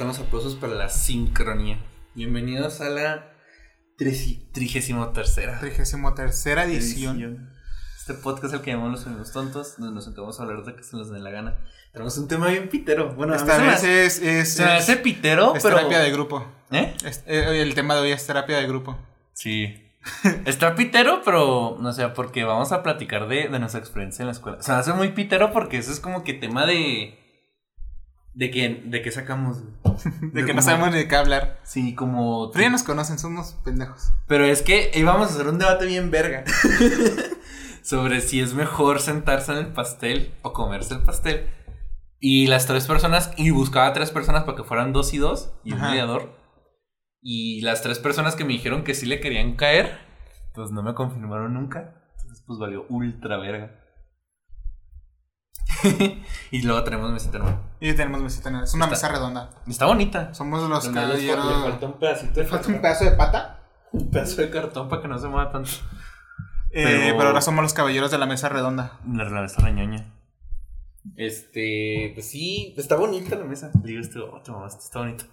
Están los aplausos para la sincronía. Bienvenidos a la trigésimo tercera. Trigésimo tercera edición. Este podcast es el que llamamos Los Amigos Tontos, donde nos sentamos a hablar de que se nos dé la gana. Tenemos un tema bien pitero. Bueno, esta vez es, es, se me hace pitero, es pero... terapia de grupo. ¿Eh? Es- eh, el tema de hoy es terapia de grupo. Sí. Está pitero, pero no sé, porque vamos a platicar de, de nuestra experiencia en la escuela. O sea, hace muy pitero porque eso es como que tema de. ¿De qué, de qué sacamos? De que no sabemos ni de qué hablar. Sí, como. Pero ya nos conocen, somos pendejos. Pero es que íbamos a hacer un debate bien verga. sobre si es mejor sentarse en el pastel o comerse el pastel. Y las tres personas, y buscaba a tres personas para que fueran dos y dos, y un Ajá. mediador. Y las tres personas que me dijeron que sí le querían caer, pues no me confirmaron nunca. Entonces, pues valió ultra verga. y luego tenemos mesita nueva. Y tenemos mesita. Es una Está- mesa redonda. Está bonita. Somos los caballeros. le falta un pedacito de ¿Falta un pedazo de pata? Un pedazo de cartón para que no se mueva tanto. Eh, Pero- pero... ahora somos los caballeros de la mesa redonda. La, la mesa reñoña. Este, pues sí, está bonita la mesa. Digo, este, oh, te mamaste, está bonito.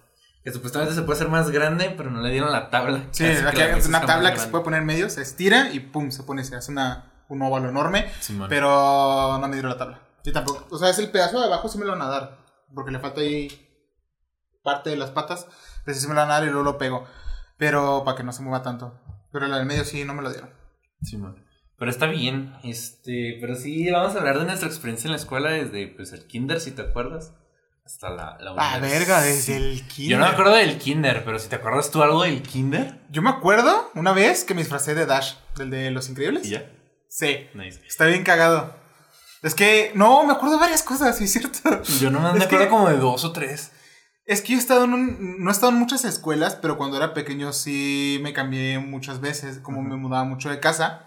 Que supuestamente se puede hacer más grande, pero no le dieron la tabla. Sí, mesa una tabla más que se puede poner en medio, se estira y pum, se pone, se hace una, un óvalo enorme. Pero no me dieron la tabla. Yo tampoco. O sea, es el pedazo de abajo sí me lo van a dar. Porque le falta ahí parte de las patas. Pero sí me lo van a dar y luego lo pego. Pero para que no se mueva tanto. Pero la del medio sí no me lo dieron. Simón. Pero está bien, este, pero sí, vamos a hablar de nuestra experiencia en la escuela desde, pues, el kinder, si te acuerdas, hasta la, la Ah, verga, desde el kinder. Yo no me acuerdo del kinder, pero si te acuerdas tú algo del kinder. Yo me acuerdo una vez que me disfracé de Dash, del de Los Increíbles. Y ya. Sí, Nice. está bien cagado. Es que, no, me acuerdo de varias cosas, sí es cierto. Yo no me acuerdo que- como de dos o tres. Es que yo he estado en un, no he estado en muchas escuelas, pero cuando era pequeño sí me cambié muchas veces, como me mudaba mucho de casa.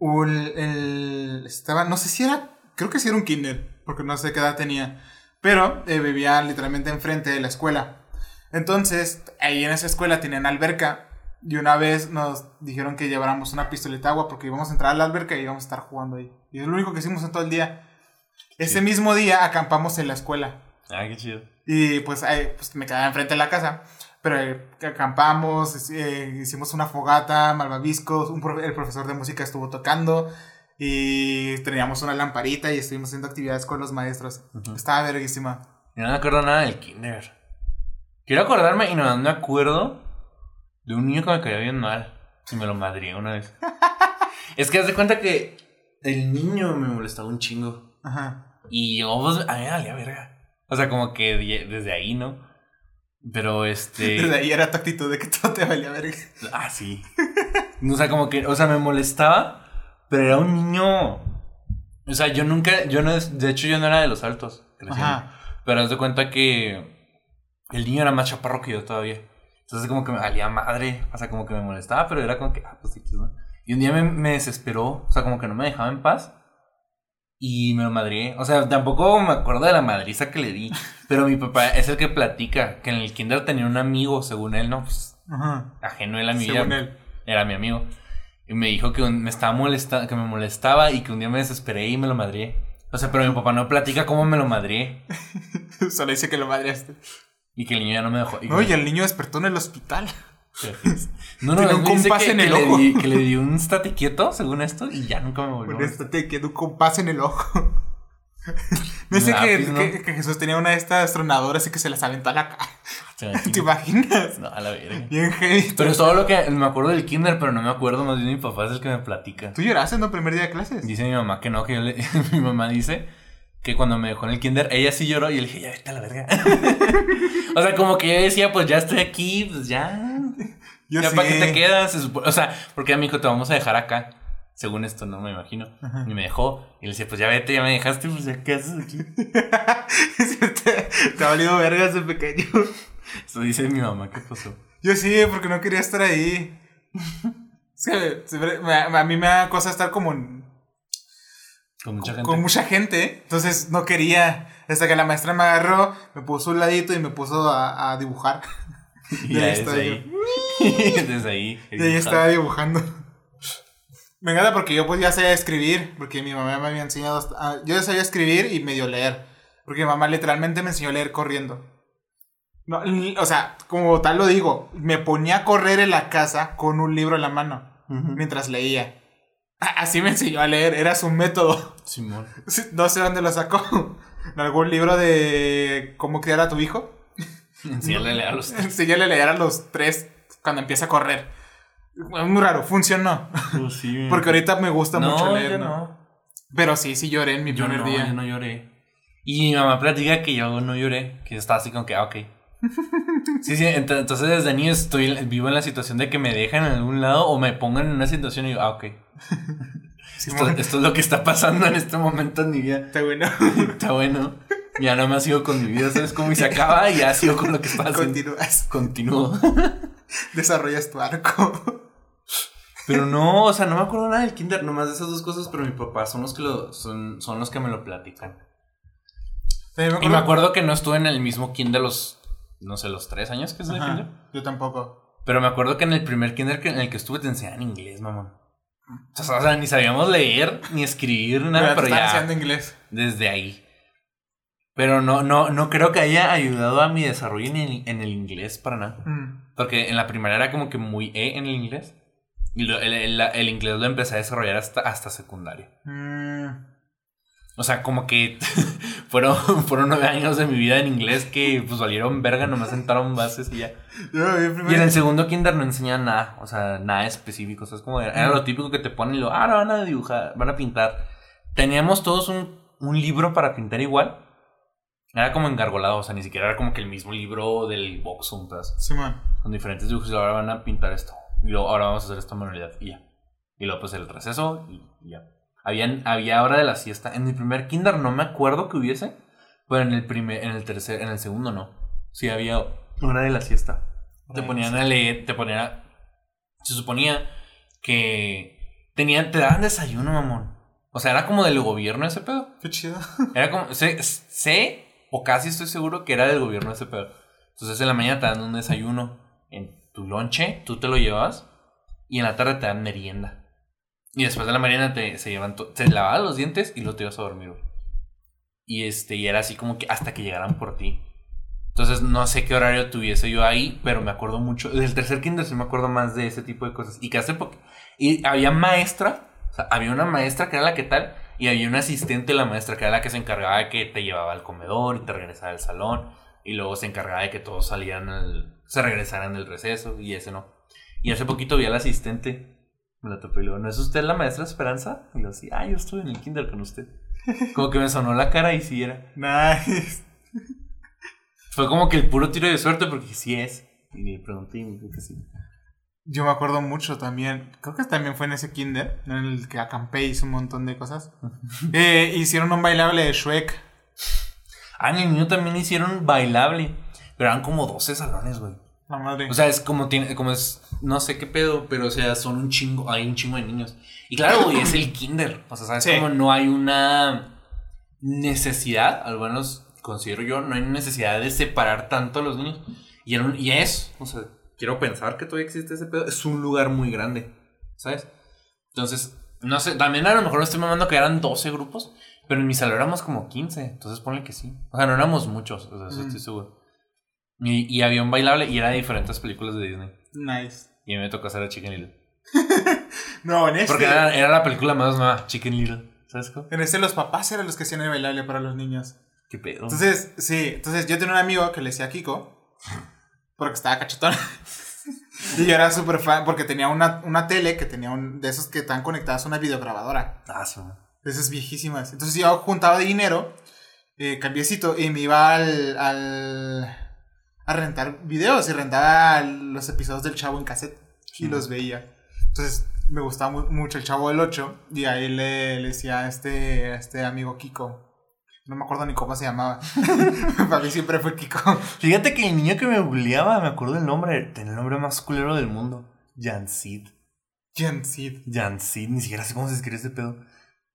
El- estaba, no sé si era, creo que sí era un kinder, porque no sé qué edad tenía, pero eh, vivía literalmente enfrente de la escuela. Entonces, ahí en esa escuela tenían alberca y una vez nos dijeron que lleváramos una pistoleta de agua porque íbamos a entrar a la alberca y íbamos a estar jugando ahí. Y es lo único que hicimos en todo el día. Ese Sí. mismo día acampamos en la escuela. Ah, qué chido. Y pues, ahí, pues me quedaba enfrente de la casa. Pero eh, acampamos, eh, hicimos una fogata, malvaviscos, un profe- el profesor de música estuvo tocando y teníamos una lamparita y estuvimos haciendo actividades con los maestros. Estaba verguísima. Yo no me acuerdo nada del kinder. Quiero acordarme y no me acuerdo de un niño que me caía bien mal. Y me lo madrié una vez. es que haz de cuenta que el niño me molestaba un chingo. Ajá. Y yo, pues, a mí me valía verga. O sea, como que desde ahí, ¿no? Pero este. Desde ahí era tu actitud de que todo te valía verga. Ah, sí. O sea, como que, o sea, me molestaba, pero era un niño. O sea, yo nunca, yo no, de hecho, yo no era de los altos. creciendo. Ajá. Pero haz de cuenta que el niño era más chaparro que yo todavía. Entonces, como que me valía madre. O sea, como que me molestaba, pero era como que, ah, pues sí, ¿no? Y un día me, me desesperó, o sea, como que no me dejaba en paz. Y me lo madrié. O sea, tampoco me acuerdo de la madriza que le di. Pero mi papá es el que platica que en el kinder tenía un amigo, según él, ¿no? Pues Ajá. ajeno él a mi. Según él. Era mi amigo. Y me dijo que un- me estaba molestando, que me molestaba y que un día me desesperé y me lo madrié. O sea, pero mi papá no platica cómo me lo madrié. Solo dice que lo madreaste. Y que el niño ya no me dejó. y que- Oye, el niño despertó en el hospital. No, no, un compás que, en el que le ojo. di, que le di un estate quieto, según esto, y ya nunca me volvió. Con esto te quedó un compás en el ojo. Me dice Un que, ¿no? que- que Jesús tenía una de estas tronadoras y que se las aventó a la cara. ¿Te ¿Te imaginas? imaginas? No, a la verga. Bien heavy. Pero es todo lo que me acuerdo del kinder, pero no me acuerdo, más bien mi papá es el que me platica. ¿Tú lloraste en el primer día de clases? Dice mi mamá que no, que yo le- mi mamá dice que cuando me dejó en el kinder, ella sí lloró y yo le dije, ya vete a la verga. o sea, como que yo decía, pues ya estoy aquí, pues ya. Yo ya para qué te quedas. O sea, porque a mi hijo te vamos a dejar acá. Según esto, no me imagino. Ajá. Y me dejó. Y le decía, pues ya vete, ya me dejaste, pues ya qué haces aquí. te, ha valido verga ese pequeño. Eso dice mi mamá, ¿qué pasó? Yo sí, porque no quería estar ahí. Es que me- a mí me da cosa estar como Con mucha gente. con mucha gente. Entonces no quería. Hasta que la maestra me agarró, me puso un ladito y me puso a, a dibujar. y ya desde ahí. desde ahí. Y ahí estaba dibujando. Me encanta porque yo pues ya sabía escribir, porque mi mamá me había enseñado, ah, yo ya sabía escribir y medio leer, porque mi mamá literalmente me enseñó a leer corriendo. No, o sea, como tal lo digo, me ponía a correr en la casa con un libro en la mano mientras leía. A- Así me enseñó a leer, era su método. Simón. No sé dónde lo sacó. ¿En algún libro de cómo criar a tu hijo? Enséñale a leer a los Enséñale a leer a los tres cuando empieza a correr. Es muy raro, funcionó. Pues sí. Porque ahorita me gusta no, mucho leer, yo ¿no? no. Pero sí, sí lloré en mi Yo primer no, día. yo no lloré. Y mi mamá platica que yo no lloré, que estaba así como que, ah, ok. Sí, sí, ent- entonces desde niño estoy vivo en la situación de que me dejan en algún lado o me pongan en una situación y yo, ah, ok. Esto, es lo que está pasando en este momento en mi vida. Está bueno. Está bueno. Ya no me sigo con mi vida, ¿sabes cómo? Y se acaba y ya sigo con lo que estaba haciendo. Continúas. Continúo. Desarrollas tu arco. Pero no, o sea, no me acuerdo nada del kinder, nomás de esas dos cosas, pero mi papá son los que lo, son, son los que me lo platican. Y me acuerdo que no estuve en el mismo kinder los, no sé, los tres años que es el Ajá, kinder. Yo tampoco. Pero me acuerdo que en el primer kinder que- en el que estuve te enseñaban inglés, mamón. O sea, o sea, ni sabíamos leer, ni escribir, nada, Pero pero ya enseñando inglés. desde ahí. Pero no, no, no creo que haya ayudado a mi desarrollo en el, en el inglés para nada. Mm. Porque en la primaria era como que muy E en el inglés. Y lo- el, el- el inglés lo empecé a desarrollar hasta, hasta secundaria. Mm. O sea, como que fueron, fueron nueve años de mi vida en inglés que pues valieron verga, nomás sentaron bases y ya. Y en el segundo kinder no enseñaban nada, o sea, nada específico. O sea, es como era, lo típico que te ponen y lo, ah, ahora van a dibujar, van a pintar. Teníamos todos un, un libro para pintar igual. Era como engargolado, o sea, ni siquiera era como que el mismo libro del box un pedazo Simón. con diferentes dibujos y ahora van a pintar esto. Y luego ahora vamos a hacer esta manualidad y ya. Y luego pues el receso y, y ya. Habían, había hora de la siesta. En mi primer kinder no me acuerdo que hubiese, pero en el primer, en el tercer, en el segundo no. Sí había hora de la siesta. Te ponían a leer, te ponían a... Se suponía que tenían, te daban desayuno, mamón. O sea, era como del gobierno ese pedo. Qué chido. Era como, sé, sé, o casi estoy seguro que era del gobierno ese pedo. Entonces en la mañana te dan un desayuno en tu lonche, tú te lo llevas, y en la tarde te dan merienda. Y después de la merienda te, se llevan, te lavaban los dientes y luego te ibas a dormir. Y este, y era así como que hasta que llegaran por ti. Entonces no sé qué horario tuviese yo ahí, pero me acuerdo mucho. Del tercer kinder sí me acuerdo más de ese tipo de cosas. Y que hace poco. Y había maestra, o sea, había una maestra que era la que tal, y había una asistente de la maestra que era la que se encargaba de que te llevaba al comedor y te regresaba al salón. Y luego se encargaba de que todos salían al, se regresaran del receso, y ese no. Y hace poquito vi a la asistente. Me la topé y luego, ¿no es usted la maestra Esperanza? Y yo, sí, ah, yo estuve en el kinder con usted. Como que me sonó la cara y sí era. Nice. Fue como que el puro tiro de suerte porque sí es. Y le pregunté y me dijo que sí. Yo me acuerdo mucho también. Creo que también fue en ese kinder. En el que acampé hizo un montón de cosas. Eh, hicieron un bailable de Shrek. Ah, en el mío también hicieron bailable. Pero eran como 12 salones, güey. La madre. O sea, es como tiene, como es, no sé qué pedo, pero o sea, son un chingo, hay un chingo de niños. Y claro, güey, es el kinder. O sea, sabes Sí. como no hay una necesidad, al menos considero yo, no hay necesidad de separar tanto a los niños. Y, era un- y es, o sea, quiero pensar que todavía existe ese pedo. Es un lugar muy grande, ¿sabes? Entonces, no sé, también a lo mejor me estoy mamando que eran 12 grupos, pero en mi salón éramos como 15, entonces ponle que sí. O sea, no éramos muchos, o sea, eso Mm. estoy seguro. Y, y había un bailable y era de diferentes películas de Disney. nice. Y a mí me tocó hacer a Chicken Little. No, en este. Porque era, era la película más nueva, Chicken Little. ¿Sabes cómo? En este los papás eran los que hacían el bailable para los niños. ¿Qué pedo? Entonces, sí, entonces yo tenía un amigo que le decía Kiko, porque estaba cachetón. y yo era súper fan, porque tenía una, una tele que tenía un, de esos que están conectadas a una videograbadora, ah, sí, esas viejísimas. Entonces yo juntaba dinero, eh, cambiecito, y me iba al, al- a rentar videos y rentaba los episodios del Chavo en cassette y los veía. Entonces me gustaba mu- mucho el Chavo del 8 y ahí le, le decía a este, a este amigo Kiko. No me acuerdo ni cómo se llamaba. Para mí siempre fue Kiko. Fíjate que el niño que me bulleaba, me acuerdo el nombre, tenía el nombre más culero del mundo. Jansid. Jen Sid. Jansid, ni siquiera sé cómo se escribe ese pedo.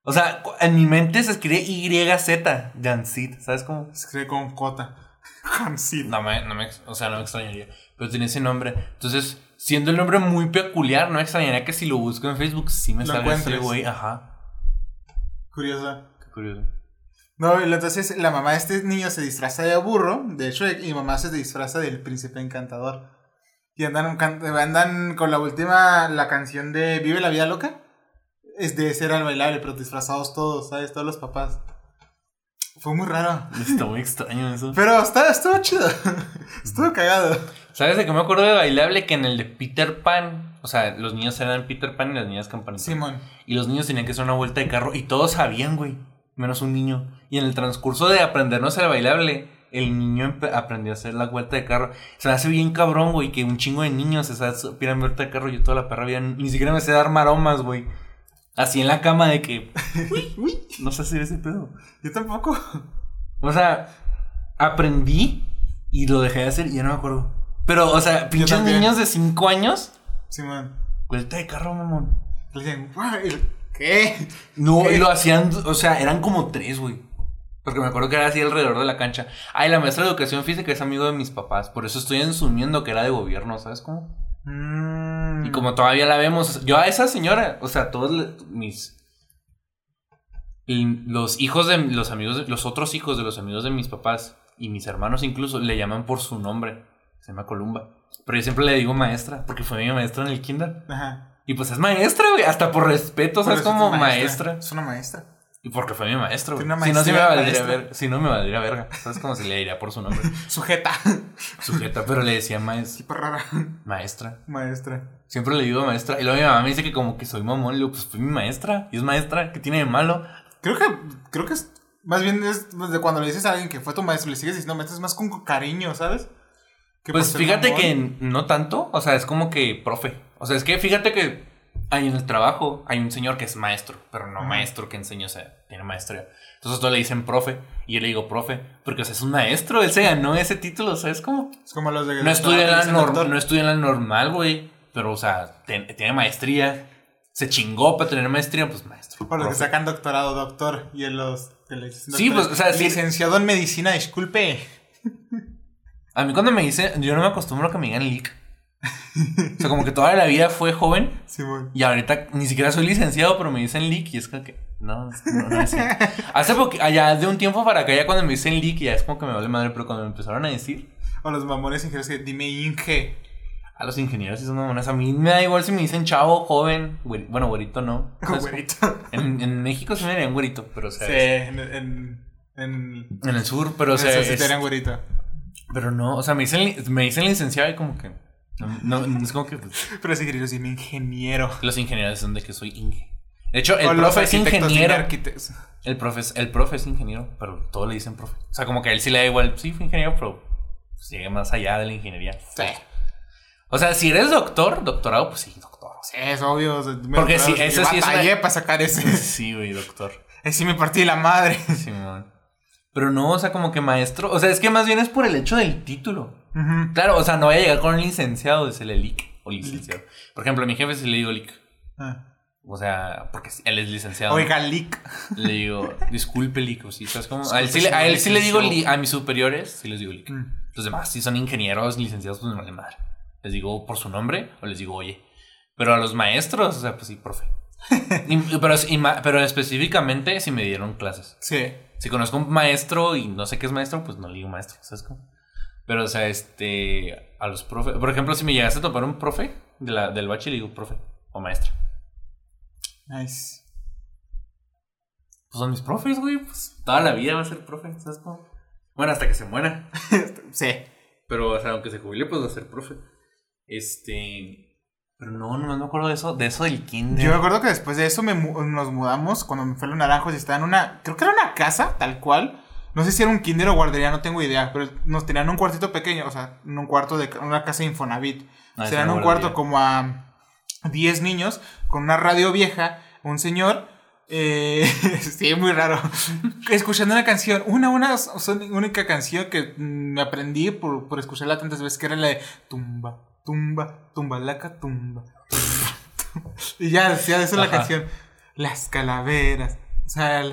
O sea, en mi mente se escribe YZ, Jansid, ¿sabes cómo? Se escribe con J. Con Sid. No me, no me, o sea, no me extrañaría. Pero tenía ese nombre. Entonces, siendo el nombre muy peculiar, no me extrañaría que si lo busco en Facebook sí me salga ese güey. Ajá. Curiosa. Qué curioso. No, entonces la mamá de este niño se disfraza de burro, de Shrek, y mamá se disfraza del príncipe encantador. Y andan con la última, la canción de Vive la vida loca. Es de ser al bailable, pero disfrazados todos, ¿sabes? Todos los papás. Fue muy raro. Está muy extraño eso. Pero está, estuvo chido. estuvo cagado. ¿Sabes de qué me acuerdo de bailable? Que en el de Peter Pan, o sea, los niños eran Peter Pan y las niñas Campanita. Simón. Y los niños tenían que hacer una vuelta de carro y todos sabían, güey. Menos un niño. Y en el transcurso de aprendernos el bailable, el niño aprendió a hacer la vuelta de carro. Se me hace bien cabrón, güey, que un chingo de niños se supieran vuelta de carro. Yo toda la perra vida ni siquiera me sé dar maromas, güey. Así en la cama de que. Uy, uy. No sé hacer ese pedo. Yo tampoco. O sea, aprendí y lo dejé de hacer y ya no me acuerdo. Pero, o sea, pinches niños de 5 años, Simón. vuelta de carro, mamón. Le "Guay, ¿qué? No, ¿Qué? y lo hacían, o sea, eran como tres, güey. Porque me acuerdo que era así alrededor de la cancha. Ay, la maestra de educación física es amigo de mis papás. Por eso estoy asumiendo que era de gobierno, ¿sabes cómo? Mm. Y como todavía la vemos, yo a esa señora, o sea, todos le- mis. los hijos de los amigos, de- los otros hijos de los amigos de mis papás y mis hermanos incluso le llaman por su nombre. Se llama Columba. Pero yo siempre le digo maestra, porque fue mi maestra en el kinder. Ajá. Y pues es maestra, güey, hasta por respeto, ¿sabes? Por eso Como es maestra. Es una maestra. Y porque fue mi maestro. Tiene una Si no, sí me valdría maestra. ver, si no me valdría verga. ¿Sabes cómo se le diría por su nombre? Sujeta. Sujeta, pero le decía maes- Tipo rara. maestra. Maestra. Siempre le digo maestra. Y luego mi mamá me dice que como que soy mamón. Le digo, pues fui mi maestra. Y es maestra. ¿Qué tiene de malo? Creo que, creo que es, más bien es de cuando le dices a alguien que fue tu maestro, le sigues diciendo maestro, es más con cariño, ¿sabes? Que Pues fíjate que no tanto. O sea, es como que profe. O sea, es que fíjate que hay en el trabajo hay un señor que es maestro, pero no maestro que enseña, o sea, tiene maestría. Entonces todos le dicen profe. Y yo le digo profe. Porque o sea, es un maestro. Él se ganó ese título, ¿sabes cómo? Es como los de No estudia la, no estudia en la normal, güey. Pero, o sea, ten- tiene maestría. Se chingó para tener maestría, pues maestro. Por los que sacan doctorado, doctor. Y en los Sí, pues, o sea, sí. Licenciado en medicina, disculpe. A mí cuando me dicen, yo no me acostumbro a que me digan leak. O sea, como que toda la vida fue joven Simón. y ahorita ni siquiera soy licenciado, pero me dicen leak y es como que no, es- no, no es cierto. Hace poco, allá de un tiempo para acá, ya cuando me dicen leak, ya es como que me vale madre, pero cuando me empezaron a decir O los mamones ingenieros que dime Inge. a los ingenieros y son mamonas, a mí me da igual si me dicen chavo, joven, bueno, güerito no. Güerito. En, en México sí me dirían güerito, pero o sea, Sí, en, en, en, en el sur, pero o sea, sí te güerito. pero no, o sea, me dicen, me dicen licenciado y como que no, no, es como que pues, Pero los ingenieros dime ingeniero. los ingenieros son de que soy inge. De hecho, el O profe es ingeniero. El profe, es, el profe es ingeniero, pero todos le dicen profe. O sea, como que a él sí le da igual, sí, fue ingeniero, pero pues, más allá de la ingeniería. Sí. O sea, si eres doctor, doctorado, pues sí, doctor. Sí, es obvio. o sea, Porque sí, eso sí es una- para sacar ese. Sí, güey, doctor. Ese me partí la madre. Simón. Pero no, o sea, como que maestro. O sea, es que más bien es por el hecho del título. Claro, o sea, no voy a llegar con un licenciado, decirle lic o licenciado. Por ejemplo, a mi jefe sí le digo lic. Ah. O sea, porque él es licenciado. Oiga, leak. Le digo, disculpe lic, o sí, ¿sabes cómo? A él sí, Disculpe, le- a él sí le digo li- a mis superiores, sí les digo lic. Mm. Los demás, si son ingenieros, licenciados, pues me vale madre. Les digo por su nombre o les digo oye. Pero a los maestros, o sea, pues sí, profe. Y- pero, y pero específicamente si me dieron clases. Sí. Si conozco un maestro y no sé qué es maestro, pues no le digo maestro, ¿sabes cómo? Pero, o sea, este, a los profes, por ejemplo, si me llegaste a topar un profe de la, del bachi, le digo profe o maestra. Nice. Pues son mis profes, güey, pues toda la vida va a ser profe, ¿sabes cómo? Bueno, hasta que se muera. Sí. Pero, o sea, aunque se jubile, pues va a ser profe. Este, pero no, no me acuerdo de eso, de eso del kinder. Yo me acuerdo que después de eso me nos mudamos cuando me fue a los naranjos y estaba en una. Creo que era una casa, tal cual. No sé si era un kinder o guardería, no tengo idea. Pero nos tenían un cuartito pequeño, o sea, en un cuarto de una casa de Infonavit. Ah, una un cuarto como a 10 niños con una radio vieja, un señor. eh, sí, muy raro. Escuchando una canción, una, una única canción que mm, me aprendí por, por escucharla tantas veces, que era la de tumba, tumba, tumba, laca, tumba. tumba". y ya decía eso la Ajá. canción. Las calaveras. O sea,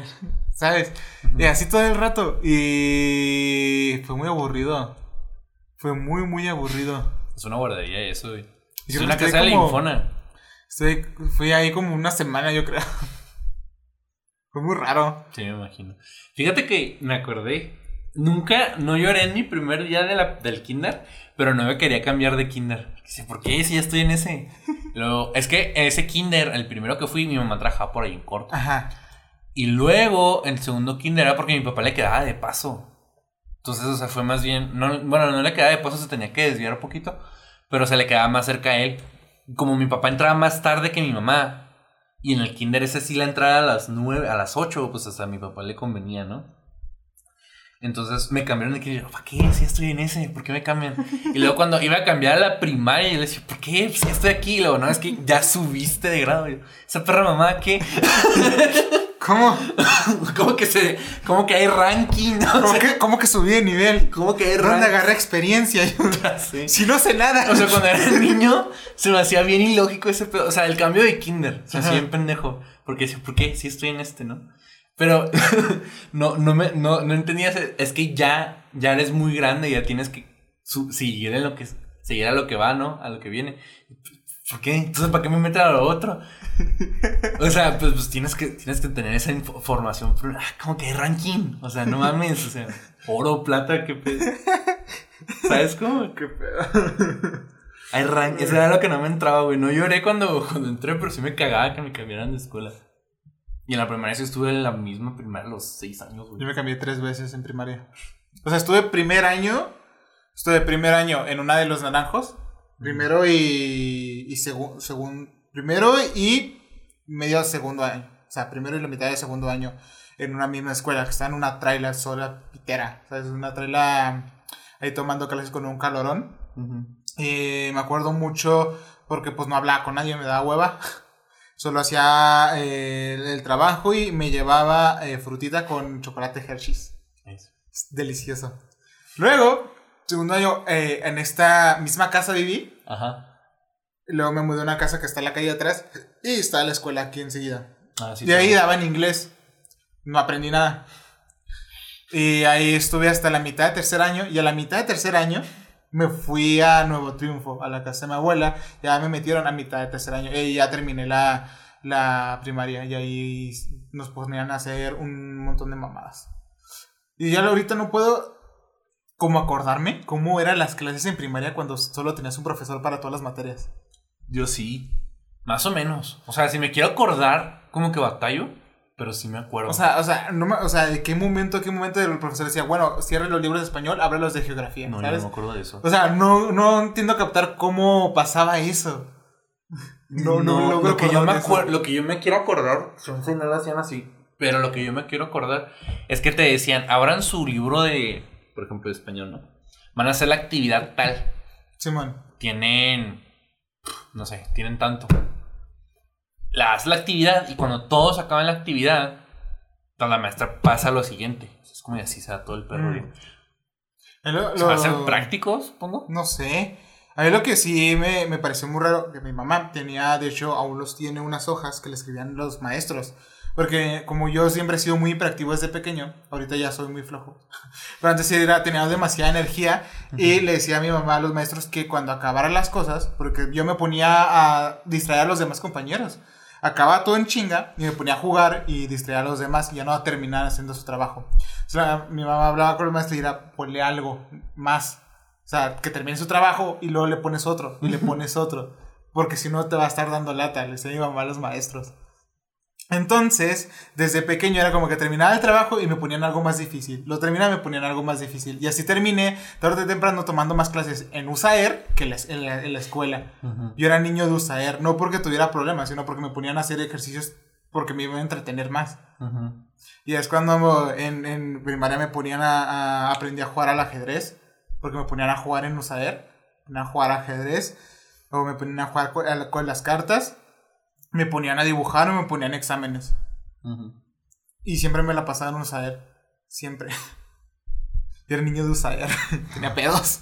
¿sabes? Y así todo el rato. Y fue muy aburrido. Fue muy, muy aburrido. Es una guardería eso, güey. Es una casa de la Infona. Estoy, fui ahí como una semana, yo creo. Fue muy raro. Sí, me imagino. Fíjate que me acordé. Nunca, no lloré en mi primer día de la, del kinder, pero no me quería cambiar de kinder. Dice, ¿por qué? Si ya estoy en ese. Luego, es que en ese kinder, el primero que fui, mi mamá trabajaba por ahí en corto. Ajá. Y luego, el segundo kinder era porque mi papá le quedaba de paso. Entonces, o sea, fue más bien. No, bueno, no le quedaba de paso, se tenía que desviar un poquito. Pero se le quedaba más cerca a él. Como mi papá entraba más tarde que mi mamá. Y en el kinder ese sí la entrada a las nueve, a las 8, pues hasta a mi papá le convenía, ¿no? Entonces me cambiaron de kinder. ¿Para qué? Si estoy en ese, ¿por qué me cambian? Y luego cuando iba a cambiar a la primaria, yo le decía, ¿por qué? Pues estoy aquí. Y luego, no, es que ya subiste de grado. Yo, Esa perra mamá, ¿qué? ¿Cómo? ¿Cómo que se, cómo que hay ranking? ¿Cómo que, cómo que subí de nivel? ¿Cómo que hay ¿Dónde ranking? agarré experiencia? Sí. si no sé nada. O sea, cuando era niño, se me hacía bien ilógico ese pedo. O sea, el cambio de kinder. Se me hacía bien pendejo. Porque decía, ¿por qué? Si estoy en este, ¿no? Pero no, no, me, no, no entendía. ese- Es que ya, ya eres muy grande, ya tienes que seguir en lo que seguir a lo que va, ¿no? A lo que viene. ¿Por qué? Entonces, ¿para qué me meten a lo otro? O sea, pues, pues tienes que tienes que tener esa info- información. ah, como que hay ranking. O sea, no mames. O sea, oro, plata, qué pedo. ¿Sabes cómo? Qué pedo. Hay rank, eso era lo que no me entraba, güey. No lloré cuando, cuando entré, pero sí me cagaba que me cambiaran de escuela. Y en la primaria sí estuve en la misma primaria los seis años, Yo güey. me cambié tres veces en primaria. O sea, estuve primer año. Estuve primer año en una de los naranjos. Primero y. y segundo. primero y medio segundo año. O sea, primero y la mitad de segundo año. En una misma escuela. Que está en una traila sola pitera. ¿Sabes? Una traila. Ahí tomando clases con un calorón. Y me acuerdo mucho porque pues no hablaba con nadie, me daba hueva. Solo hacía eh, el, el trabajo y me llevaba eh, frutita con chocolate Hershey's. Eso. Es delicioso. Luego, segundo año, eh, en esta misma casa viví. Ajá. y Luego me mudé a una casa que está en la calle atrás. Y está la escuela aquí enseguida. Ah, sí, de ahí sí. daban inglés. No aprendí nada. Y ahí estuve hasta la mitad de tercer año. Y a la mitad de tercer año me fui a Nuevo Triunfo, a la casa de mi abuela. Ya me metieron a mitad de tercer año. Y ya terminé la, la primaria. Y ahí nos ponían a hacer un montón de mamadas. Y ya ahorita no puedo como acordarme cómo eran las clases en primaria cuando solo tenías un profesor para todas las materias. Yo sí. Más o menos. O sea, si me quiero acordar, como que batallo, pero sí me acuerdo. O sea, o sea, no me- o sea, ¿de qué momento, a qué momento el profesor decía, bueno, cierre los libros de español, abre los de geografía, no, yo ¿sabes? no me acuerdo de eso. O sea, no, no entiendo captar cómo pasaba eso. No, no, logro lo que yo me lo que yo me quiero acordar, chance no lo hacían así, pero lo que yo me quiero acordar es que te decían, abran su libro de, por ejemplo, de español, ¿no? Van a hacer la actividad tal. Simón. Tienen, no sé, tienen tanto. La haz la actividad y cuando todos acaban la actividad, la maestra pasa a lo siguiente. Es como así se da todo el perro. Mm. lo- ¿Se va a hacer prácticos, supongo? No sé. A mí lo que sí me, me pareció muy raro, que mi mamá tenía, de hecho, aún los tiene unas hojas que le escribían los maestros. Porque como yo siempre he sido muy hiperactivo desde pequeño, ahorita ya soy muy flojo. Pero antes era, tenía demasiada energía y le decía a mi mamá a los maestros que cuando acabaran las cosas, porque yo me ponía a distraer a los demás compañeros. Acababa todo en chinga y me ponía a jugar y distraía a los demás y ya no a terminar haciendo su trabajo. O sea, mi mamá hablaba con el maestro y era, ponle algo más. O sea, que termine su trabajo y luego le pones otro y le pones otro. Porque si no te va a estar dando lata, le decía mi mamá a los maestros. Entonces, desde pequeño era como que terminaba el trabajo y me ponían algo más difícil. Lo terminaba y me ponían algo más difícil. Y así terminé tarde o temprano tomando más clases en USAER que en la, en la- en la escuela. Yo era niño de USAER, no porque tuviera problemas, sino porque me ponían a hacer ejercicios porque me iban a entretener más. Y es cuando en, en primaria me ponían a, a- aprendí a jugar al ajedrez, porque me ponían a jugar en USAER, a jugar ajedrez, o me ponían a jugar con las cartas, me ponían a dibujar o me ponían exámenes. Y siempre me la pasaba en USAER, siempre. Yo era niño de USAER, tenía pedos.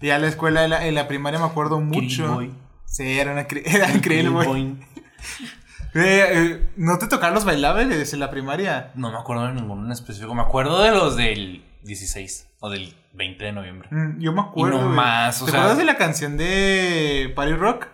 Y a la escuela, en la, en la primaria me acuerdo mucho. Boy. Sí, era, una, era increíble, güey. Eh, eh, ¿No te tocaron los bailables en la primaria? No me acuerdo de ninguno en específico. Me acuerdo de los del 16 o del 20 de noviembre. Mm, yo me acuerdo. Y no más, o ¿Te sea- acuerdas de la canción de Party Rock?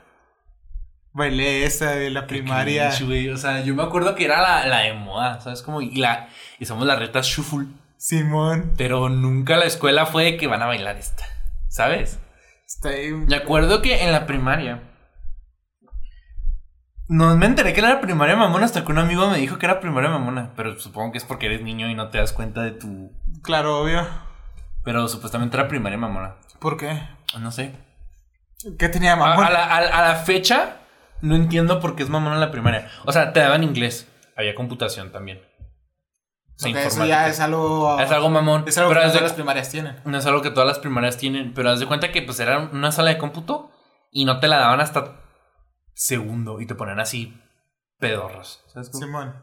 Bailé esa de la primaria. cringe. O sea, yo me acuerdo que era la, la de moda, ¿sabes? Como, y, la, y somos las retas shuffle. Simón. Pero nunca la escuela fue de que van a bailar esta, ¿sabes? Está ahí. Me acuerdo que en la primaria. No me enteré que era primaria mamona hasta que un amigo me dijo que era primaria mamona. Pero supongo que es porque eres niño y no te das cuenta de tu. Claro, obvio. Pero supuestamente era primaria mamona. ¿Por qué? No sé. ¿Qué tenía A, mamón? a la, a- a la fecha, no entiendo por qué es mamona en la primaria. O sea, te daban inglés. Había computación también. O sea, Ok, eso ya es algo. Es algo mamón. Es algo pero que de- todas las primarias tienen. No es algo que todas las primarias tienen, pero haz de cuenta que pues era una sala de cómputo y no te la daban hasta segundo y te ponían así pedorros, ¿sabes cómo? Simón.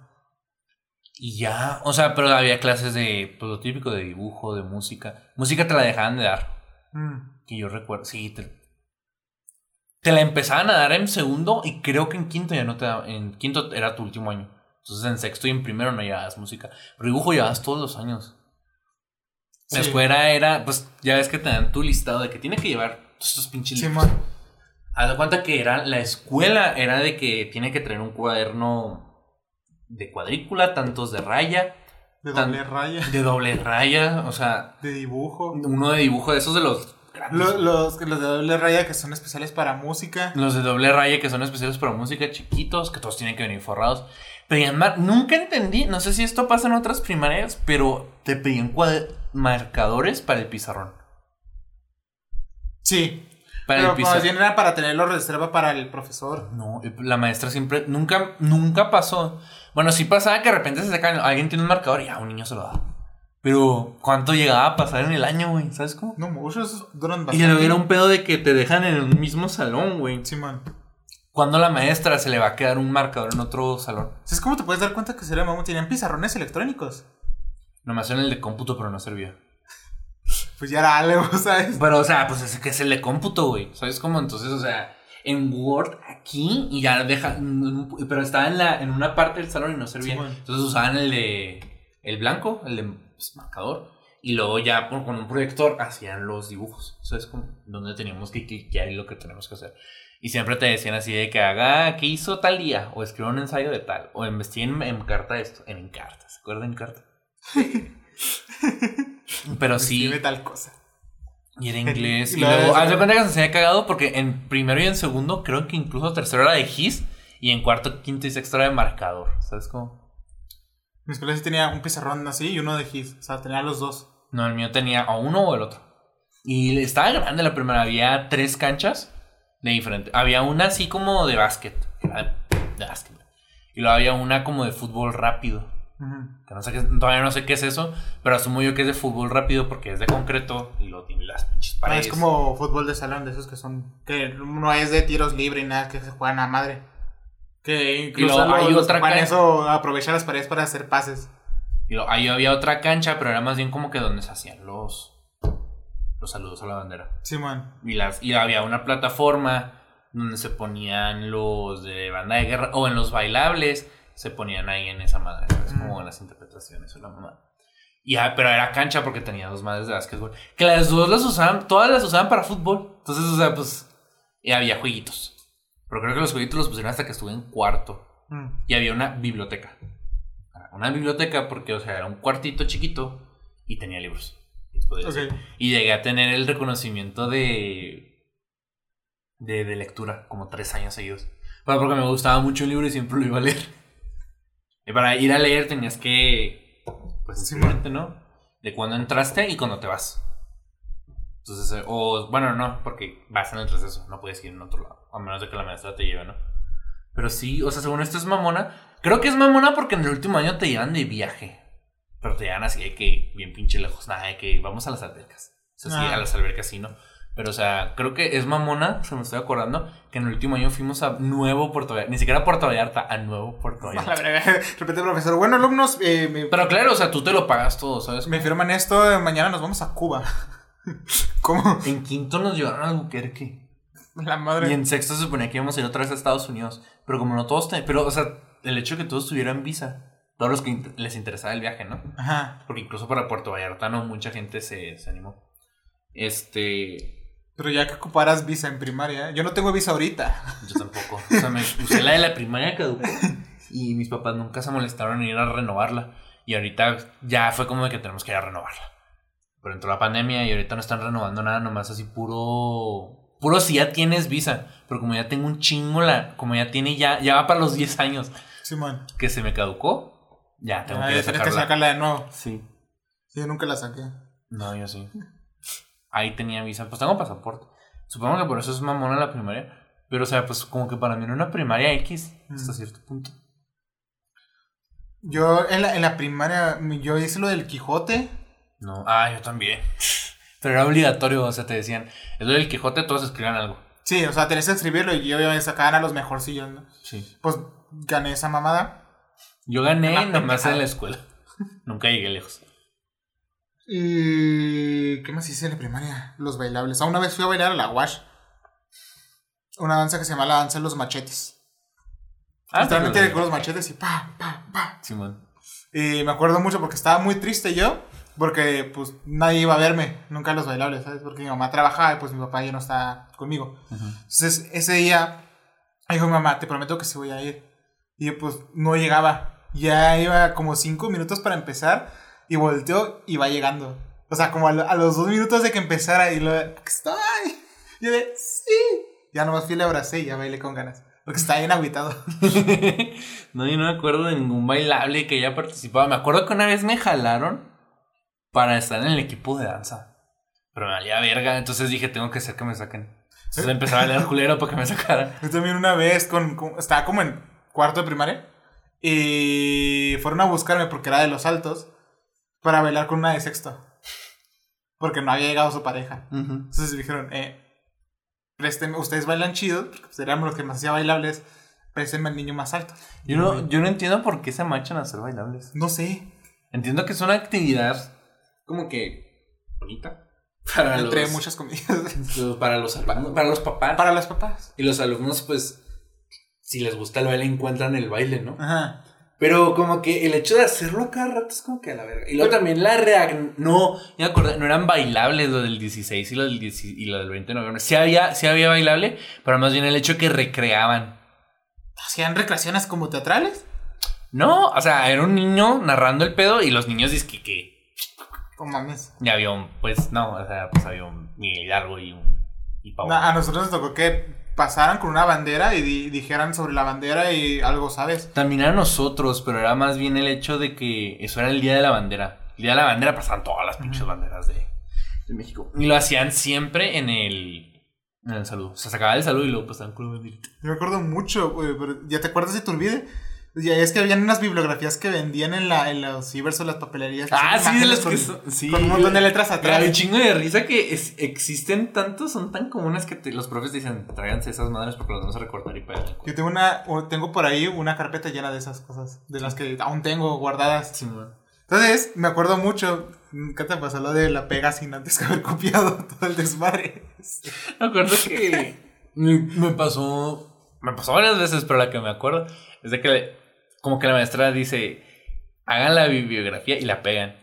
Y ya, o sea, pero había clases de, pues lo típico de dibujo, de música. Música te la dejaban de dar, Mm. que yo recuerdo, sí, te, te la empezaban a dar en segundo y creo que en quinto ya no te daban, en quinto era tu último año. Entonces en sexto y en primero no llevabas música, pero dibujo llevabas todos los años. La Sí. escuela era, pues ya ves que te dan tu listado de que tiene que llevar estos pinches libros. Simón. Haz de cuenta que era, la escuela era de que tiene que traer un cuaderno de cuadrícula, tantos de raya, De Tan- doble raya. de doble raya, o sea, De dibujo. uno de dibujo de esos de los Los, los de doble raya que son especiales para música. Los de doble raya que son especiales para música chiquitos, que todos tienen que venir forrados. Pedían mar nunca entendí, no sé si esto pasa en otras primarias, pero te pedían marcadores para el pizarrón. Sí. Para pero el pizarrón. más bien era para tenerlo reserva para el profesor. No, la maestra siempre, nunca, nunca pasó. Bueno, sí pasaba que de repente se sacan, alguien tiene un marcador y ya un niño se lo da. Pero, ¿cuánto llegaba a pasar en el año, güey? ¿Sabes cómo? No, muchos duran Y bastante. luego era un pedo de que te dejan en el mismo salón, güey. Simón. Cuando la maestra se le va a quedar un marcador en otro salón. ¿Sabes cómo te puedes dar cuenta que sería mamón? Tenían pizarrones electrónicos. Nomás en el de cómputo, pero no servía. Pues ya era algo, ¿sabes? Pero, o sea, pues es que es el de cómputo, güey. ¿Sabes cómo? Entonces, o sea, en Word aquí y ya deja. Pero estaba en, la, en una parte del salón y no servía. Sí. Entonces usaban el de. El blanco, el de pues, marcador. Y luego ya por- con un proyector hacían los dibujos. ¿Sabes cómo? Donde teníamos que cliquear y lo que tenemos que hacer. Y siempre te decían así de que haga, ¿qué hizo tal día? O escriba un ensayo de tal. O investiguen en, en carta esto. En carta, ¿se acuerdan en carta? Pero sí. Escribe tal cosa. Y era inglés. Y y luego haz de cuenta que se hacía cagado porque en primero y en segundo, creo que incluso tercero era de GIS. Y en cuarto, quinto y sexto era de marcador. ¿Sabes cómo? Mi escuela sí tenía un pizarrón así y uno de GIS. O sea, tenía los dos. No, el mío tenía o uno o el otro. Y estaba grande la primera. Había tres canchas de diferente. Había una así como de básquet. De básquet. Y luego había una como de fútbol rápido. Que no sé qué, todavía no sé qué es eso. Pero asumo yo que es de fútbol rápido porque es de concreto. Y lo tiene las pinches paredes. es como fútbol de salón, de esos que son. Que no es de tiros libres y nada, que se juegan a madre. Que incluso luego hay los- los otra ca- eso, aprovechar las paredes para hacer pases. Y lo- ahí había otra cancha, pero era más bien como que donde se hacían los, los saludos a la bandera. Simón. Y, las, y había una plataforma donde se ponían los de banda de guerra, o en los bailables, se ponían ahí en esa madre. Como Mm. en las interpretaciones o la mamá. Y, ah, pero era cancha porque tenía dos madres de básquetbol. Que las dos las usaban, todas las usaban para fútbol. Entonces, o sea, pues, y había jueguitos. Pero creo que los jueguitos los pusieron hasta que estuve en cuarto. Mm. Y había una biblioteca. Una biblioteca porque, o sea, era un cuartito chiquito y tenía libros. Y llegué a tener el reconocimiento de, de, de lectura, como tres años seguidos. Pero porque me gustaba mucho el libro y siempre lo iba a leer. Y para ir a leer tenías que, pues, inscribirte, ¿no? De cuando entraste y cuando te vas. Entonces, eh, o, bueno, no, porque vas en el receso, no puedes ir en otro lado, a menos de que la maestra te lleve, ¿no? Pero sí, o sea, según esto es mamona. Creo que es mamona porque en el último año te llevan de viaje. Pero te llevan así de que bien pinche lejos. Nada, de que vamos a las albercas. O sea, sí, Ah. a las albercas sí, ¿no? Pero, o sea, creo que es mamona, se me estoy acordando, que en el último año fuimos a Nuevo Puerto Vallarta. Ni siquiera a Puerto Vallarta, a Nuevo Puerto Vallarta. Repite, profesor. Bueno, alumnos, eh, me, Pero claro, o sea, tú te lo pagas todo, ¿sabes? me firman esto. eh, Mañana nos vamos a Cuba. ¿Cómo? En quinto nos llevaron a Albuquerque. La Y madre. en sexto se suponía que íbamos a ir otra vez a Estados Unidos. Pero como no todos... te- Pero, o sea, el hecho de que todos tuvieran visa. Todos los que les interesaba el viaje, ¿no? Ajá. Porque incluso para Puerto Vallarta no mucha gente se, se animó. Este... Pero ya que ocuparas visa en primaria, yo no tengo visa ahorita. Yo tampoco. O sea, me usé la de la primaria caducó. Y mis papás nunca se molestaron en ir a renovarla. Y ahorita ya fue como de que tenemos que ir a renovarla. Pero entró la pandemia y ahorita no están renovando nada, nomás así puro. Puro si ya tienes visa. Pero como ya tengo un chingo, la, como ya tiene ya, ya va para los 10 años Simón. que se me caducó, ya tengo Ah, que ya tienes que sacarla. sacarla de nuevo. Sí. Sí, yo nunca la saqué. No, yo sí. Ahí tenía visa. Pues tengo pasaporte. Supongo que por eso es mamona la primaria. Pero, o sea, pues como que para mí era una primaria X hasta Mm. cierto punto. Yo en la, en la primaria, yo hice lo del Quijote. No. Ah, yo también. Pero era obligatorio, o sea, te decían, es lo del Quijote, todos escriban algo. Sí, o sea, tenías que escribirlo y yo me sacaban a los mejorcillos, ¿no? Sí. Pues gané esa mamada. Yo gané nomás en la escuela. Nunca llegué lejos. Y. ¿Qué más hice en la primaria? Los bailables. Ah, una vez fui a bailar a la Wash. Una danza que se llama la danza de los machetes. Ah, Literalmente con los machetes y pa, pa, pa. Simón. Y me acuerdo mucho porque estaba muy triste yo. Porque pues nadie iba a verme nunca los bailables, ¿sabes? Porque mi mamá trabajaba y pues mi papá ya no está conmigo. Ujú. Entonces ese día dijo mi mamá, te prometo que sí voy a ir. Y yo pues no llegaba. Ya iba como cinco minutos para empezar y volteó y va llegando. O sea, como a, lo- a los dos minutos de que empezara y lo de, "¿Aquí estoy. Y yo de, sí. Ya nomás fui le abracé y ya bailé con ganas. Porque estaba bien agüitado. no, yo no me acuerdo de ningún bailable que haya participado. Me acuerdo que una vez me jalaron para estar en el equipo de danza. Pero me valía verga, entonces dije, tengo que hacer que me saquen. Entonces empecé a bailar culero para que me sacaran. Yo también una vez con, con- estaba como en cuarto de primaria y fueron a buscarme porque era de los altos para bailar con una de sexto. Porque no había llegado su pareja. Ujú. Entonces dijeron, eh, préstenme, ustedes bailan chido, porque éramos los que más hacía bailables, préstenme al niño más alto. Yo no, yo no entiendo por qué se manchan a hacer bailables. No sé, Entiendo que es una actividad como que bonita. Para entre los, muchas comillas. para los alumnos, para los papás. para los papás. Y los alumnos, pues, si les gusta el baile, encuentran el baile, ¿no? Ajá. Pero como que el hecho de hacerlo cada rato es como que a la verga. Y luego también la reacción. No, ya me acordé, no eran bailables lo del 16 y lo del, 10 y lo del 20 de noviembre. Sí había, sí había bailable, pero más bien el hecho que recreaban. ¿Hacían recreaciones como teatrales? No, o sea, era un niño narrando el pedo y los niños dicen que No mames. ya había un, pues no, o sea, pues había un Miguel Hidalgo y un. Y A nosotros nos tocó que pasaran con una bandera y di- dijeran sobre la bandera y algo, ¿sabes? También a nosotros, pero era más bien el hecho de que eso era el día de la bandera. El día de la bandera pasaban todas las pinches banderas de, de México. Y lo hacían siempre en el, en el saludo. O sea, se acababa el saludo y luego pasaban con la banderita. Yo me acuerdo mucho, güey, pero ¿ya te acuerdas de tu olvide? Ya es que habían unas bibliografías que vendían en, la, en los cibers o las papelerías. Ah, sí, de las con, que son. Sí, con un montón de letras Pero atrás. hay un chingo de risa que es- existen tantos, son tan comunes que te- los profes dicen, tráiganse esas madres porque las vamos a recortar y pegar. Yo tengo una, tengo por ahí una carpeta llena de esas cosas, de las que aún tengo guardadas. Sí, man. Entonces, me acuerdo mucho, ¿qué te pasó lo de la pega sin antes que haber copiado todo el desmadre? Me acuerdo que me, me pasó. Me pasó varias veces, pero la que me acuerdo es de que, como que la maestra dice: hagan la bibliografía y la pegan.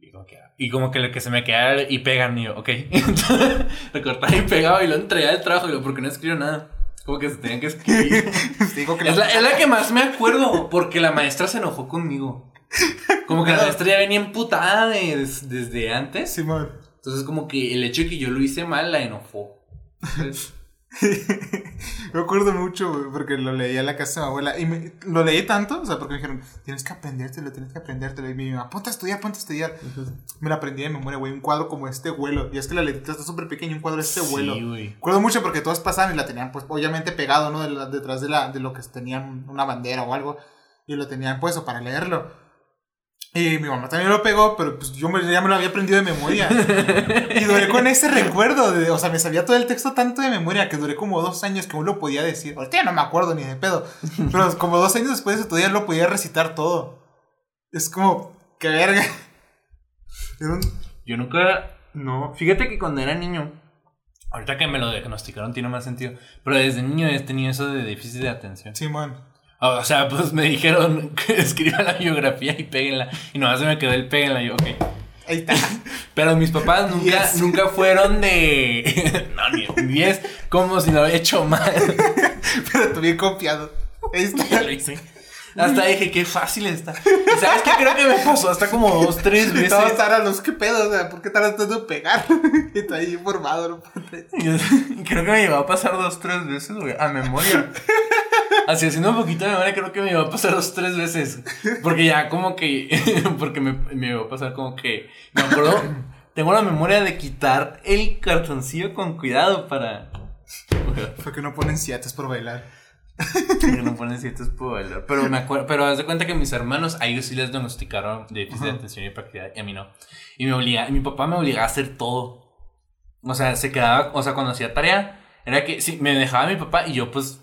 Y como que, y como que lo que se me queda y pegan, y yo, ok. Recortaba y pegaba y lo entregaba el trabajo, y porque no escribió nada. Como que se tenían que escribir. Que es, la, es la que más me acuerdo, porque la maestra se enojó conmigo. Como que la maestra ya venía emputada de- des- desde antes. Simón. Entonces, como que el hecho de que yo lo hice mal la enojó. Entonces, me acuerdo mucho, güey, porque lo leí a la casa de mi abuela. Y me- lo leí tanto, o sea, porque me dijeron, tienes que aprendértelo, tienes que aprendértelo. Y mi mamá, ponte a estudiar, ponte a estudiar. Me lo aprendí de memoria, güey, un cuadro como este vuelo. Y es que la letrita está súper pequeña, un cuadro de este vuelo. Sí, güey. Me acuerdo mucho porque todos pasaban y la tenían, pues, obviamente pegado, ¿no? De la- detrás de, la, de lo que tenían una bandera o algo. Y lo tenían puesto para leerlo. Y mi mamá también lo pegó, pero pues yo ya me lo había aprendido de memoria. y duré con ese recuerdo, de, o sea, me sabía todo el texto tanto de memoria que duré como dos años que aún lo podía decir. Ahorita ya no me acuerdo ni de pedo. Pero como dos años después de estudiar lo podía recitar todo. Es como, qué verga. Un- Yo nunca. No. Fíjate que cuando era niño. Ahorita que me lo diagnosticaron tiene más sentido. Pero desde niño he tenido eso de déficit de atención. Simón. O sea, pues me dijeron que escriba la biografía y péguenla. Y nomás se me quedó el péguenla. Y yo, ok. Ahí está. Pero mis papás nunca, nunca fueron de. no, ni un 10, como si lo había hecho mal. Pero tú bien confiado. Ahí está. Lo hice. Hasta dije, qué fácil está. ¿Y ¿Sabes qué? Creo que me pasó hasta como dos, tres veces. a los, ¿qué pedo? O sea, ¿por qué tardas tanto en pegar? y está ahí informado, ¿no? Creo que me llevó a pasar dos, tres veces, güey, a memoria. Así haciendo un poquito de memoria, creo que me llevó a pasar dos, tres veces. Porque ya como que. Porque me, me llevó a pasar como que. Me acuerdo. Tengo la memoria de quitar el cartoncillo con cuidado para. Porque no ponen siates por bailar. Que no ponen ciertos puedo bailar. Pero me acuerdo, pero haz de cuenta que mis hermanos, a ellos sí les diagnosticaron déficit de atención y hiperactividad, y a mí no. Y me obliga, y mi papá me obligaba a hacer todo. O sea, se quedaba, o sea, cuando hacía tarea, era que sí, me dejaba mi papá y yo pues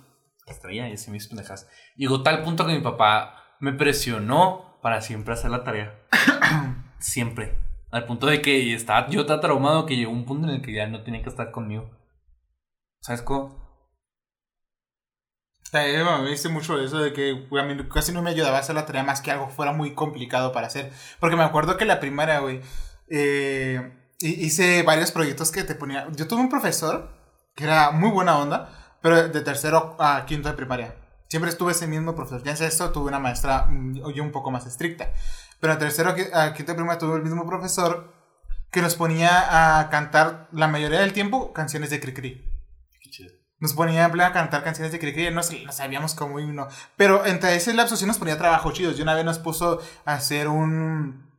las traía y hacía mis pendejas. Llegó tal punto que mi papá me presionó para siempre hacer la tarea. siempre. Al punto de que estaba yo tan traumado que llegó un punto en el que ya no tenía que estar conmigo. ¿Sabes cómo? Yo me dice mucho eso de que güey, a mí casi no me ayudaba a hacer la tarea más que algo fuera muy complicado para hacer. Porque me acuerdo que la primaria, güey, eh, hi- hice varios proyectos que te ponía. Yo tuve un profesor que era muy buena onda, pero de tercero a quinto de primaria. Siempre estuve ese mismo profesor. Ya en sexto tuve una maestra mm, yo un poco más estricta. Pero de tercero a qui- a quinto de primaria tuve el mismo profesor que nos ponía a cantar la mayoría del tiempo canciones de Cricri. Nos ponía en plan a cantar canciones de Cricri, no, no sabíamos cómo himno. Pero entre ese lapso sí nos ponía trabajos chidos. Y una vez nos puso a hacer un...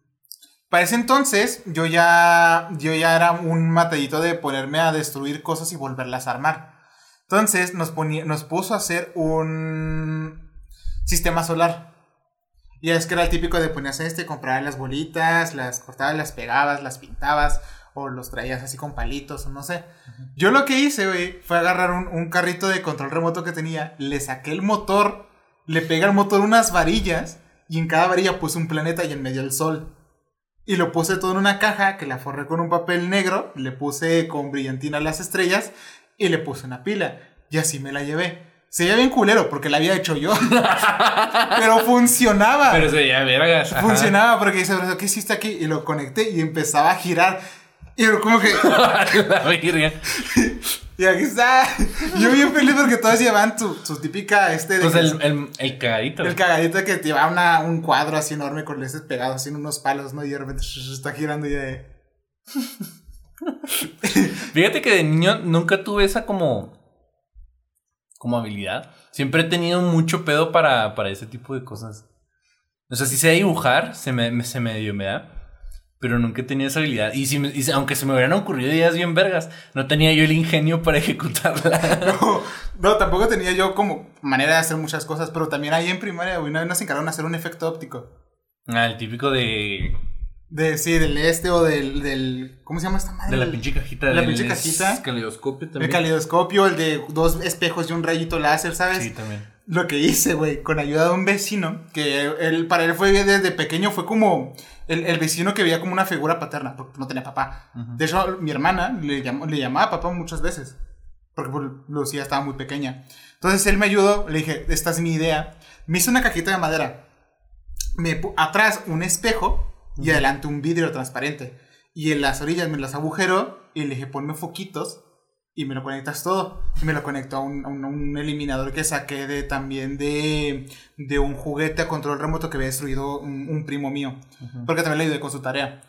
Para ese entonces yo ya, yo ya era un matadito de ponerme a destruir cosas y volverlas a armar. Entonces nos, ponía, nos puso a hacer un sistema solar. Y es que era el típico de ponías este, comprar las bolitas, las cortabas, las pegabas, las pintabas, o los traías así con palitos, o no sé. Yo lo que hice, güey, fue agarrar un, un carrito de control remoto que tenía, le saqué el motor, le pegué al motor unas varillas, y en cada varilla puse un planeta y en medio el sol. Y lo puse todo en una caja que la forré con un papel negro, le puse con brillantina las estrellas, y le puse una pila. Y así me la llevé. Se veía bien culero porque la había hecho yo. Pero funcionaba. Pero se veía vergas. Funcionaba porque dice, ¿qué hiciste aquí? Y lo conecté y empezaba a girar. Y yo como que, la y aquí está. Yo bien feliz porque todos llevaban su, su típica, este, de Pues el, el, el cagadito. el cagadito que te llevaba una- un cuadro así enorme con leses pegados así en unos palos, ¿no? Y de repente está girando y de... Fíjate que de niño nunca tuve esa como. como habilidad. Siempre he tenido mucho pedo para, para ese tipo de cosas. O sea, si sé dibujar, se me, me- se medio me da. Pero nunca he tenido esa habilidad. Y, si me- y aunque se me hubieran ocurrido ideas bien vergas, no tenía yo el ingenio para ejecutarla. No, no, tampoco tenía yo como manera de hacer muchas cosas, pero también ahí en primaria, güey, una vez nos encargaron de hacer un efecto óptico. ah, el típico de. De, sí, del este o del, del... ¿Cómo se llama esta madre? de la El- pinche cajita. de la pinche cajita. Caleidoscopio El también. calidoscopio, el de dos espejos y un rayito láser, ¿sabes? Sí, también. Lo que hice, güey, con ayuda de un vecino, que él, para él fue desde pequeño, fue como el, el vecino que veía como una figura paterna, porque no tenía papá. Ujú. De hecho, mi hermana le, llamó, le llamaba papá muchas veces, porque pues, Lucía estaba muy pequeña. Entonces él me ayudó, le dije, esta es mi idea. Me hizo una cajita de madera. Me atrás un espejo y adelante un vidrio transparente. Y en las orillas me las agujeró y le dije, ponme foquitos y me lo conectas todo. Y me lo conectó a un, a un- a un eliminador que saqué de también de, de un juguete a control remoto que había destruido un, un primo mío. Ujú. Porque también le ayudé con su tarea.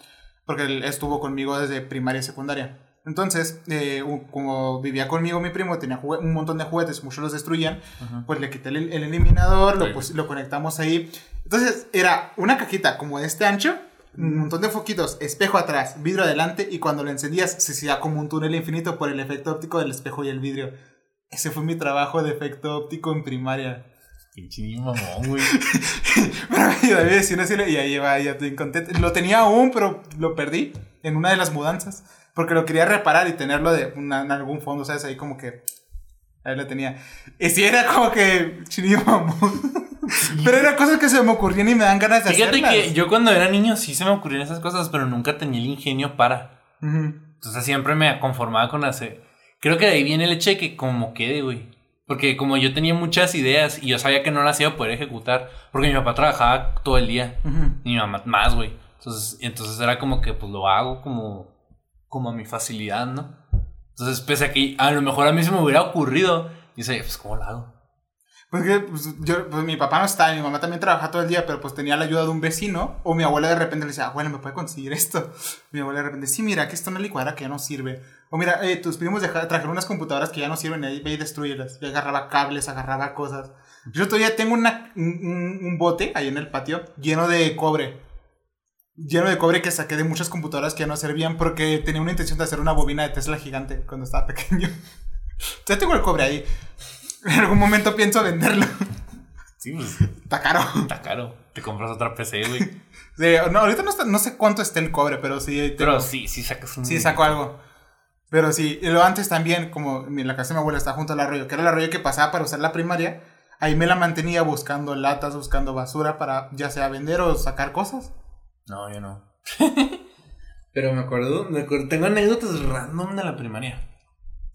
Porque él estuvo conmigo desde primaria y secundaria. Entonces, eh, como vivía conmigo mi primo, tenía un montón de juguetes, muchos los destruían, Ujú. pues le quité el, el eliminador, lo, pus- lo conectamos ahí. Entonces, era una cajita como de este ancho, un montón de foquitos, espejo atrás, vidrio adelante, y cuando lo encendías se hacía como un túnel infinito por el efecto óptico del espejo y el vidrio. Ese fue mi trabajo de efecto óptico en primaria. Pinche mamón, güey. Pero me ayudó a así, y ahí va, ya estoy contento. Lo tenía aún, pero lo perdí en una de las mudanzas. Porque lo quería reparar y tenerlo de una- en algún fondo, ¿sabes? Ahí como que. Ahí lo tenía. Y sí, era como que. Chinillo mamón. Pero eran cosas que se me ocurrían y me dan ganas de Fíjate hacerlas. que yo cuando era niño sí se me ocurrían esas cosas, pero nunca tenía el ingenio para. Entonces siempre me conformaba con hacer. Creo que de ahí viene el hecho de que como quede, güey. Porque como yo tenía muchas ideas y yo sabía que no las iba a poder ejecutar, porque mi papá trabajaba todo el día y mi mamá más, güey. Entonces, entonces era como que pues lo hago como, como a mi facilidad, ¿no? Entonces, pese a que a lo mejor a mí se me hubiera ocurrido, dice, pues ¿cómo lo hago? Pues que pues, yo, pues mi papá no está, mi mamá también trabaja todo el día, pero pues tenía la ayuda de un vecino, o mi abuela de repente le decía, abuela, ¿me puede conseguir esto? Mi abuela de repente, sí, mira, aquí está una licuadora que ya no sirve. O mira, eh, tus primos trajeron unas computadoras que ya no sirven, ahí ve y destruyelas. Y agarraba cables, agarraba cosas. Yo todavía tengo una, un, un- un bote ahí en el patio lleno de cobre. Lleno de cobre que saqué de muchas computadoras que ya no servían porque tenía una intención de hacer una bobina de Tesla gigante cuando estaba pequeño. Ya tengo el cobre ahí. En algún momento pienso venderlo. Sí, pues Está caro. está caro. Te compras otra PC, güey. Sí, no, ahorita no, está- no sé cuánto está el cobre, pero sí. tengo- Pero sí, sí sacas un... sí saco algo. Pero sí, lo antes también, como en la casa de mi abuela está junto al arroyo, que era el arroyo que pasaba para usar la primaria, ahí me la mantenía buscando latas, buscando basura para ya sea vender o sacar cosas. No, yo no. Pero me acuerdo, me acuerdo, tengo anécdotas random de la primaria.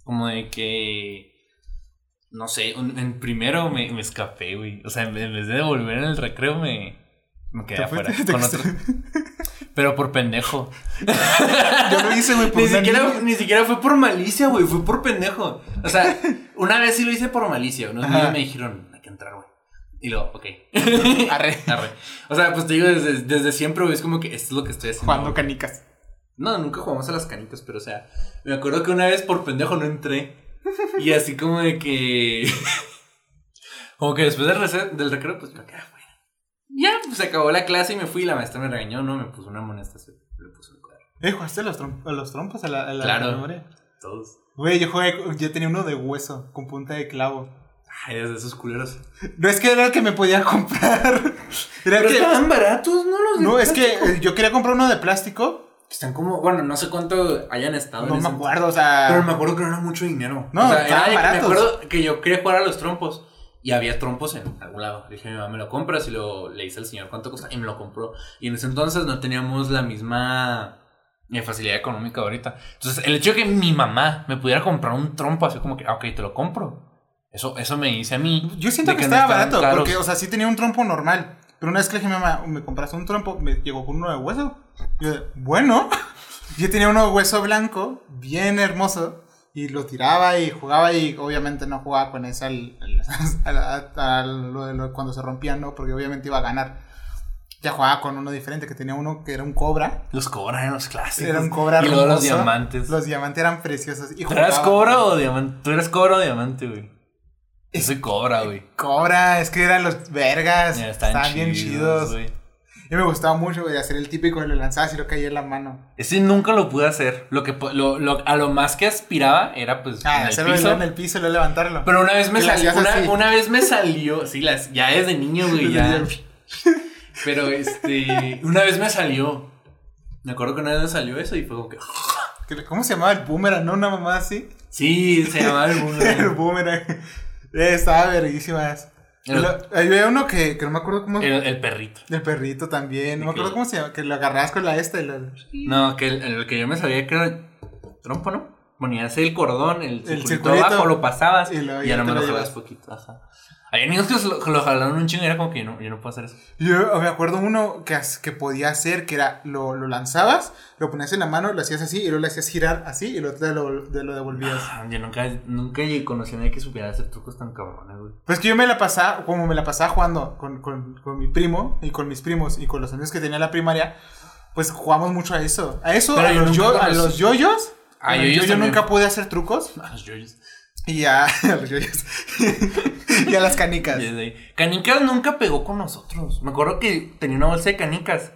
Como de que, no sé, un- en primero me, me escapé, güey. O sea, en vez en vez de devolver en el recreo me, me quedé ¿Te afuera. Con ¿Te otro. Pero por pendejo. Yo lo hice, güey, por Ni siquiera, ni siquiera fue por malicia, güey. Fue por pendejo. O sea, una vez sí lo hice por malicia. Unos niños me dijeron, hay que entrar, güey. Y luego, ok. Arre. Arre. O sea, pues te digo, desde, desde siempre, güey, es como que esto es lo que estoy haciendo. Jugando canicas. No, nunca jugamos a las canicas, pero o sea, me acuerdo que una vez por pendejo no entré. Y así como de que. como que después del, del recreo, pues me quedé afuera. Ya, pues se acabó la clase y me fui. y La maestra me regañó, ¿no? Me puso una amonestación. Le puso el cuadro. Eh, ¿jugaste a los, trom- los trompos a la, a la Claro. memoria? Todos. Güey, yo jugué, yo tenía uno de hueso, con punta de clavo. Ay, es de esos culeros. No es que era el que me podía comprar. Era Pero que, estaban baratos, ¿no? Los de no, es que eh, yo quería comprar uno de plástico. Están como. Bueno, no sé cuánto hayan estado. No en me ese- acuerdo, o sea. Pero me acuerdo que no era mucho dinero. No, o sea, estaban era de que me baratos. acuerdo que yo quería jugar a los trompos. Y había trompos en algún lado. Le dije a mi mamá, ¿me lo compras? Y lo, le hice al señor cuánto cuesta. Y me lo compró. Y en ese entonces no teníamos la misma eh, facilidad económica ahorita. Entonces, el hecho de que mi mamá me pudiera comprar un trompo, así como que, ah, ok, te lo compro. Eso, eso me dice a mí. Yo siento que, estaba barato, caros. porque, o sea, sí tenía un trompo normal. Pero una vez que le dije a mi mamá, ¿me compraste un trompo? Me llegó con uno de hueso. Yo, bueno. Yo tenía uno de hueso blanco, bien hermoso. Y lo tiraba y jugaba y obviamente no jugaba con ese al, al- al- a lo de lo- cuando se rompían, ¿no? Porque obviamente iba a ganar. Ya jugaba con uno diferente, que tenía uno que era un cobra. Los cobra eran los clásicos. Era un cobra Y luego los diamantes. Los diamantes eran preciosos. Y ¿Tú eras cobra o diamante? Tú eras cobra o diamante, güey. Yo Es- soy cobra, güey. Cobra, es que eran los vergas. Estaban bien chidos. güey. Y me gustaba mucho, güey, hacer el típico lo lanzabas y lo caía en la mano. Ese nunca lo pude hacer. Lo que po- lo, lo- a lo más que aspiraba era pues Ah, en el hacerlo piso. en el piso y luego levantarlo. Pero una vez me le salió, una, una vez me salió, sí, las, ya desde niño, güey, ya. Pero este, una vez me salió. Me acuerdo que una vez me salió eso y fue como que. ¿Cómo se llamaba el boomerang? ¿No? Una mamá así. Sí, se llamaba el el mundo. boomerang. Eh, estaba verguísimas. Había uno que, que no me acuerdo cómo. El, el perrito. El perrito también. No me acuerdo cómo se llama. Que lo agarrabas con la esta lo- No, que el, el que yo me sabía que era trompo, ¿no? Ponías el cordón, el circulito, circulito. abajo, lo pasabas Y y, ya no me lo jalabas poquito. Ajá. Hay niños que lo, lo jalaron un chingo y era como que yo no, yo no puedo hacer eso. Yo me acuerdo uno que, que podía hacer, que era, lo, lo lanzabas, lo ponías en la mano, lo hacías así, y luego lo hacías girar así, y luego te lo, te lo devolvías. Ah, Yo nunca, nunca conocí a nadie que supiera hacer trucos tan cabrones, güey. Pues que yo me la pasaba, como me la pasaba jugando con, con, con mi primo, y con mis primos, y con los amigos que tenía en la primaria, pues jugamos mucho a eso. A eso, Pero a yo los, yo, a los yoyos. Ah, a también. nunca pude hacer trucos. A los yoyos. Y a, a los yoyos. y a las canicas. Canicas nunca pegó con nosotros. Me acuerdo que tenía una bolsa de canicas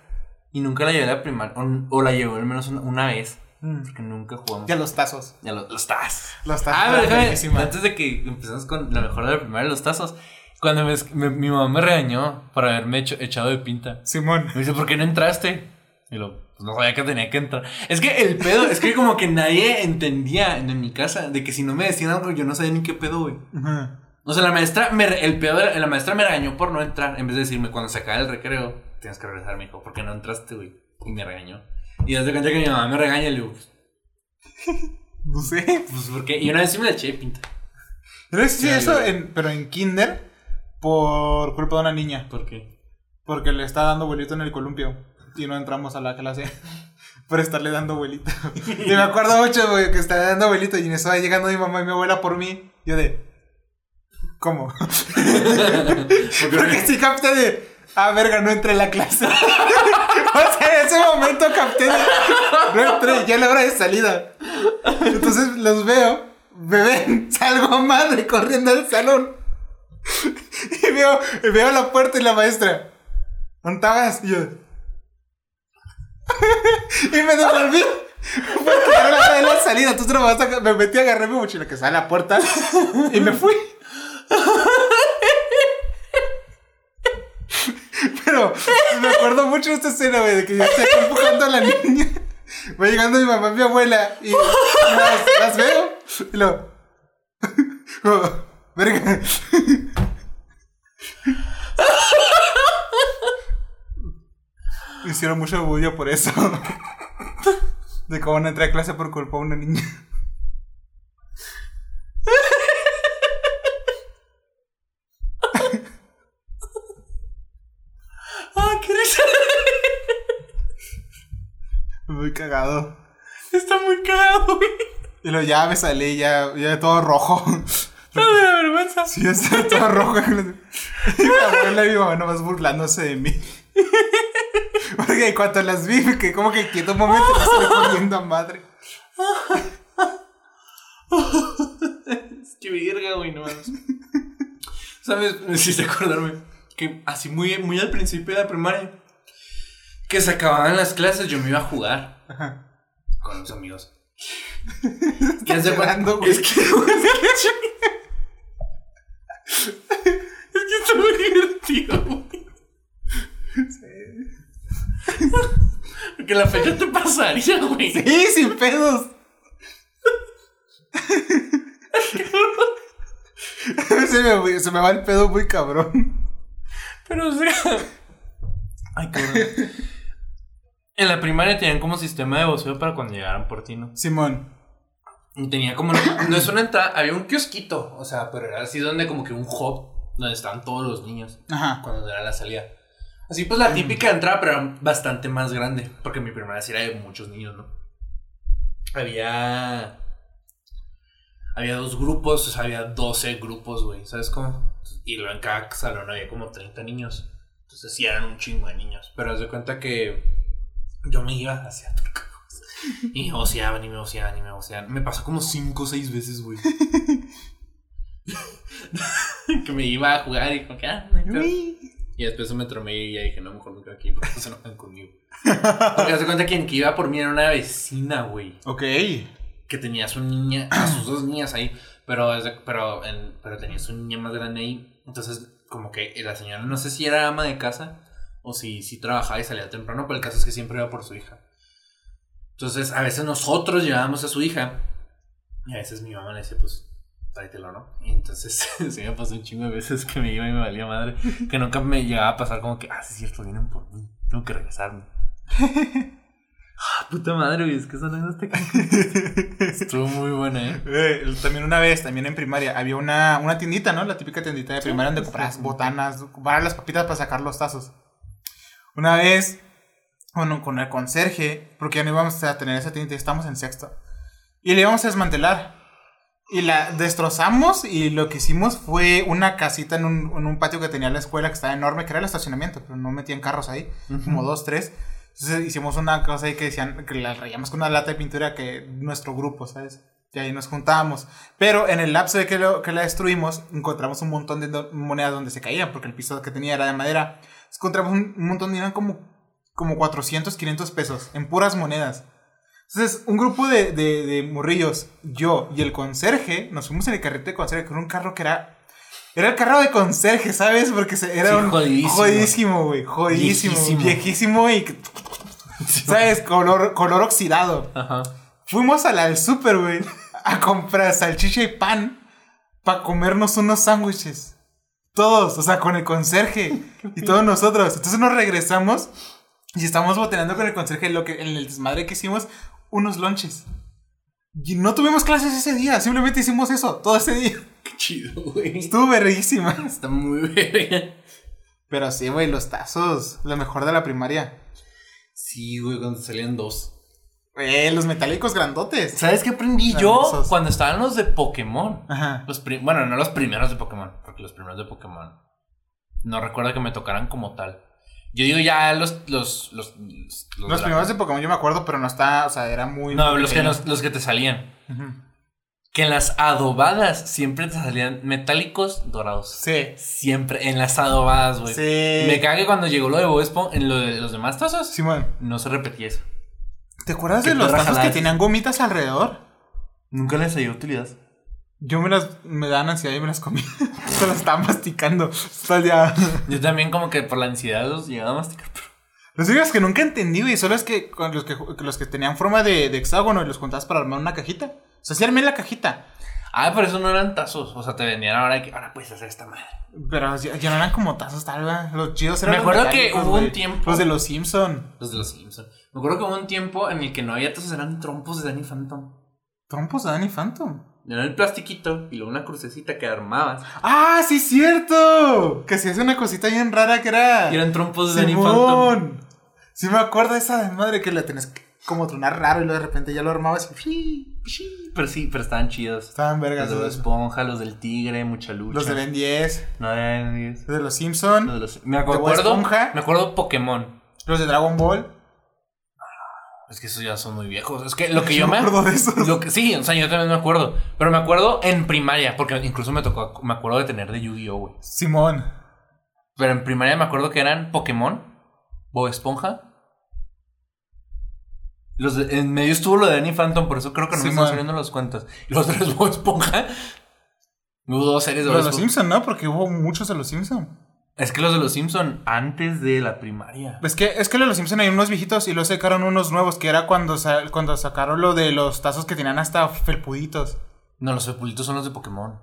y nunca la llevé a la primaria. O, o la llevé al menos una, una vez. Mm. Porque nunca jugamos. Y a los tazos. Ya lo- los tazos. Los tazos. Ah, pero déjame, antes de que empezamos con la mejor de la primaria, los tazos. Cuando me- me- mi mamá me regañó por haberme hecho- echado de pinta. Simón. Me dice, ¿por qué no entraste? Y lo, no sabía que tenía que entrar. Es que el pedo, es que como que nadie entendía en, mi casa de que si no me decían algo, yo no sabía ni qué pedo, güey. O sea, la maestra, me, el pedo, la maestra me regañó por no entrar. En vez de decirme, cuando se acabe el recreo, tienes que regresar, me dijo, ¿por qué no entraste, güey? Y me regañó. Y desde cuenta que mi mamá me regaña, y le digo, pues, No sé. pues ¿por qué? Y una vez sí me la eché de pinta. Pero sí, eso, en, pero en kinder, por culpa de una niña. ¿Por qué? Porque le está dando vuelito en el columpio. Y no entramos a la clase por estarle dando vuelita. y me acuerdo mucho, güey, que estaba dando vuelita y me estaba llegando mi mamá y mi abuela por mí. Yo de, ¿cómo? Porque sí capté de, ah, verga, no entré a la clase. o sea, en ese momento capté de, no entré, ya la hora de salida. Entonces los veo, me ven, salgo madre corriendo al salón. y veo, veo la puerta y la maestra. ¿Dónde estabas? Y yo. y me devolví. Porque era la salida. No me, vas a- me metí, agarré mi mochila que sale a la puerta y me fui. Pero me acuerdo mucho de esta escena, güey, de que yo estoy empujando a la niña. Va llegando mi mamá y mi abuela y las, veo. Y lo. verga. Hicieron mucho bullo por eso. De cómo no entré a clase por culpa de una niña. ¡Ah, qué! Muy cagado. Está muy cagado, güey. Y luego ya me salí, ya, ya todo rojo. No me da vergüenza. Sí, está todo rojo. Y mi abuela y mi mamá nomás burlándose de mí. Porque en cuanto las vi, quedé como que quieto un momento me salí corriendo a madre. Es que verga, güey, no. ¿Sabes? Me hiciste acordarme que así muy, muy al principio de la primaria, que se acababan las clases, yo me iba a jugar Ajá. con los amigos. Cuenta- llorando, güey. Es que, es que está muy divertido, güey. Porque la fecha te pasaría, güey. Sí, sin pedos. se, me, se me va el pedo muy cabrón. Pero, o sea. Ay, cabrón. En la primaria tenían como sistema de voceo para cuando llegaran por ti, ¿no? Simón. Y tenía como. No es una entrada, había un kiosquito. O sea, pero era así donde como que un hub donde estaban todos los niños Ajá. cuando era la salida. Así pues la típica entrada, pero era bastante más grande. Porque mi primaria sí era de muchos niños, ¿no? Había. Había dos grupos, o sea, había 12 grupos, güey, ¿sabes cómo? Y luego en cada salón había como 30 niños. Entonces sí eran un chingo de niños. Pero haz de cuenta que yo me iba hacia turcos. Y me voceaban y me voceaban y me voceaban. Me pasó como 5 o 6 veces, güey. que me iba a jugar y como que, ah. Y después me tromé y ya dije, no, mejor me quedo aquí porque se enojan conmigo. Porque haz de cuenta que quien que iba por mí era una vecina, güey. Ok. Que tenía a su niña, a sus dos niñas ahí. Pero, pero, en- pero tenía su niña más grande ahí. Entonces, como que la señora, no sé si era ama de casa o si, si trabajaba y salía temprano, pero el caso es que siempre iba por su hija. Entonces, a veces nosotros llevábamos a su hija y a veces mi mamá le decía, pues, tráetelo, ¿no? Y entonces, sí me pasó un chingo de veces que me iba y me valía madre. Que nunca me llegaba a pasar como que, ah, sí es cierto, vienen por mí, tengo que regresarme. ah, puta madre, güey, es que esa no está Estuvo muy buena, ¿eh? Eh, también una vez, también en primaria, había una, una tiendita, ¿no? La típica tiendita de primaria donde compras sí. botanas, comprar las papitas para sacar los tazos. Una vez, bueno, con el conserje, porque ya no íbamos a tener esa tiendita, estamos en sexto. Y le íbamos a desmantelar. Y la destrozamos y lo que hicimos fue una casita en un, en un patio que tenía la escuela que estaba enorme, que era el estacionamiento, pero no metían carros ahí, como dos, tres. Entonces hicimos una cosa ahí que decían que la rayamos con una lata de pintura que nuestro grupo, ¿sabes? Y ahí nos juntábamos. Pero en el lapso de que, lo- que la destruimos, encontramos un montón de do- monedas donde se caían, porque el piso que tenía era de madera. Encontramos un, un montón, eran como, como 400, 500 pesos en puras monedas. Entonces, un grupo de, de, de morrillos, yo y el conserje, nos fuimos en el carrito de conserje con un carro que era. Era el carro de conserje, ¿sabes? Porque era Sí, un. jodidísimo. Jodidísimo, güey. Jodidísimo. Viejísimo. Viejísimo y. ¿Sabes? Color, color oxidado. Ajá. Fuimos al, al super, güey, a comprar salchicha y pan para comernos unos sándwiches. Todos, o sea, con el conserje y todos nosotros. Entonces nos regresamos y estamos boteando con el conserje lo que, en el desmadre que hicimos, unos lonches. Y no tuvimos clases ese día, simplemente hicimos eso, todo ese día. Qué chido, güey. Estuvo verguísima. Está muy verga. Pero sí, güey, los tazos, lo mejor de la primaria. Sí, güey, cuando salían dos. Eh, los metálicos grandotes. ¿Sabes qué aprendí yo cuando estaban los de Pokémon? Ajá. Los bueno, no los primeros de Pokémon, porque los primeros de Pokémon no recuerdo que me tocaran como tal. Yo digo ya los los los los, primeros de Pokémon yo me acuerdo, pero no está, o sea, era muy... No, muy los que pequeño. los que te salían. Que en las adobadas siempre te salían metálicos dorados. Sí. Siempre en las adobadas, güey. Sí. Me caga que cuando llegó lo de Bob Esponja, en lo de los demás tazos, Simón, no se repetía eso. ¿te acuerdas ¿Qué de los tazos que tenían gomitas alrededor? Nunca les dio utilidad. Yo me las, me daban ansiedad y me las comía. Se las estaba masticando. Día. Yo también como que por la ansiedad los llegaba a masticar. pero- Los únicos que nunca entendí, güey, son los que, con los que, los que tenían forma de, de hexágono y los juntabas para armar una cajita. O sea, sí armé la cajita. Ah, pero eso no eran tazos. O sea, te vendían ahora que ahora puedes hacer esta madre. Pero ya, ya no eran como tazos, tal vez. Los chidos eran Me los acuerdo que hubo un tiempo- Los de los Simpson. Los de los Simpsons. Me acuerdo que hubo un tiempo en el que no había tazos, eran trompos de Danny Phantom. Trompos de Danny Phantom. Era el plastiquito y luego una crucecita que armabas. ¡Ah, sí, cierto! Que se hace una cosita bien rara que era. Y eran trompos de Phantom. Sí me acuerdo de esa de madre que la tenés como tronar raro y luego de repente ya lo armabas y. Pero sí, pero estaban chidos. Estaban vergas. Los de Esponja, los del Tigre, mucha lucha. los de Ben 10, No de Ben 10. los de los Simpson, Los de los- Me acuerdo. Esponja. Me acuerdo Pokémon. los de Dragon Ball. Es que esos ya son muy viejos. Es que lo que Yo yo me acuerdo de. Lo que, sí, o sea, yo también me acuerdo. Pero me acuerdo en primaria, porque incluso me tocó, me acuerdo de tener de Yu-Gi-Oh, güey. Simón. Pero en primaria me acuerdo que eran Pokémon, Bob Esponja. Los de- en medio estuvo lo de Danny Phantom, por eso creo que no Sí, me están saliendo las cuentas. Y los tres Bob Esponja. Hubo dos series de Bob Los de los Esponja. Simpson, ¿no? Porque hubo muchos de los Simpson. Es que los de los Simpson antes de la primaria. Es que, es que los de los Simpson hay unos viejitos y luego sacaron unos nuevos, que era cuando, sa- cuando sacaron lo de los tazos que tenían hasta felpuditos. No, los fepulitos son los de Pokémon.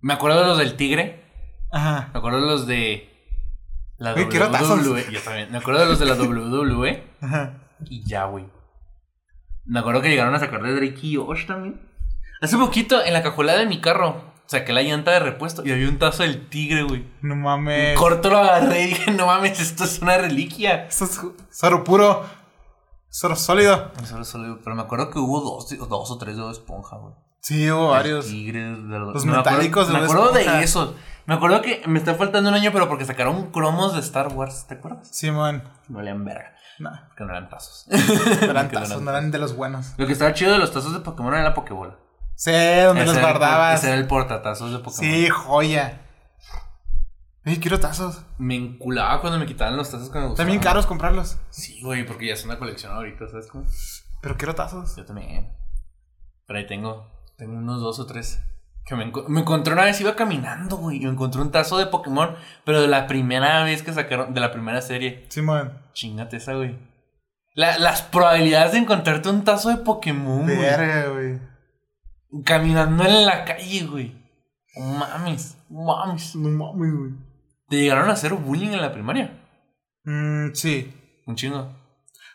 Me acuerdo de los del tigre. Ajá. Me acuerdo de los de la tazos. WWE. Yo también. Me acuerdo de los de la WWE. Ajá. Y ya, güey. Me acuerdo que llegaron a sacar de Drake y Josh también. Hace poquito, en la cajuela de mi carro, saqué la llanta de repuesto y había un tazo del tigre, güey. No mames. Corto lo agarré y dije, no mames, esto es una reliquia. Esto es soro puro. Soro sólido. Solo- solo- pero me acuerdo que hubo dos, dos o tres de esponja, güey. Sí, hubo varios. El tigre, de los, Los me acuerdo- metálicos de Me acuerdo de esos. Me acuerdo que me está faltando un año, pero porque sacaron cromos de Star Wars, ¿te acuerdas? Simón. No valían verga. No, Porque no eran tazos. no eran Que tazos, no eran de los buenos. Lo que estaba chido de los tazos de Pokémon era la Pokébola. Sé, donde Ese los era el guardabas. Ese era el portatazos de Pokémon. Sí, joya. Oye, quiero tazos. Me enculaba cuando me quitaban los tazos que me gustaban. Bien caros comprarlos. Sí, güey, porque ya es una colección ahorita, ¿sabes cómo? Pero quiero tazos. Yo también. Pero ahí tengo. Tengo unos dos o tres. Que me, enco- me encontré una vez, iba caminando, güey. Y me encontré un tazo de Pokémon. Pero de la primera vez que sacaron. De la primera serie. Simón. Chingate esa, güey. La- las probabilidades de encontrarte un tazo de Pokémon, güey. Güey. Caminando en la calle, güey. Mames. Mames. No mames, güey. ¿Te llegaron a hacer bullying en la primaria? Mm, sí. Un chingo.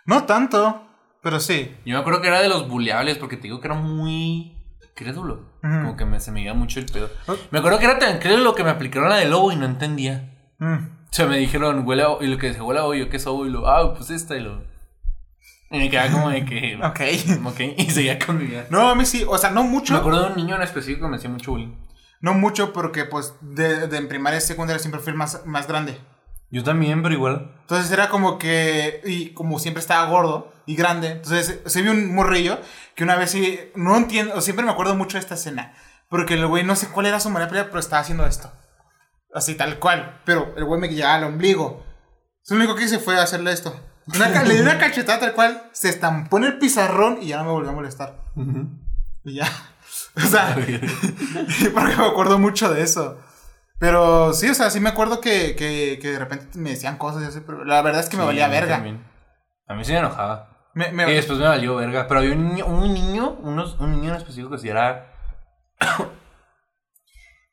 No tanto, pero sí. Yo me acuerdo que era de los buleables porque te digo que era muy crédulo. Como que me, se me iba mucho el pedo. Oh. Me acuerdo que era tan crédulo que me aplicaron la de lobo y no entendía. Mm. O sea, me dijeron, huele a... Y lo que decía, huele a hoyo, ¿qué es hoyo? Y lo, ah, pues esta. Y lo... Y me quedaba como de que... Ok. ok. Y seguía con mi vida. No, a mí sí. O sea, no Me mucho. acuerdo de un niño en específico que me hacía mucho bullying. No mucho porque, pues, de, de en primaria y secundaria siempre fui el más, más grande. Yo también, pero igual. Entonces era como que, y como siempre estaba gordo y grande, entonces se vio un morrillo que una vez sí, no entiendo, siempre me acuerdo mucho de esta escena, porque el güey no sé cuál era su manera pero estaba haciendo esto. Así tal cual, pero el güey me llegaba al ombligo. Lo único que hice fue hacerle esto. Una le di una cachetada tal cual, se estampó en el pizarrón y ya no me volvió a molestar. Y ya. O sea, porque me acuerdo mucho de eso. Pero sí, o sea, sí me acuerdo que, que, que de repente me decían cosas y así, pero la verdad es que me Sí, valía verga. también. A mí sí me enojaba. Me, me- Y después me valió verga. Pero había un niño, un niño, unos, un niño en específico que sí era.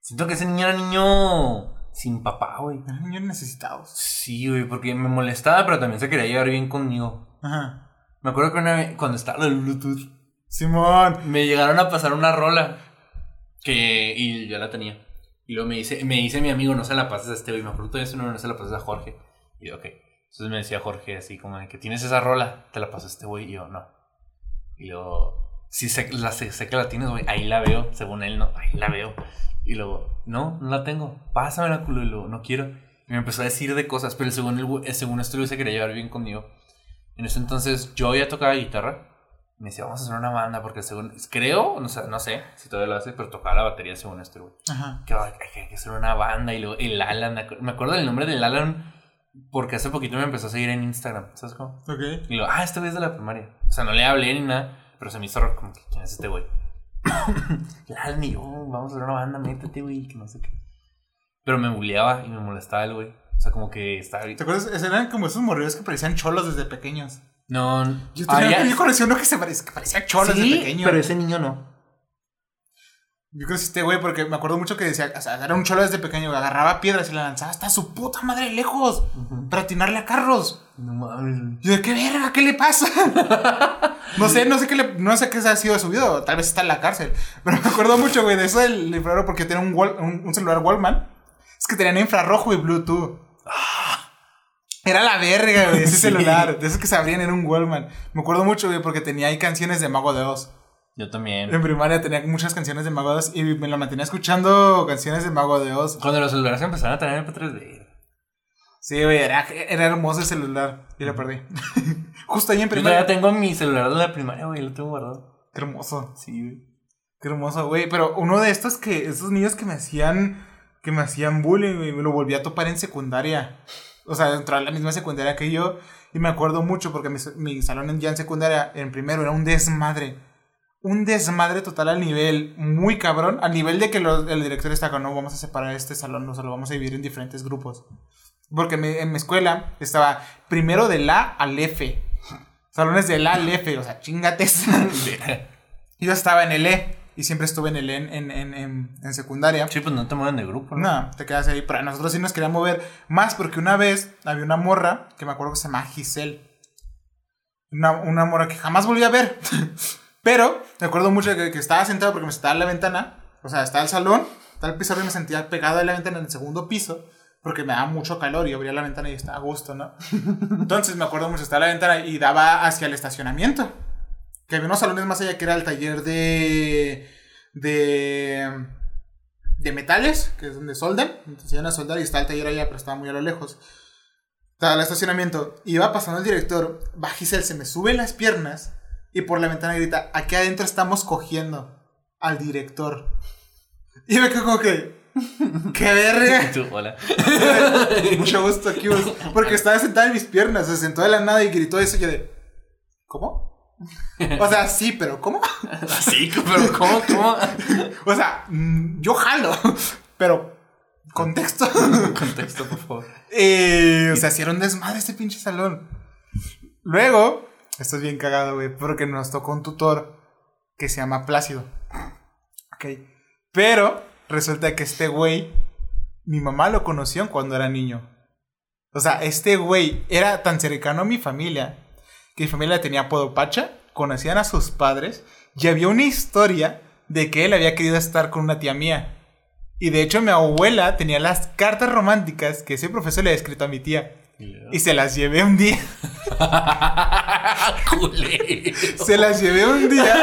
Siento que ese niño era niño sin papá, güey. Niños necesitados. Sí, güey, porque me molestaba, pero también se quería llevar bien conmigo. Ajá. Me acuerdo que una vez, cuando estaba el Bluetooth, Simón. me llegaron a pasar una rola que. y yo la tenía. Y luego me dice, me dice mi amigo, no se la pases a este güey. Me acuerdo de eso, no, no se la pases a Jorge. Y yo, ok. Entonces me decía Jorge así como que tienes esa rola, te la pasó este güey y yo no. Y luego, si sé, la, sé, sé que la tienes, güey, ahí la veo, según él, no, ahí la veo. Y luego, no, no la tengo, pásamela, culo, y luego, no quiero. Y me empezó a decir de cosas, pero según, el, según esto, se quería llevar bien conmigo. En ese entonces yo ya tocaba guitarra. Me decía, vamos a hacer una banda, porque según, creo, no sé, no sé si todavía lo hace, pero tocaba la batería según esto, güey Ajá. que hay que, hacer una banda y luego el Alan, me acu- me acuerdo del nombre del Alan porque hace poquito me empezó a seguir en Instagram, ¿sabes cómo? Ok. Y luego, ah, este güey es de la primaria. O sea, no le hablé ni nada, pero se me hizo raro como que, ¿quién es este güey? y yo, vamos a hacer una banda, métete, güey, que no sé qué. Pero me bulleaba y me molestaba el güey. O sea, como que estaba... ¿Te acuerdas? Eran como esos morrillos que parecían cholos desde pequeños. No, Yo, ah, tenía, ya- yo conocí uno que, se parecía, que parecía cholos Sí, desde pequeño. pero ese niño no. Yo conocí a este güey porque me acuerdo mucho que decía, o sea, era un cholo desde pequeño, güey, agarraba piedras y la lanzaba hasta su puta madre lejos para atinarle a carros. No mames. Yo de qué verga, ¿qué le pasa? no sé, no sé qué le, no sé qué ha sido de su vida, tal vez está en la cárcel. Pero me acuerdo mucho, güey, de eso del infrarrojo porque tenía un, Wal- un, un celular Wallman. Es que tenían infrarrojo y Bluetooth. Era la verga, güey, ese Sí. celular. De esos que se abrían en un Wallman. Me acuerdo mucho, güey, porque tenía ahí canciones de Mago de Oz. Yo también. En primaria tenía muchas canciones de Mago de Oz y me la mantenía escuchando canciones de Mago de Oz. Cuando los celulares empezaron a tener MP3, Sí, güey, era, era hermoso el celular. Y lo perdí. Justo ahí en Yo primaria. todavía tengo mi celular de la primaria, güey, lo tengo guardado. Qué hermoso. Sí, güey. Qué hermoso, güey. Pero uno de estos que, esos niños que me hacían, que me hacían bullying, güey, me lo volví a topar en secundaria. O sea, dentro de la misma secundaria que yo. Y me acuerdo mucho porque mi, mi salón ya en secundaria, en primero, era un desmadre. Un desmadre total al nivel muy cabrón. Al nivel de que los- el director está con, no, vamos a separar este salón, no, lo vamos a dividir en diferentes grupos. Porque en mi escuela estaba primero del A al F. Salones del A al F, o sea, chingates. Yo estaba en el E y siempre estuve en el E en, en, en, en- secundaria. Sí, pues no te mueven de grupo, ¿no? No, te quedas ahí. Pero nosotros sí nos querían mover más porque una vez había una morra que me acuerdo que se llama Giselle. Una, una morra que jamás volví a ver. Pero me acuerdo mucho que, que estaba sentado porque me sentaba en la ventana. O sea, estaba el salón, estaba el pizarro y me sentía pegado a la ventana en el segundo piso. Porque me daba mucho calor y abría la ventana y estaba a gusto, ¿no? Entonces me acuerdo mucho, estaba en la ventana y daba hacia el estacionamiento. Que había unos salones más allá que era el taller de. de. de metales, que es donde soldan. Entonces iban a soldar y está el taller allá, pero estaba muy a lo lejos. Estaba el estacionamiento. Iba pasando el director, Giselle, se me sube las piernas y por la ventana grita: Aquí adentro estamos cogiendo al director. Y me quedo como que. ¡Qué verga! Tú, hola. Mucho gusto aquí. Porque estaba sentada en mis piernas, se sentó de la nada y gritó eso. Y yo de. ¿Cómo? O sea, sí, pero ¿cómo? Así, pero ¿cómo? ¿Cómo? O sea, mm, yo jalo, pero contexto. Contexto, por favor. Eh, o sea, hicieron desmadre este pinche salón. Luego, esto es bien cagado, güey, porque nos tocó un tutor que se llama Plácido. Ok. Pero resulta que este güey, mi mamá lo conoció cuando era niño. O sea, este güey era tan cercano a mi familia que mi familia tenía apodo Pacha, conocían a sus padres y había una historia de que él había querido estar con una tía mía. Y de hecho mi abuela tenía las cartas románticas que ese profesor le había escrito a mi tía. Y se las llevé un día. Se las llevé un día.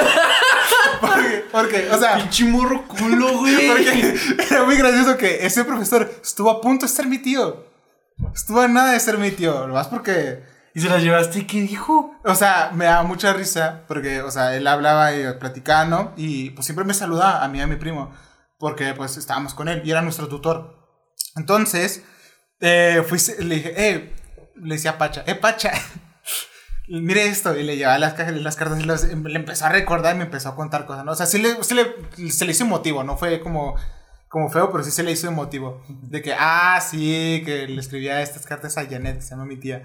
Porque, porque, o sea, Pinche morro culo, güey. porque era muy gracioso que ese profesor estuvo a punto de ser mi tío. Estuvo a nada de ser mi tío. Lo más porque ¿Y se las llevaste? ¿Y qué dijo? O sea, me da mucha risa porque, o sea, él hablaba y platicaba, ¿no? Y pues siempre me saludaba a mí y a mi primo porque pues estábamos con él y era nuestro tutor. Entonces, eh, fui, le dije, eh, le decía Pacha, eh, Pacha, mire esto. Y le llevaba las, cartas y le empezó a recordar y me empezó a contar cosas, ¿no? O sea, sí le, sí le- se le hizo emotivo, no fue como, como feo, pero sí se le hizo emotivo. De que, ah, sí, que le escribía estas cartas a Janet, que se llama mi tía.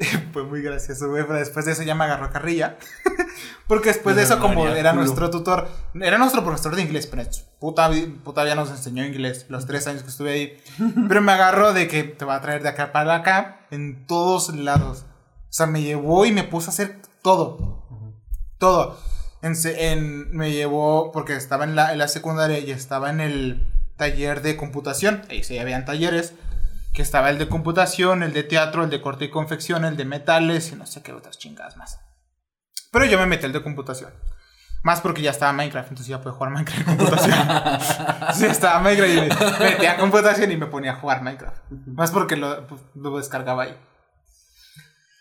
Fue muy gracioso, güey, pero después de eso ya me agarró carrilla. Porque después de eso, como era nuestro tutor, era nuestro profesor de inglés, pero puta, puta ya nos enseñó inglés los tres años que estuve ahí. Pero me agarró de que te va a traer de acá para acá en todos lados. O sea, me llevó y me puso a hacer todo. Todo. En, en- me llevó, porque estaba en la, en la secundaria y estaba en el taller de computación. Ahí sí habían talleres. Que estaba el de computación, el de teatro, el de corte y confección, el de metales y no sé qué otras chingadas más. Pero yo me metí el de computación. Más porque ya estaba Minecraft, entonces ya puedo jugar Minecraft en computación. sí, estaba Minecraft y me metí a computación y me ponía a jugar Minecraft. Más porque lo, pues, lo descargaba ahí.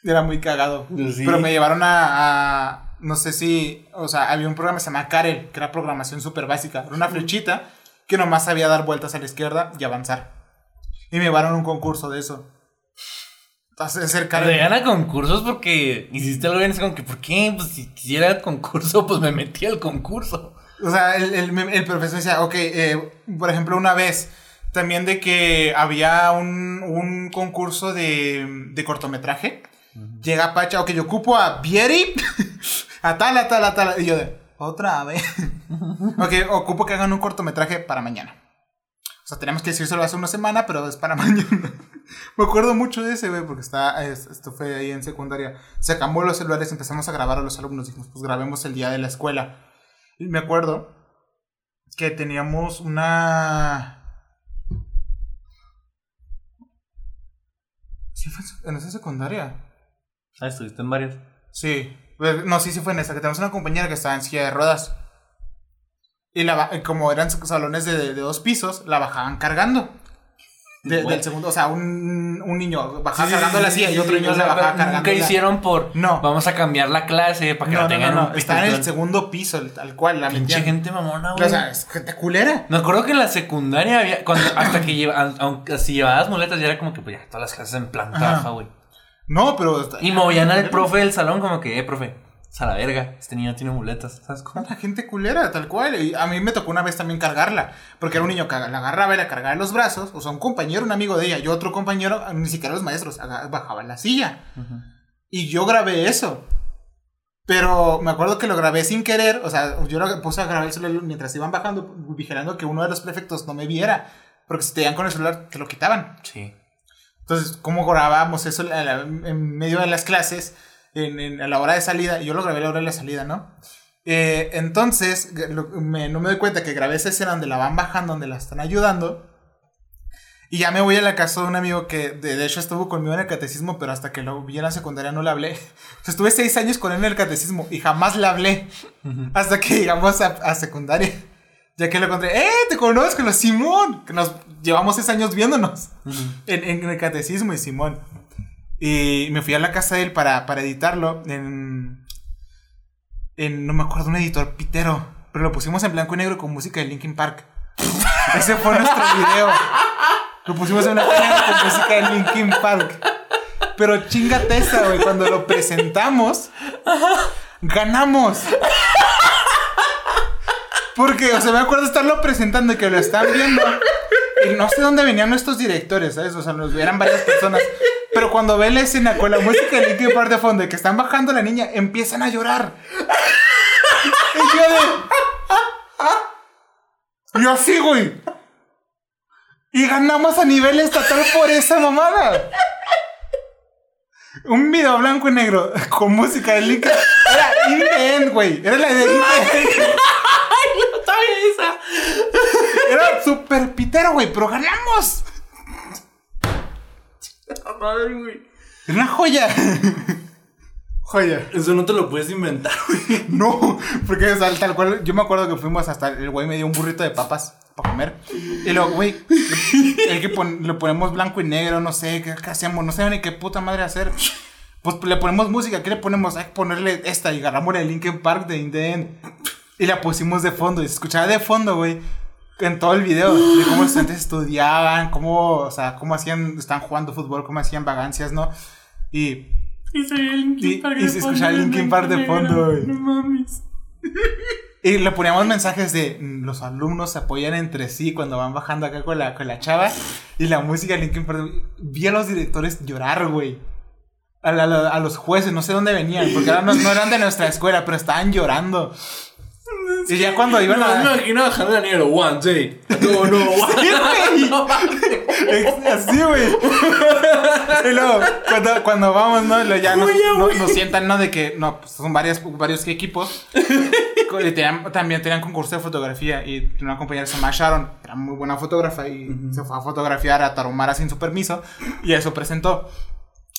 Era muy cagado. Pues sí. Pero me llevaron a, a- No sé si. O sea, había un programa que se llama Karel, que era programación súper básica. Era una flechita que nomás sabía dar vueltas a la izquierda y avanzar. Y me llevaron a un concurso de eso. Te gana concursos porque hiciste algo bien. Es como que, ¿por qué? Pues si quisiera el concurso, pues me metí al concurso. O sea, el, el- el profesor decía, ok, eh, por ejemplo, una vez también de que había un, un concurso de, de cortometraje. Llega Pacha, ok, yo ocupo a Vieri, a tal, a tal, a tal. Y yo de, otra vez. ok, ocupo que hagan un cortometraje para mañana. O sea, tenemos que decírselo hace una semana, pero es para mañana. Me acuerdo mucho de ese, güey, porque está, es- esto fue ahí en secundaria. Sacamos los celulares, empezamos a grabar a los alumnos. Dijimos, pues grabemos el día de la escuela. Y me acuerdo que teníamos una... Sí, fue en se- esa secundaria. Ah, estuviste en varios. Sí. Pues, No, sí, sí fue en esa. Que tenemos una compañera que estaba en silla de ruedas. Y la, como eran salones de, de dos pisos, la bajaban cargando. De- del segundo, o sea, un, un niño bajaba Sí, cargando sí, la silla y otro sí, niño la bajaba cargando. La- hicieron por. No. Vamos a cambiar la clase para que No, la tengan no, un. Está en el segundo piso, tal cual. La Pinche gente mamona, güey. O sea, es gente culera. Me acuerdo que en la secundaria había. Cuando, hasta que lleva, aun- aunque si llevabas muletas, ya era como que pues ya todas las clases en planta baja, güey. No, pero. Y movían al profe del salón, como que, eh, profe, a la verga. Este niño tiene muletas, ¿sabes cómo? La gente culera, tal cual. Y a mí me tocó una vez también cargarla. Porque era un niño que la agarraba y la cargaba en los brazos. O sea, un compañero, un amigo de ella. Y otro compañero, ni siquiera los maestros, bajaban la silla. Y yo grabé eso. Pero me acuerdo que lo grabé sin querer. O sea, yo lo puse a grabar el celular mientras iban bajando, vigilando que uno de los prefectos no me viera. Porque si te iban con el celular, te lo quitaban. Sí. Entonces, ¿cómo grabábamos eso en medio de las clases, en, en- a la hora de salida? Yo lo grabé a la hora de la salida, ¿no? Eh, entonces, lo- me- no me doy cuenta que grabé esa escena donde la van bajando, donde la están ayudando. Y ya me voy a la casa de un amigo que de, de hecho estuvo conmigo en el catecismo, pero hasta que lo vi en la secundaria no le hablé. O sea, estuve seis años con él en el catecismo y jamás le hablé. Hasta que llegamos a, a secundaria. Ya que lo encontré, ¡eh! Te conozco, Simón. Que nos llevamos seis años viéndonos en, en el catecismo y Simón. Y me fui a la casa de él para, para editarlo en, en, no me acuerdo, un editor pitero. Pero lo pusimos en blanco y negro con música de Linkin Park. Ese fue nuestro video. Lo pusimos en blanco y negro con música de Linkin Park. Pero chingate esa, güey. Cuando lo presentamos, ganamos. Porque, o sea, me acuerdo estarlo presentando y que lo están viendo. Y no sé dónde venían nuestros directores, ¿sabes? O sea, nos eran varias personas. Pero cuando ve la escena con la música de Linkin Park de fondo y que están bajando la niña, empiezan a llorar. Y yo de. Y así, güey. Y ganamos a nivel estatal por esa mamada. Un video blanco y negro con música de Linkin. Era In the End, güey. Era la de In the End. Era super pitero, güey, pero ganamos. Era una joya. joya. Eso no te lo puedes inventar, güey. No, porque o sea, tal cual, yo me acuerdo que fuimos hasta el güey me dio un burrito de papas para comer. Y luego, güey, el que pon- le ponemos blanco y negro, no sé, ¿qué, qué hacemos? No sé ni qué puta madre hacer. Pues le ponemos música, ¿qué le ponemos? Hay que ponerle esta y agarramos el Linkin Park de In the End. Y la pusimos de fondo y se escuchaba de fondo, güey. En todo el video, de cómo los estudiantes estudiaban, cómo, o sea, cómo hacían, estaban jugando fútbol, cómo hacían vagancias, ¿no? Y Y se veía Linkin Park y se escuchaba Linkin Park de fondo. No mames. Y le poníamos mensajes de mm, los alumnos se apoyan entre sí cuando van bajando acá con la, con la chava. Y la música de Linkin Park. Vi a los directores llorar, güey. A, los jueces, no sé dónde venían, porque no eran de nuestra escuela, pero estaban llorando. Y ya cuando iban No, a. me imagino bajando la nieve, one day. No, no, one Así, güey. Y luego, cuando, cuando vamos, ¿no? Luego ya nos, Oye, nos sientan, ¿no? De que, no, pues son varias, varios equipos. Y tenían- también tenían concurso de fotografía. Y una compañera se llama Sharon, era muy buena fotógrafa. Y se fue a fotografiar a Tarahumara sin su permiso. Y eso presentó.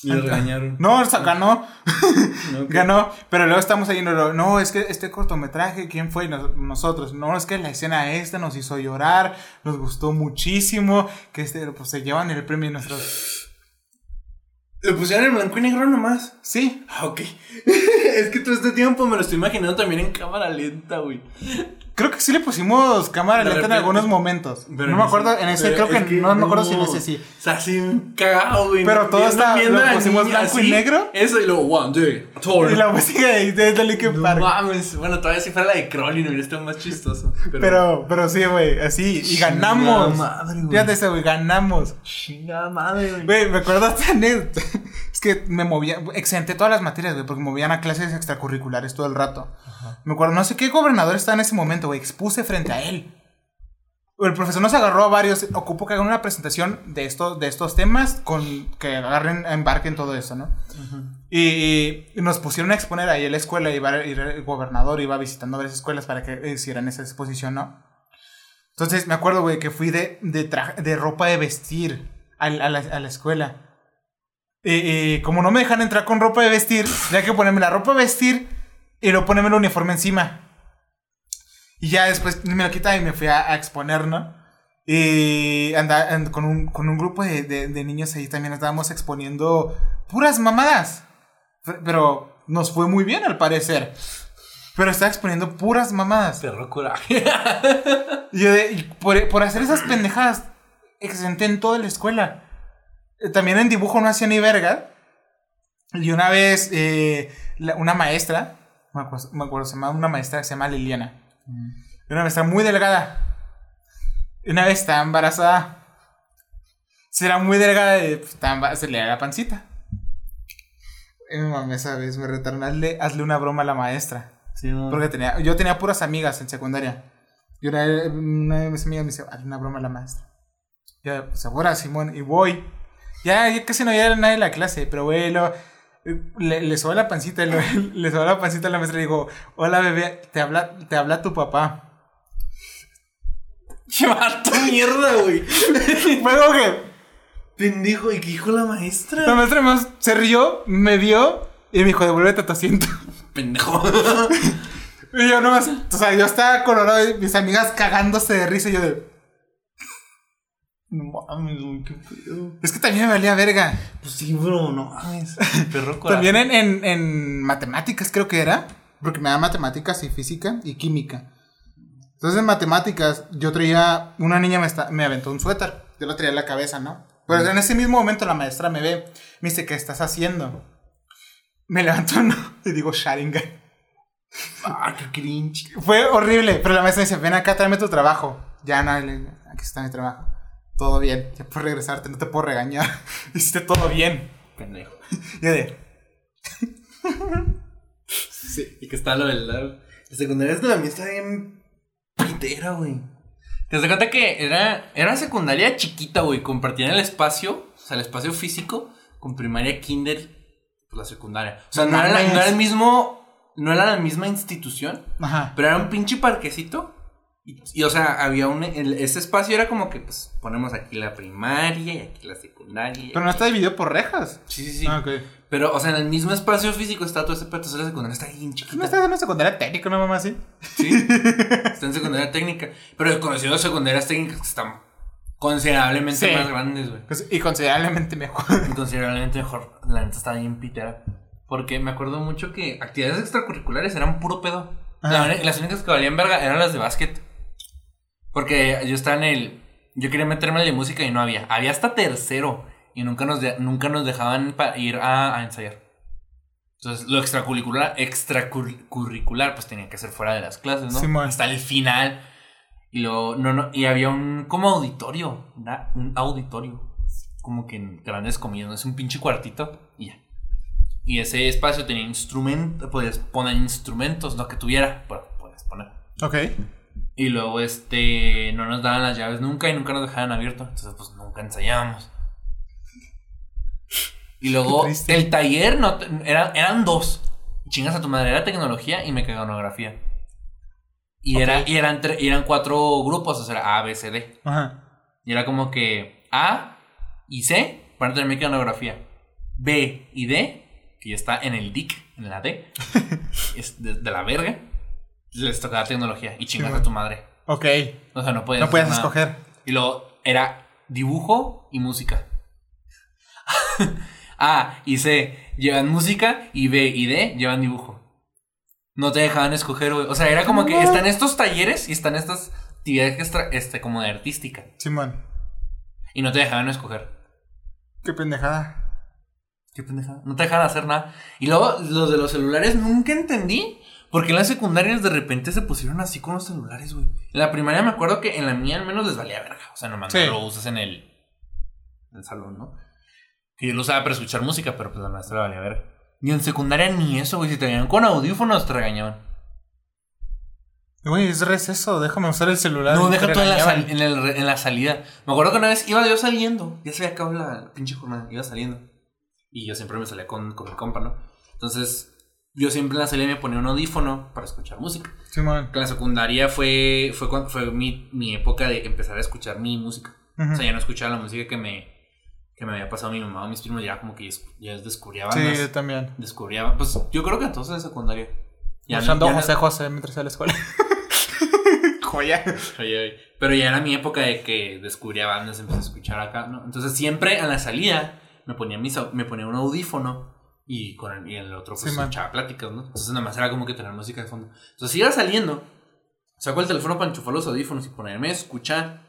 Y le regañaron. No, o sea, ganó. Ok. Ganó, pero luego estamos ahí, no, no, es que este cortometraje, ¿quién fue? Nos- nosotros, no, es que la escena esta nos hizo llorar, nos gustó muchísimo, que este, pues se llevan el premio nosotros, Le pusieron en blanco y negro nomás. sí, Ah, ok. es que todo este tiempo me lo estoy imaginando también en cámara lenta, güey. Creo que sí le pusimos cámara lenta en algunos momentos, Pero no me acuerdo, en ese, pero creo es que, no, me acuerdo si en no. ese sí, O sea, así cagado, güey. Pero todo está- lo pusimos blanco y así, negro. Eso y luego, one day, tour. y la música de, de, de Linkin No Park. mames. Bueno, todavía si fuera la de Crowley, no hubiera estado más chistoso. Pero, pero sí, güey, así, y ganamos. Madre, güey. Fíjate eso, güey, ganamos. Chingada madre, güey. Güey, me acuerdo hasta anécdota. Es que me movía, exenté todas las materias, güey, porque me movían a clases extracurriculares todo el rato. Me acuerdo, no sé qué gobernador estaba en ese momento, güey, expuse frente a él. El profesor nos agarró a varios, ocupó que hagan una presentación de, esto, de estos temas, con que agarren, embarquen todo eso, ¿no? Y, y nos pusieron a exponer ahí en la escuela, iba, iba el gobernador iba visitando varias escuelas para que hicieran esa exposición, ¿no? Entonces me acuerdo, güey, que fui de, de, ropa de vestir a, la- a la, a la escuela. Y, y como no me dejan entrar con ropa de vestir, tenía que ponerme la ropa de vestir y luego ponerme el uniforme encima. Y ya después me lo quitaba y me fui a, a exponer, ¿no? Y anda, and- con, un, con un grupo de, de- de niños ahí también estábamos exponiendo puras mamadas. Pero nos fue muy bien al parecer. Pero estaba exponiendo puras mamadas. Perro coraje. Y yo de- y por, por hacer esas pendejadas, exenté en toda la escuela. Eh, También en dibujo no hacía ni verga. Y una vez, eh, la- una maestra, me acuerdo, me acuerdo, se llama una maestra que se llama Liliana. Una maestra muy delgada. Una vez estaba embarazada. Será muy delgada y pues, se le da la pancita. Y mi mamá esa vez me retaron, hazle, hazle una broma a la maestra. Sí. Porque tenía, yo tenía puras amigas en secundaria. Y una, una de mis amigas me dice, hazle una broma a la maestra. Yo, segura, Simón, y voy. Ya, ya casi no había nadie en la clase, pero lo- le, le soba la pancita, le, le soba la pancita a la maestra y digo, hola bebé, te habla, te habla tu papá. Vato mierda, güey. Como que Pendejo, ¿y qué dijo la maestra? la maestra más se rió, me vio y me dijo, devuélvete a tu asiento. Pendejo. Y yo nomás, o sea, yo estaba colorado y mis amigas cagándose de risa y yo de, no mames, güey, qué pedo. es que también me valía verga. Pues sí, bro, no mames. Perro. También en, en, en matemáticas creo que era, porque me da matemáticas y física y química. Entonces en matemáticas yo traía, una niña me, está- me aventó un suéter, yo lo traía en la cabeza, ¿no? Pero en ese mismo momento la maestra me ve, me dice, ¿qué estás haciendo? Me levanto ¿no? y digo, Sharingan. Ah, qué cringe. Fue horrible, pero la maestra me dice, ven acá, tráeme tu trabajo. Ya no, aquí está mi trabajo. Todo bien, ya puedes regresarte, no te puedo regañar. Hiciste todo bien. Pendejo. Y de, Sí. Y que está lo del. La secundaria es de la mía está bien pitera, güey. Te das cuenta que era, era secundaria chiquita, güey. Compartían el espacio, o sea, el espacio físico, con primaria, kinder, pues la secundaria. O sea, no era, la- no era el mismo. No era la misma institución, ajá. pero era un pinche parquecito. Y, y, o sea, había un. el- ese espacio era como que, pues, ponemos aquí la primaria y aquí la secundaria. Pero no está dividido por rejas. Sí, sí, sí. Ah. Pero, o sea, en el mismo espacio físico está todo ese pedo. Entonces la secundaria está bien chiquita. ¿No estás en una secundaria técnica, una mamá así? Sí, está en secundaria técnica. Pero he conocido secundarias técnicas que están considerablemente Sí. más grandes, güey. Pues, Y considerablemente mejor. Y Considerablemente mejor. La neta está bien pitera. Porque me acuerdo mucho que actividades extracurriculares eran puro pedo. La las únicas que valían verga eran las de básquet. Porque yo estaba en el. Yo quería meterme al de música y no había. Había hasta tercero. Y nunca nos, de- nunca nos dejaban ir a, a ensayar. Entonces, lo extracurricular, extracurricular, pues tenía que ser fuera de las clases, ¿no? Simón. Hasta el final. Y luego, no, no, y había un, como auditorio, ¿verdad? un auditorio. Como que en grandes comillas, ¿no? Es un pinche cuartito y ya. Y ese espacio tenía instrumentos, podías poner instrumentos, no que tuviera, pero podías poner. Ok. Y luego, este, no nos daban las llaves nunca y nunca nos dejaban abierto. Entonces, pues nunca ensayábamos. Y luego, el taller no, era- eran dos. Chingas a tu madre, era tecnología y mecanografía. Y, era, y, eran, y eran cuatro grupos, o sea, era A, B, C, D. Ajá. Y era como que A y C van a tener mecanografía. B y D, que ya está en el DIC, en la D, es de, de la verga, les tocaba tecnología. Y chingas Sí, a tu madre. Ok. O sea, no podías, No nada. escoger. Y luego era dibujo y música. A y C llevan música y B y D llevan dibujo. No te dejaban escoger, güey. O sea, era como que están estos talleres y están estas actividades extra, este, como de artística. Simón. Y no te dejaban escoger. Qué pendejada. Qué pendejada. No te dejaban hacer nada. Y luego, los de los celulares nunca entendí. Porque en las secundarias de repente se pusieron así con los celulares, güey. En la primaria me acuerdo que en la mía al menos les valía verga. O sea, nomás Sí. no lo usas en el, en el salón, ¿no? Que yo lo usaba para escuchar música, pero pues la maestra le valía verga. Y en secundaria ni eso, güey. Si te veían con audífonos te regañaban. Güey, es receso. Déjame usar el celular. No, deja todo en la, regañaban. sal- en, el re- en la salida. Me acuerdo que una vez iba yo saliendo. Ya se había acabado la pinche jornada. Iba saliendo. Y yo siempre me salía con, con mi compa, ¿no? Entonces, yo siempre en la salida me ponía un audífono para escuchar música. Simón. Que en la secundaria fue, fue, cuando, fue mi, mi época de empezar a escuchar mi música. Ujú. O sea, ya no escuchaba la música que me, que me había pasado mi mamá o mis primos. Ya como que ya, descubría Sí, bandas. yo también. Descubría, pues yo creo que entonces en secundaria. Ya no- Escuchando no- José José mientras iba a la escuela. Joya. Pero ya era mi época de que descubría bandas, empecé a escuchar acá, ¿no? Entonces siempre a la salida me ponía, mis, me ponía un audífono y con el, y el otro pues Sí, man. escuchaba pláticas, ¿no? Entonces nada más era como que tener música de fondo. Entonces iba saliendo, saco el teléfono para enchufar los audífonos y ponerme a escuchar.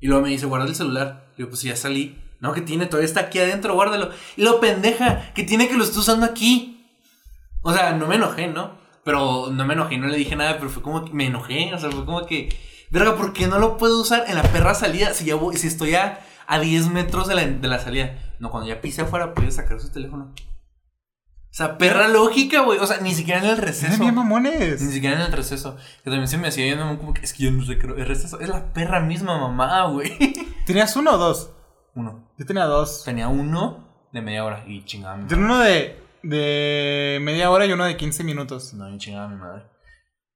Y luego me dice, guarda el celular. Y yo, pues ya salí. No, que tiene, todavía está aquí adentro, guárdalo. Y lo pendeja, que tiene que lo estoy usando aquí. O sea, no me enojé, ¿no? Pero no me enojé, no le dije nada, pero fue como que me enojé. O sea, fue como que, verga, ¿por qué no lo puedo usar en la perra salida? Si ya voy, si estoy a, a 10 metros de la, de la salida. No, cuando ya pise afuera, puede sacar su teléfono. O sea, perra lógica, güey. O sea, ni siquiera en el receso. Eran bien mamones. Ni siquiera en el receso. Que también se me hacía yendo como que es que yo no sé qué. El receso es la perra misma mamá, güey. ¿Tenías uno o dos? Uno. Yo tenía dos. Tenía uno de media hora y chingaba a mi Yo tenía uno de, de media hora y uno de 15 minutos. No, y chingaba a mi madre.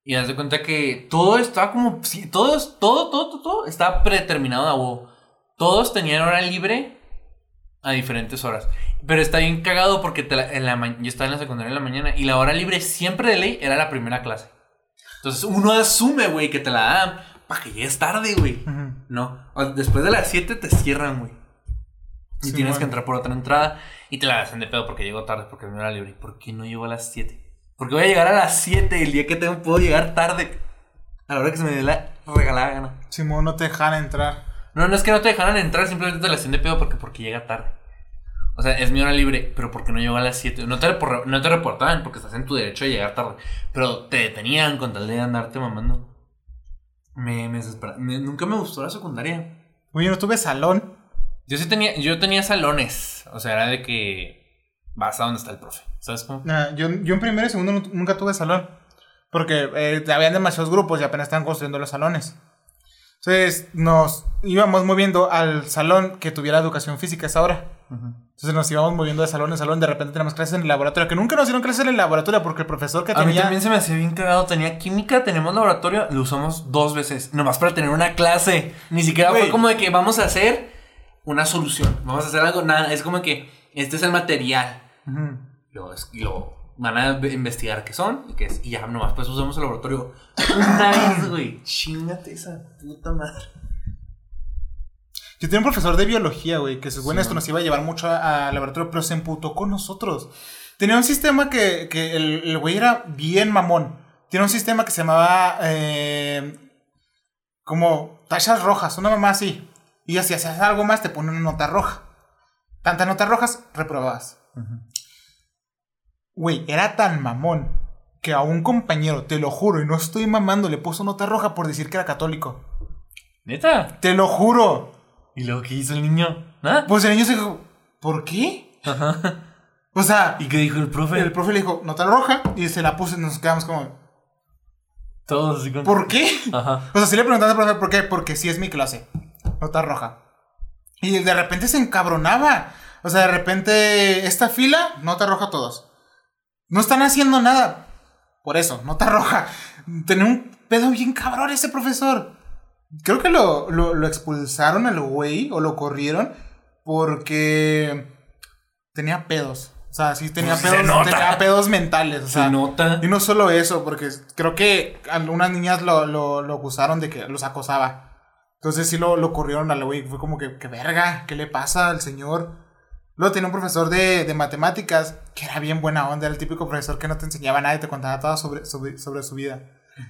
Y haz de cuenta que todo estaba como. sí, todo, todo, todo, todo, todo estaba predeterminado a huevo. Todos tenían hora libre a diferentes horas. Pero está bien cagado porque te la- en la yo estaba en la secundaria en la mañana y la hora libre siempre de ley era la primera clase. Entonces uno asume, güey, que te la dan para que llegues tarde, güey. No, o- después de las 7 te cierran, güey. Y Sí, tienes que entrar por otra entrada y te la hacen de pedo porque llego tarde, porque es mi hora libre. ¿Por qué no llego a las 7? Porque voy a llegar a las 7 el día que tengo, puedo llegar tarde. A la hora que se me dé la regalada gana. Simón, no te dejan entrar. No, no es que no te dejaran entrar, simplemente te la hacen de pedo porque, porque llega tarde. O sea, es mi hora libre, pero porque no llego a las 7. No te, repor- no te reportaban porque estás en tu derecho de llegar tarde. Pero te detenían con tal de andarte mamando. Me, me desespera- me- Nunca me gustó la secundaria. Oye, no tuve salón. Yo sí tenía, yo tenía salones. O sea, era de que vas a donde está el profe. ¿Sabes cómo? Ah, yo, yo en primero y segundo nu- nunca tuve salón. Porque eh, habían demasiados grupos y apenas estaban construyendo los salones. Entonces nos íbamos moviendo al salón que tuviera educación física esa hora. Entonces nos íbamos moviendo de salón en salón. De repente tenemos clases en el laboratorio. Que nunca nos dieron clases en el laboratorio porque el profesor que A mí tenía. también se me hacía bien cagado. Tenía química, tenemos laboratorio, lo usamos dos veces. Nomás para tener una clase. Ni siquiera fue como de que vamos a hacer una solución. Vamos a hacer algo, nada. Es como que este es el material. Lo, van a ve- investigar qué son y qué es. Y ya nomás pues usamos el laboratorio. Una vez, güey. Chingate esa puta madre. Yo tenía un profesor de biología, güey, que según Sí, esto ¿no? nos iba a llevar mucho al laboratorio, pero se emputó con nosotros. Tenía un sistema que, que el, güey era bien mamón. Tiene un sistema que se llamaba eh, como tachas rojas, una mamá así. Y si hacías algo más, te pone una nota roja. Tantas notas rojas, reprobabas. Güey, era tan mamón que a un compañero, te lo juro, y no estoy mamando, le puso nota roja por decir que era católico. ¿Neta? Te lo juro. ¿Y luego qué hizo el niño? ¿Nada? Pues el niño se dijo, ¿por qué? O sea, ¿Y qué dijo el profe? el profe le dijo, nota roja, y se la puso y nos quedamos como... Todos así con... ¿Por qué? Ajá. O sea, sí le preguntaste al profesor por qué. Porque sí es mi clase. Nota roja. Y de repente se encabronaba. O sea, de repente, esta fila, nota roja a todos. No están haciendo nada. Por eso, nota roja. Tenía un pedo bien cabrón ese profesor. Creo que lo, lo, lo expulsaron al güey o lo corrieron porque tenía pedos. O sea, sí tenía Pues pedos, tenía pedos mentales. O sea, Se nota. y no solo eso, porque creo que algunas niñas lo, lo, lo acusaron de que los acosaba. Entonces sí lo, lo corrieron al güey. Fue como que, que verga, ¿qué le pasa al señor? Luego tenía un profesor de, de matemáticas que era bien buena onda. Era el típico profesor que no te enseñaba nada y te contaba todo sobre, sobre, sobre su vida.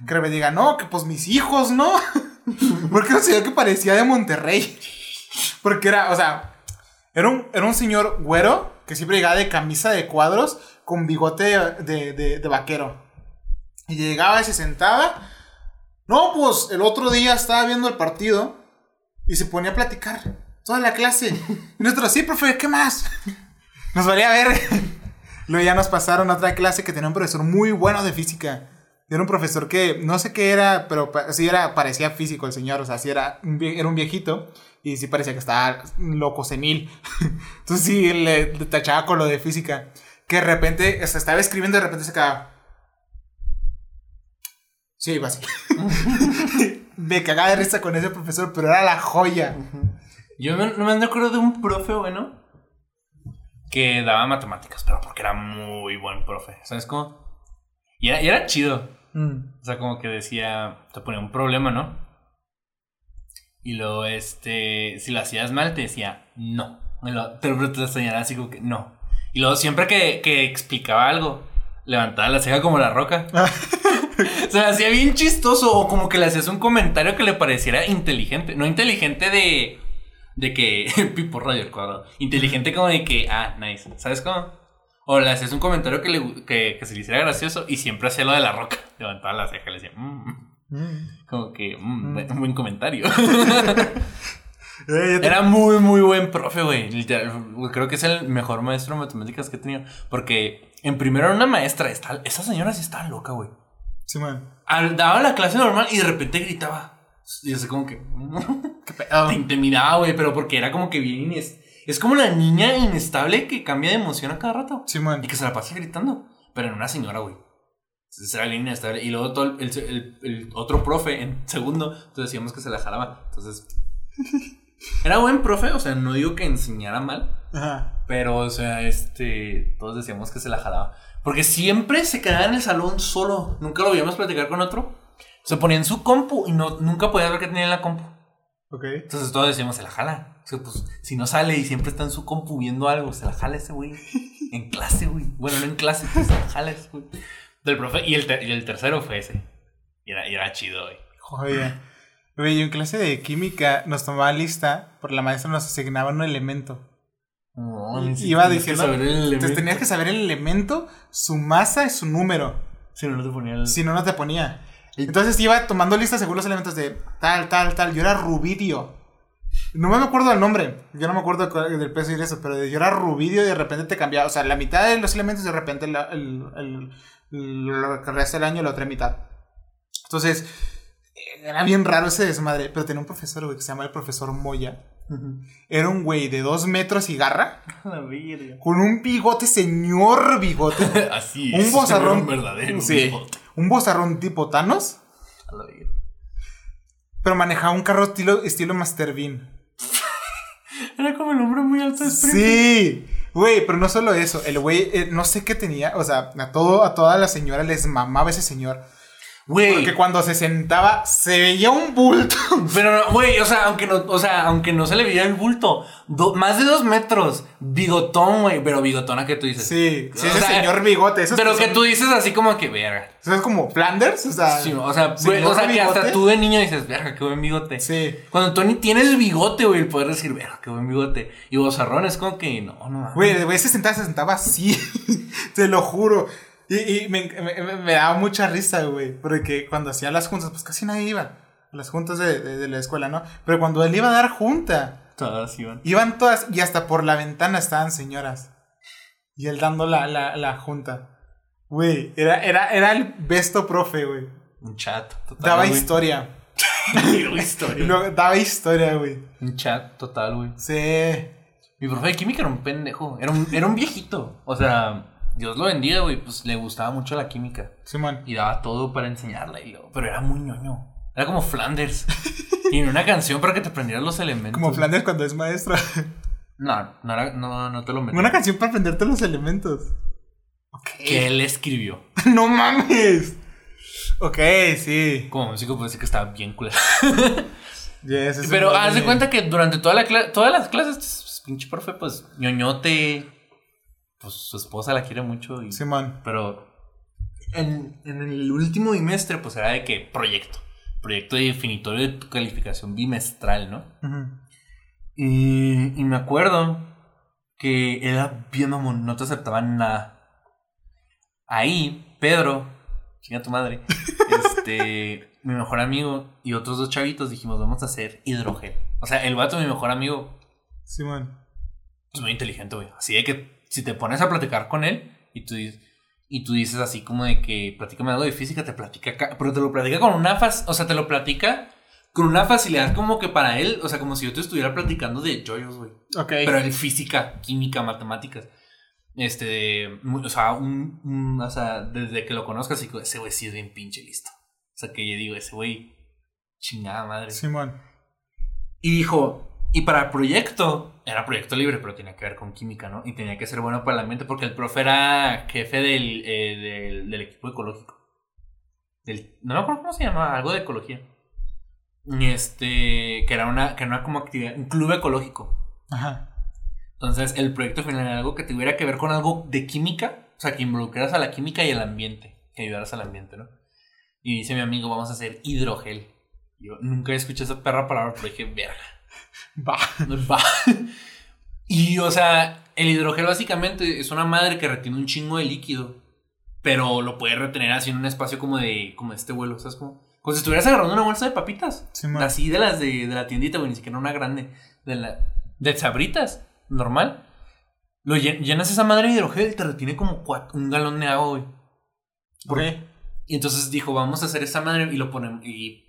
Que me diga, no, que pues mis hijos, ¿no? porque era un señor que parecía de Monterrey. porque era, o sea, era un, era un señor güero que siempre llegaba de camisa de cuadros con bigote de, de, de vaquero. Y llegaba y se sentaba. No, pues el otro día estaba viendo el partido y se ponía a platicar. Toda la clase. Y nosotros, sí, profe, ¿qué más? Nos valía ver. Luego ya nos pasaron a otra clase que tenía un profesor muy bueno de física. Era un profesor que no sé qué era, pero sí era, parecía físico el señor. O sea, sí era era un viejito y sí parecía que estaba loco, senil. Entonces sí, le, tachaba con lo de física. Que de repente, o sea, estaba escribiendo y de repente se quedaba. Sí, iba así. me cagaba de risa con ese profesor, pero era la joya. Yo me, no me acuerdo de un profe bueno que daba matemáticas, pero porque era muy buen profe. ¿Sabes cómo? Y era, y era chido. Mm. O sea, como que decía, te ponía un problema, ¿no? Y luego, este, si lo hacías mal, te decía, no. Y luego te, te lo señalaba así como que, no. Y luego, siempre que, que explicaba algo, levantaba la ceja como la roca. Se me hacía bien chistoso o como que le hacías un comentario que le pareciera inteligente. No inteligente de... De que... Pipo rayo cuadrado. Inteligente como de que... Ah, nice. ¿Sabes cómo? O le hacías un comentario que, le, que, que se le hiciera gracioso y siempre hacía lo de la roca. Levantaba la ceja y le decía... "Mm". Mm. Como que... "Mm, buen- buen comentario. Eh, te- Era muy, muy buen profe, güey. Creo que es el mejor maestro de matemáticas que he tenido. Porque en primero era una maestra. está- esa señora sí estaba loca, güey. Sí, man. Al- daba la clase normal y de repente gritaba. Y así como que. ¿Qué pedo? Te intimidaba, güey, pero porque era como que bien. Es como la niña inestable que cambia de emoción a cada rato. Sí, man. Y que se la pasa gritando. Pero en una señora, güey. Entonces era bien inestable. Y luego todo el, el- el- el otro profe en segundo. Entonces decíamos que se la jalaba. Entonces. Era buen profe, o sea, no digo que enseñara mal. Ajá. Pero, o sea, este. Todos decíamos que se la jalaba. Porque siempre se quedaba en el salón solo. Nunca lo veíamos platicar con otro. Se ponía en su compu y no, nunca podía ver que tenía en la compu. Entonces todos decíamos, se la jala. O sea, pues, si no sale y siempre está en su compu viendo algo, se la jala ese güey. En clase, güey. Bueno, no en clase, pues se la jala ese güey. Del profe. Y el, ter- y el tercero fue ese. Y era, y era chido, güey. Joder. Güey, yo en clase de química nos tomaba lista, por la maestra nos asignaba un elemento. No, Y- Iba diciendo. Entonces tenías que saber el elemento, su masa y su número. Si no, no te ponía el. Si no, no te ponía. Entonces iba tomando lista según los elementos de tal, tal, tal. Yo era rubidio. No me acuerdo del nombre. Yo no me acuerdo del peso y de eso, pero yo era rubidio y de repente te cambiaba. O sea, la mitad de los elementos de repente la- el, el, el- resta del año la otra mitad. Entonces, era bien raro ese desmadre. Pero tenía un profesor, güey, que se llama el profesor Moya. Era un güey de dos metros y garra, La con un bigote, señor bigote. Así un es. bozarrón. Un verdadero. Sí. bigote. Un bozarrón tipo Thanos. La. Pero manejaba un carro estilo, estilo Master Bean. Era como el hombre muy alto de. Sí. Güey, pero no solo eso. El güey, eh, no sé qué tenía. O sea, a, todo, a todas las señoras les mamaba ese señor. Güey. Porque cuando se sentaba, se veía un bulto. Pero, no, güey, o sea, aunque no, o sea, aunque no se le veía el bulto, do- más de dos metros, bigotón, güey, pero bigotona que tú dices. Sí, sí, O ese sea, señor bigote. Pero que son- tú dices así como que, verga. Eso es como Flanders. O sea, Sí, o sea, o sea que hasta tú de niño dices, verga, qué buen bigote. Sí. Cuando tú ni tienes bigote, güey, el poder decir, verga, qué buen bigote. Y bozarrón es como que, no, no. el güey se sentaba, se sentaba así. Te lo juro. Y, y me, me- me- me daba mucha risa, güey. Porque cuando hacía las juntas, pues casi nadie iba. A las juntas de, de- de la escuela, ¿no? Pero cuando él iba a dar junta, Todas iban. iban todas y hasta por la ventana estaban señoras. Y él dando la, la, la junta. Güey, era, era, era el besto profe, güey. Un chat. Total, Daba güey. historia. Historia. luego daba historia, güey. Un chat total, güey. Sí. Mi profe de química era un pendejo. Era un, era un viejito. O sea, Dios lo bendiga, güey. Pues le gustaba mucho la química. Simón. Y daba todo para enseñarla. Y luego, pero era muy ñoño. Era como Flanders. Tiene una canción para que te aprendieras los elementos. Como Flanders cuando es maestro. No, no, era- no, no te lo metí. Una canción para aprenderte los elementos. Ok. Que él escribió. no mames. Ok, sí. Como músico puede decir que estaba bien culero. Yes, es Pero haz de cuenta que durante toda la todas las clases, pues, pinche profe, pues ñoñote. Pues su esposa la quiere mucho. Y, Simón. Pero en, en el último bimestre, pues era de que proyecto. Proyecto de definitorio de tu calificación bimestral, ¿no? Ujú. Y, y me acuerdo que era bien mamón, no te aceptaban nada. Ahí, Pedro, chinga tu madre, este, mi mejor amigo y otros dos chavitos dijimos, vamos a hacer hidrogel. O sea, el vato, mi mejor amigo, Simón. es muy inteligente, güey. Así de que si te pones a platicar con él y tú dices, y tú dices así como de que platícame algo de física, te platica, ca- pero te lo platica con una faz, o sea, te lo platica con una facilidad como que para él, o sea, como si yo te estuviera platicando de joyos, güey. Ok. Pero en física, química, matemáticas. Este, o sea, un, un- o sea, desde que lo conozcas, ese güey sí es bien pinche listo. O sea, que yo digo, ese güey, chingada madre. Simón. Y dijo, y para el proyecto, era proyecto libre, pero tenía que ver con química, ¿no? Y tenía que ser bueno para el ambiente, porque el profe era jefe del, eh, del, del equipo ecológico. Del, no me acuerdo cómo se llamaba, algo de ecología. Y este, que era una, que era una como actividad, un club ecológico. Ajá. Entonces, el proyecto final era algo que tuviera que ver con algo de química, o sea, que involucraras a la química y el ambiente, que ayudaras al ambiente, ¿no? Y dice mi amigo, vamos a hacer hidrogel. Yo nunca escuché esa perra palabra, pero dije, verga, Va. va. Y, o sea, el hidrogel básicamente es una madre que retiene un chingo de líquido, pero lo puede retener así en un espacio como de, como de este vuelo, ¿sabes? Como, como si estuvieras agarrando una bolsa de papitas. Así de las de, de la tiendita, güey, ni siquiera una grande. De la. De sabritas, normal. Lo llen- llenas esa madre de hidrogel y te retiene como un galón de agua, güey. Ok. Y entonces dijo, vamos a hacer esa madre y lo ponemos. Y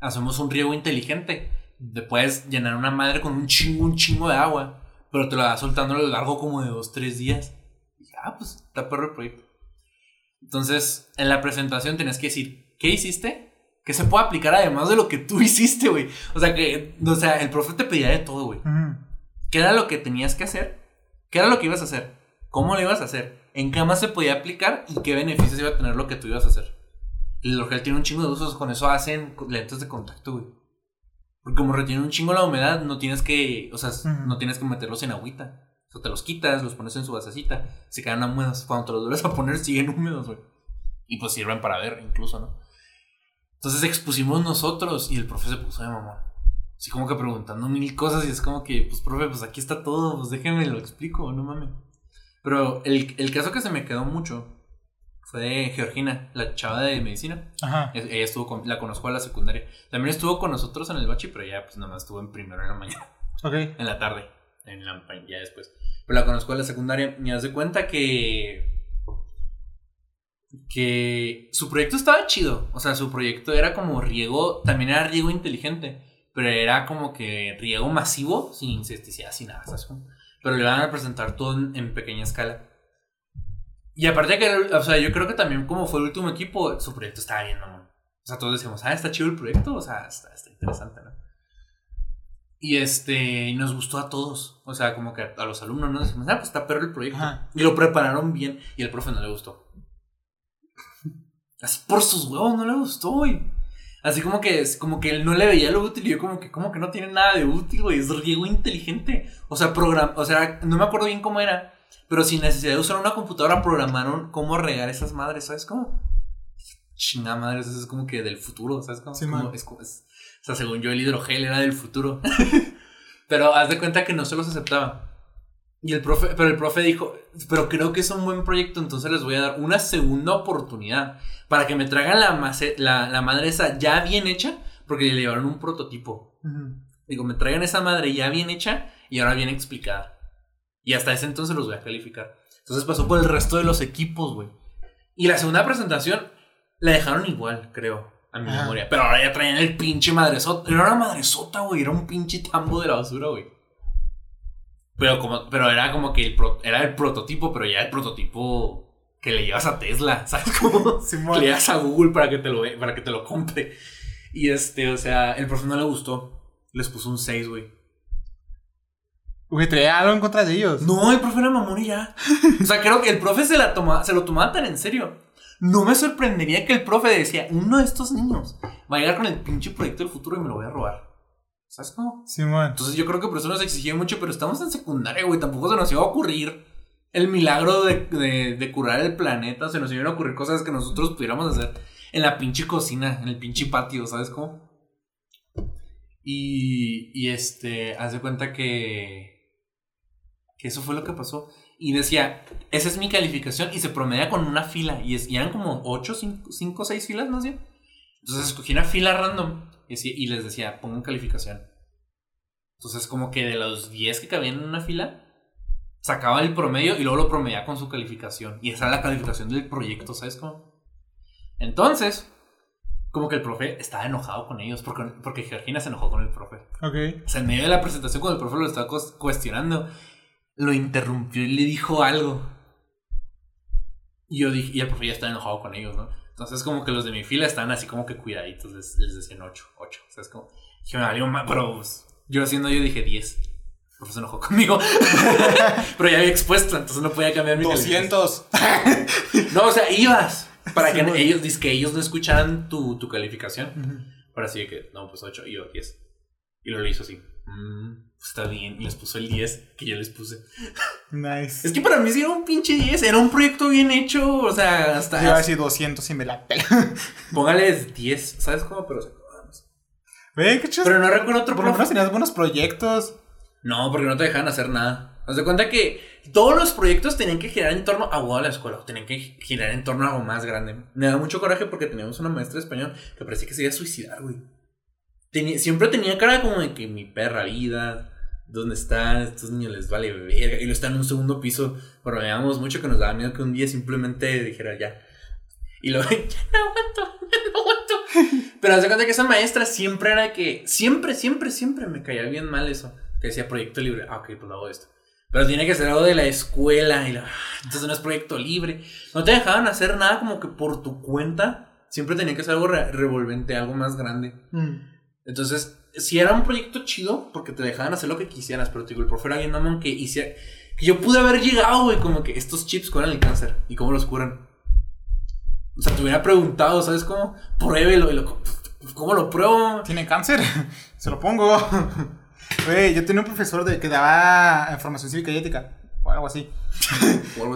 hacemos un riego inteligente. Te puedes llenar una madre con un chingo, un chingo de agua. Pero te la vas soltando a lo largo como de dos, tres días. Y ah, pues está perro el proyecto. Entonces, en la presentación tenías que decir, ¿qué hiciste? Que se puede aplicar además de lo que tú hiciste, güey. O sea, que, o sea, el profe te pedía de todo, güey. ¿Qué era lo que tenías que hacer? ¿Qué era lo que ibas a hacer? ¿Cómo lo ibas a hacer? ¿En qué más se podía aplicar? ¿Y qué beneficios iba a tener lo que tú ibas a hacer? El hidrogel tiene un chingo de usos, con eso hacen lentes de contacto, güey. Porque como retiene un chingo la humedad, no tienes que, o sea, no tienes que meterlos en agüita. O sea, te los quitas, los pones en su basecita, se quedan húmedos. Cuando te los vuelves a poner, siguen húmedos, güey. Y pues sirven para ver, incluso, ¿no? Entonces expusimos nosotros y el profe se puso de mamón. Así como que preguntando mil cosas y es como que, pues, profe, pues aquí está todo, pues déjeme lo explico, no mames. Pero el, el caso que se me quedó mucho fue de Georgina, la chava de medicina. Ajá. Es- Ella estuvo con, la conozco a la secundaria. También estuvo con nosotros en el bachi, pero ya pues nada más estuvo en primero en la mañana, Ok. en la tarde, en la, ya después. Pero la conozco a la secundaria y haz de cuenta que que su proyecto estaba chido. O sea, su proyecto era como riego, también era riego inteligente, pero era como que riego masivo, sin insecticidas, sin nada. Pero le van a presentar todo en, en pequeña escala. Y aparte que, o sea, yo creo que también como fue el último equipo, su proyecto estaba bien, mamón. O sea, todos decíamos, ah, está chido el proyecto, o sea, está, está interesante, ¿no? Y este, nos gustó a todos. O sea, como que a, los alumnos, ¿no? Decimos, ah, pues está perro el proyecto. Ajá. Y lo prepararon bien y el profe no le gustó. Así por sus huevos no le gustó, güey. Así como que, como que él no le veía lo útil y yo como que, como que no tiene nada de útil, güey. Es riego inteligente. O sea, program, o sea, no me acuerdo bien cómo era. Pero sin necesidad de usar una computadora programaron cómo regar esas madres, ¿sabes cómo? Chingada madres, eso es como que del futuro, ¿sabes cómo? Sí, como- es es- o sea, según yo el hidrogel era del futuro. pero haz de cuenta que no se los aceptaba. Y el profe, pero el profe dijo, pero creo que es un buen proyecto, entonces les voy a dar una segunda oportunidad para que me traigan la, la, la madre esa ya bien hecha, porque le llevaron un prototipo. Ujú. Digo, me traigan esa madre ya bien hecha y ahora bien explicada. Y hasta ese entonces los voy a calificar. Entonces pasó por el resto de los equipos, güey. Y la segunda presentación La dejaron igual, creo, a mi Ajá. memoria. Pero ahora ya traían el pinche madresota. Era una madresota, güey. Era un pinche tambo de la basura, güey. Pero, como, pero era como que el pro- era el prototipo, pero ya el prototipo que le llevas a Tesla, ¿sabes cómo? Le llevas a Google para que te lo para que te lo compre. Y este, o sea, el profe no le gustó. Les puso un 6, güey. Güey, en contra de ellos. No, el profe era mamón y ya. O sea, creo que el profe se, la toma, se lo tomaba tan en serio. No me sorprendería que el profe decía, uno de estos niños va a llegar con el pinche proyecto del futuro y me lo voy a robar. ¿Sabes cómo? Simón. Entonces yo creo que por eso nos exigía mucho, pero estamos en secundaria, güey. Tampoco se nos iba a ocurrir el milagro de, de- de curar el planeta. Se nos iban a ocurrir cosas que nosotros pudiéramos hacer en la pinche cocina, en el pinche patio, ¿sabes cómo? Y, y este, haz de cuenta que, que eso fue lo que pasó. Y decía, esa es mi calificación y se promedia con una fila. Y, es, y eran como 8, 5, 6 filas más bien. Entonces escogí una fila random y, decía- y les decía, pongan calificación. Entonces como que de los 10 que cabían en una fila, sacaba el promedio y luego lo promediaba con su calificación. Y esa era la calificación del proyecto, ¿sabes cómo? Entonces, como que el profe estaba enojado con ellos porque, porque Georgina se enojó con el profe. Ok. O sea, en medio de la presentación, cuando el profe lo estaba cuestionando, lo interrumpió y le dijo algo. Y yo dije, y el profe ya estaba enojado con ellos, ¿no? Entonces, como que los de mi fila estaban así como que cuidaditos, les, les decían 8, 8. O sea, es como, dije, me valió más, pero pues, yo haciendo yo dije 10. El profe se enojó conmigo. pero ya había expuesto, entonces no podía cambiar mi calificación. 200. No, o sea, ibas. Para que Sí, güey. ellos, dice que ellos no escucharan tu, tu calificación. Pero así de que, no, pues 8 y yo 10. Y lo hizo así. "Mm, está bien. Y les puso el 10 que yo les puse. Nice. Es que para mí sí era un pinche 10. Era un proyecto bien hecho. O sea, hasta. Yo iba a decir 200 y me la pela. Póngales 10. ¿Sabes cómo? Pero, Güey, qué chido. pero no recuerdo otro Por lo menos tenías buenos proyectos. No, porque no te dejaban hacer nada. Haz de cuenta que todos los proyectos tenían que girar en torno a wow, la escuela. o Tenían que girar en torno a algo más grande. Me da mucho coraje porque teníamos una maestra de español que parecía que se iba a suicidar, güey. Tenía- siempre tenía cara como de que mi perra vida, ¿dónde está? Estos niños les vale verga. Y lo está en un segundo piso. Pero veíamos mucho que nos daba miedo que un día simplemente dijera ya. Y luego, ya no aguanto, ya no aguanto. Pero haz de cuenta que esa maestra siempre era que, siempre, siempre, siempre me caía bien mal eso. Que decía proyecto libre. Ah, ok, pues lo hago esto. Pero tiene que ser algo de la escuela. Y lo, ah, entonces no es proyecto libre. No te dejaban hacer nada como que por tu cuenta. Siempre tenía que ser algo re- revolvente, algo más grande. Entonces, si era un proyecto chido, porque te dejaban hacer lo que quisieras, pero te digo, el profe era bien mamón que hiciera. Que yo pude haber llegado, güey, como que estos chips curan el cáncer y cómo los curan. O sea, te hubiera preguntado, ¿sabes cómo? Pruébelo. Y lo, ¿Cómo lo pruebo? Tiene cáncer. Se lo pongo. Güey, yo tenía un profesor de, que daba formación cívica y ética. O algo así.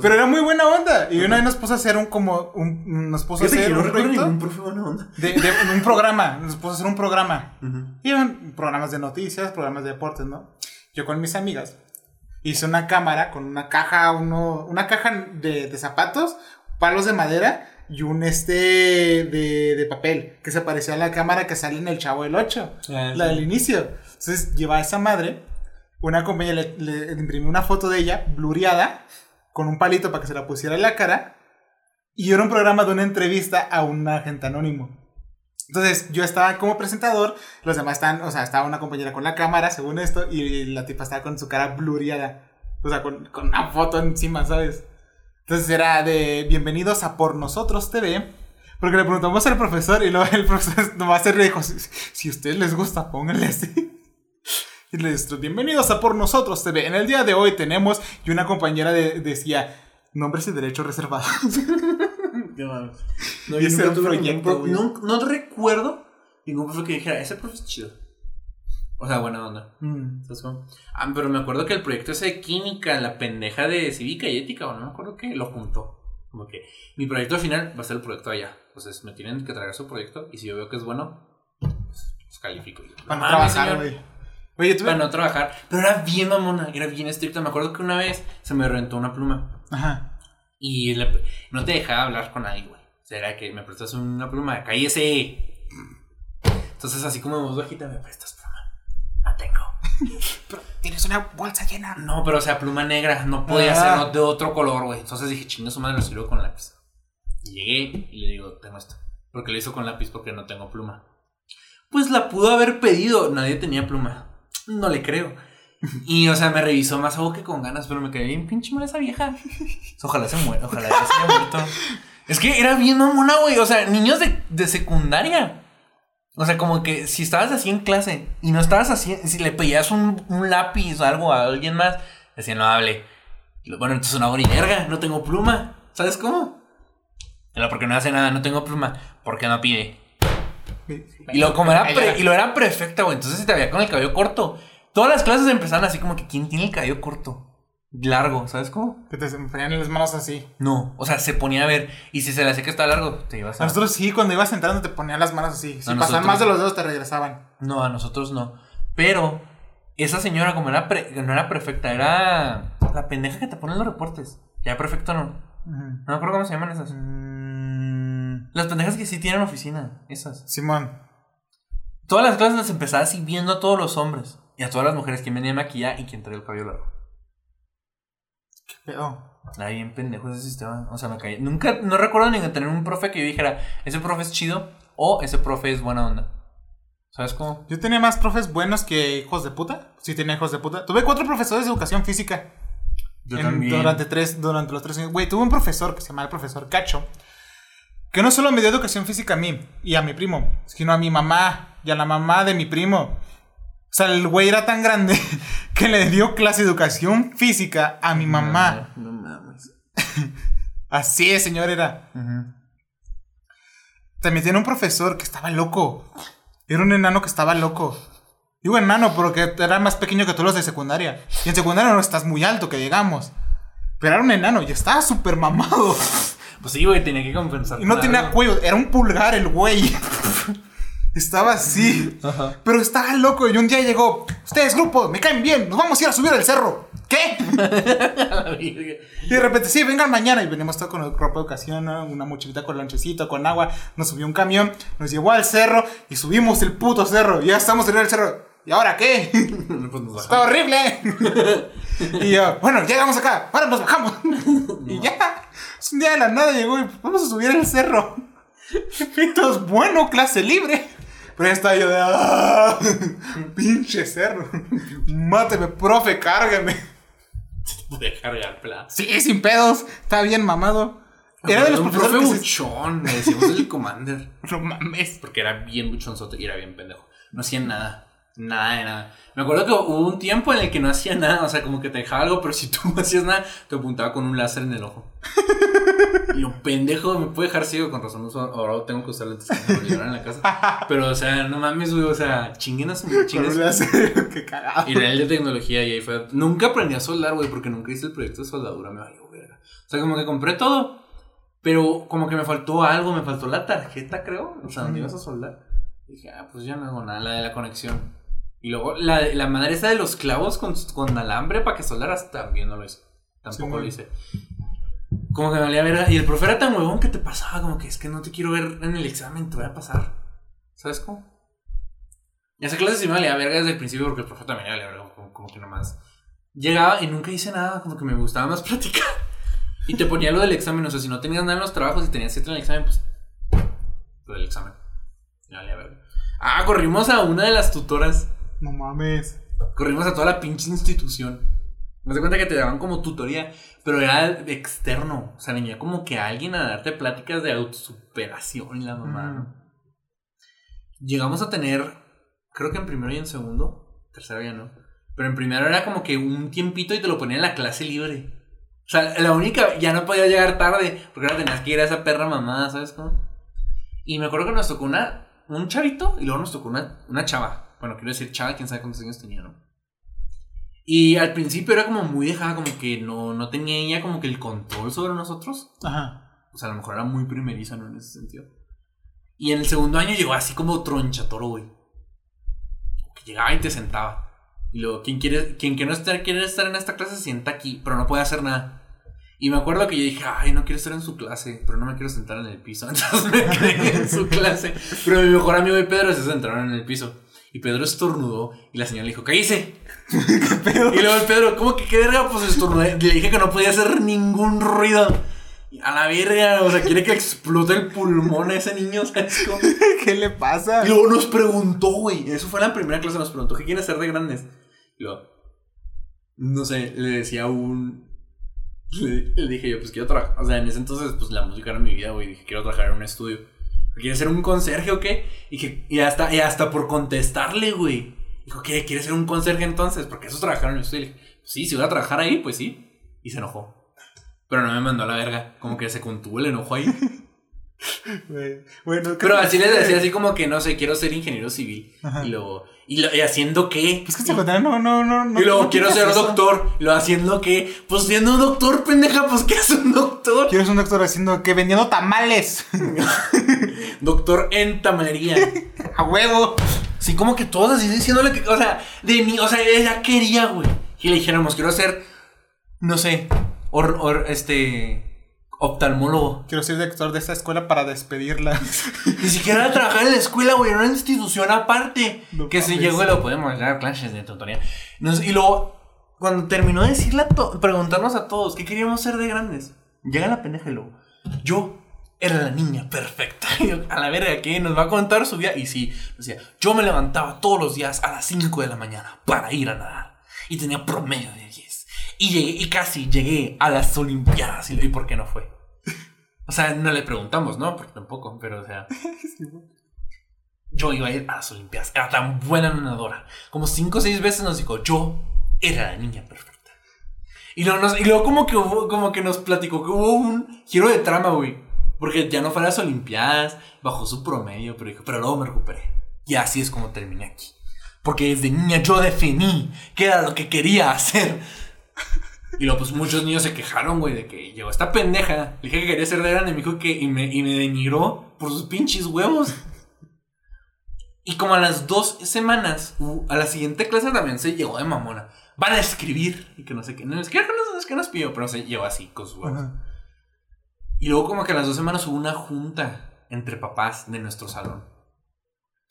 Pero era muy buena onda. Y una vez nos puso a hacer un como. Un, nos puso a que hacer no un recuerdo proyecto. ningún profe buena onda. De, de un programa. Nos puso a hacer un programa. Eran programas de noticias, programas de deportes, ¿no? Yo con mis amigas hice una cámara con una caja, uno, una caja de, de zapatos, palos de madera y un este de, de papel que se parecía a la cámara que sale en el Chavo del 8, Ah, la sí. del inicio. Entonces lleva a esa madre, una compañera le, le, le imprimió una foto de ella, blureada, con un palito para que se la pusiera en la cara, y era un programa de una entrevista a un agente anónimo. Entonces yo estaba como presentador, los demás están, o sea, estaba una compañera con la cámara, según esto, y la tipa estaba con su cara blureada, o sea, con, con una foto encima, ¿sabes? Entonces era de bienvenidos a Por Nosotros TV, porque le preguntamos al profesor y luego el profesor nomás se dijo, si, si a ustedes les gusta, pónganle así. Dijo, bienvenidos a Por Nosotros TV. En el día de hoy tenemos, y una compañera de- decía, nombres y derechos reservados. Qué mal. No, Y yo ese nunca tuve proyecto, ningún no, no recuerdo ningún profe que dijera, ese profe es chido. O sea, buena onda. Mm. Ah, pero me acuerdo que el proyecto ese de química, la pendeja de cívica y ética, o no me acuerdo qué, lo juntó. Como que mi proyecto final va a ser el proyecto allá. Entonces me tienen que traer su proyecto y si yo veo que es bueno, pues, pues califico. Yo, Para no "No mames, trabajar, señor". Oye. Para no trabajar. Pero era bien mamona, era bien estricta. Me acuerdo que una vez se me reventó una pluma. Ajá. Y no te dejaba hablar con nadie, güey. O sea, era que me prestas una pluma, cállese. Entonces, así como en voz bajita, me prestas pluma. No tengo. Pero tienes una bolsa llena. No, pero o sea, pluma negra, no podía Ah. ser de otro color, güey. Entonces dije, chinga su madre, lo sirvo con lápiz. Y llegué y le digo, tengo esto. Porque lo hizo con lápiz porque no tengo pluma. Pues la pudo haber pedido, nadie tenía pluma. No le creo. Y, o sea, me revisó más algo que con ganas, pero me quedé bien pinche mal esa vieja. Ojalá se muera, ojalá se haya muerto. Es que era bien mamona, güey. O sea, niños de, de secundaria. O sea, como que si estabas así en clase y no estabas así, si le pedías un, un lápiz o algo a alguien más, decían, no hable. Bueno, entonces una y verga, no tengo pluma. ¿Sabes cómo? Pero porque no hace nada, no tengo pluma. ¿Por qué no pide? Y lo, como era pre- y lo era perfecta, güey. Entonces se te veía con el cabello corto. Todas las clases empezaban así como que ¿quién tiene el cabello corto? Largo, ¿sabes cómo? Que te ponían las manos así. No, o sea, se ponía a ver. Y si se le hacía que está largo, te ibas A a. nosotros sí, cuando ibas entrando te ponían las manos así. Si A pasaban nosotros- más de los dedos te regresaban. No, a nosotros no. Pero esa señora, como era pre- no era perfecta, era la pendeja que te pone en los reportes. Ya perfecto no. No me acuerdo cómo se llaman esas. Mm, Las pendejas que sí tienen oficina, esas. Simón. Todas las clases las empezaba así viendo a todos los hombres y a todas las mujeres quien venía a maquillar y quien traía el cabello largo. ¿Qué pedo? Era bien pendejo ese sistema. O sea, me caí. Nunca, no recuerdo ni de tener un profe que yo dijera, ese profe es chido o ese profe es buena onda. ¿Sabes cómo? Yo tenía más profes buenos que hijos de puta. Sí, tenía hijos de puta. Tuve cuatro profesores de educación física. Yo en- también. Durante, tres, durante los tres años. Güey, tuve un profesor que se llamaba el profesor Cacho. Que no solo me dio educación física a mí y a mi primo, sino a mi mamá y a la mamá de mi primo. O sea, el güey era tan grande que le dio clase de educación física a mi mamá. No mames. Así de señor era. También tenía un profesor que estaba loco. Era un enano que estaba loco. Digo enano porque era más pequeño que todos los de secundaria. Y en secundaria no estás muy alto, que digamos. Pero era un enano y estaba súper mamado. Pues sí, güey, tenía que compensar. Y no tenía algo. cuello, era un pulgar el güey. Estaba así. Ajá. Pero estaba loco y un día llegó, ustedes grupo, me caen bien, nos vamos a ir a subir al cerro. ¿Qué? Y de repente, sí, vengan mañana. Y venimos todo con ropa de ocasión, ¿no? una mochilita con lonchecito, con agua. Nos subió un camión, nos llevó al cerro y subimos el puto cerro. Y ya estamos en el cerro. ¿Y ahora qué? Pues Está horrible. y yo, bueno, llegamos acá, ahora nos bajamos. y ya, un día de la nada llegó y vamos a subir el cerro. Pitos, bueno, clase libre. Pero ya estaba yo de, "Ah, pinche cerro. Máteme, profe, cárgueme. Pude cargar pla. Sí, sin pedos, está bien mamado. Era de los un profesores profe buchón, le decíamos el commander. No mames. Porque era bien buchonzote y era bien pendejo. No hacía nada. Nada de nada. Me acuerdo que hubo un tiempo en el que no hacía nada. O sea, como que te dejaba algo, pero si tú no hacías nada, te apuntaba con un láser en el ojo. Y lo pendejo me puede dejar ciego. Con razón, ahora tengo que usar lentes que me en la casa. Pero, o sea, no mames, güey. O sea, chinguen a su chinguen Qué cagado. Y era el de tecnología y ahí fue. Nunca aprendí a soldar, güey, porque nunca hice el proyecto de soldadura. Me valió, verga. O sea, como que compré todo. Pero como que me faltó algo, me faltó la tarjeta, creo. O sea, donde ibas a soldar. Y dije, ah, pues ya no hago nada, la de la conexión. Y luego la, la madre esa de los clavos con, con alambre para que soldaras también no lo hice. Tampoco Sí, lo hice. Como que me valía verga. Y el profe era tan huevón que te pasaba, como que es que no te quiero ver en el examen, te voy a pasar. ¿Sabes cómo? Y esa clase sí me valía verga desde el principio porque el profe también le valía verga, como, como que nomás. Llegaba y nunca hice nada, como que me gustaba más platicar. Y te ponía lo del examen, o sea, si no tenías nada en los trabajos y tenías siete en el examen, pues. Lo del examen. Me valía verga. Ah, corrimos a una de las tutoras. No mames. Corrimos a toda la pinche institución. Me das cuenta que te daban como tutoría, pero era externo. O sea, venía como que alguien a darte pláticas de autosuperación y la mamá, Mm. ¿no? Llegamos a tener, creo que en primero y en segundo, tercero ya no. Pero en primero era como que un tiempito y te lo ponían en la clase libre. O sea, la única, ya no podías llegar tarde, porque ahora tenías que ir a esa perra mamada, ¿sabes cómo? Y me acuerdo que nos tocó una, un chavito y luego nos tocó una, una chava. Bueno, quiero decir chava, quién sabe cuántos años tenía, ¿no? Y al principio era como muy dejada, como que no, no tenía ella como que el control sobre nosotros. Ajá. O sea, a lo mejor era muy primeriza, ¿no? En ese sentido. Y en el segundo año llegó así como tronchatoro, güey. Que llegaba y te sentaba. Y luego, quien quiere, quien que no estar, quiere estar en esta clase se sienta aquí, pero no puede hacer nada. Y me acuerdo que yo dije, ay, no quiero estar en su clase, pero no me quiero sentar en el piso. Entonces me quedé en su clase. Pero mi mejor amigo y Pedro se sentaron en el piso. Y Pedro estornudó y la señora le dijo, cállese. Y luego el Pedro, ¿cómo que qué verga? Pues estornudé. Le dije que no podía hacer ningún ruido. A la verga, o sea, quiere que explote el pulmón a ese niño, ¿sabes cómo? ¿Qué le pasa? Y luego nos preguntó, güey. Eso fue en la primera clase, nos preguntó, ¿qué quiere ser de grandes? Y luego, no sé, le decía un. Le, le dije yo, pues quiero trabajar. O sea, en ese entonces, pues la música era mi vida, güey. Dije, quiero trabajar en un estudio. ¿Quieres ser un conserje o qué? Y, que, y, hasta, y hasta por contestarle, güey. Dijo, ¿qué? ¿Quieres ser un conserje entonces? Porque eso es trabajar en un estudio. Sí, si voy a trabajar ahí, pues sí. Y se enojó. Pero no me mandó a la verga. Como que se contuvo el enojo ahí. Bueno, Pero así les decía, así como que no sé, quiero ser ingeniero civil. Ajá. Y luego, ¿y, lo, ¿y haciendo qué? Pues que se contaron, no, no, no. no y luego, no quiero ser eso. doctor. Y luego, ¿haciendo qué? Pues siendo un doctor, pendeja, pues ¿qué hace un doctor? Quiero ser un doctor haciendo que vendiendo tamales. Doctor en tamalería. A huevo. Sí, como que todos así diciéndole que, o sea, de mí, o sea, ella quería, güey. Y le dijéramos, quiero ser, no sé, or, or- este, oftalmólogo. Quiero ser director de esta escuela para despedirla. Ni siquiera era trabajar en la escuela, güey, era una institución aparte. No que si mames. llegó y lo podemos dar clases de tutoría. Y luego, cuando terminó de decirle a to- preguntarnos a todos qué queríamos ser de grandes, llega la pendeja y luego, yo era la niña perfecta. A la verga, ¿qué? Nos va a contar su vida. Y sí, decía, yo me levantaba todos los días a las 5 de la mañana para ir a nadar. Y tenía promedio de 10. Y llegué, y casi llegué a las Olimpiadas. ¿Y, y por qué no fue? O sea, no le preguntamos, ¿no? Porque tampoco, pero o sea. Yo iba a ir a las Olimpiadas. Era tan buena nadadora. Como cinco o seis veces nos dijo, yo era la niña perfecta. Y luego, nos- y luego como, que hubo- como que nos platicó que hubo un giro de trama, güey. Porque ya no fue a las Olimpiadas, bajó su promedio, pero dijo, pero luego me recuperé. Y así es como terminé aquí. Porque desde niña yo definí que era lo que quería hacer. Y luego, pues muchos niños se quejaron, güey, de que llegó esta pendeja. Le dije que quería ser de grande, me dijo que. Y me, y me denigró por sus pinches huevos. Y como a las dos semanas, u- a la siguiente clase también se llegó de mamona. Van a escribir. Y que no sé qué. No, es que no, es que nos pidió, pero se llegó así con sus huevos. Ajá. Y luego como que a las dos semanas hubo una junta entre papás de nuestro salón.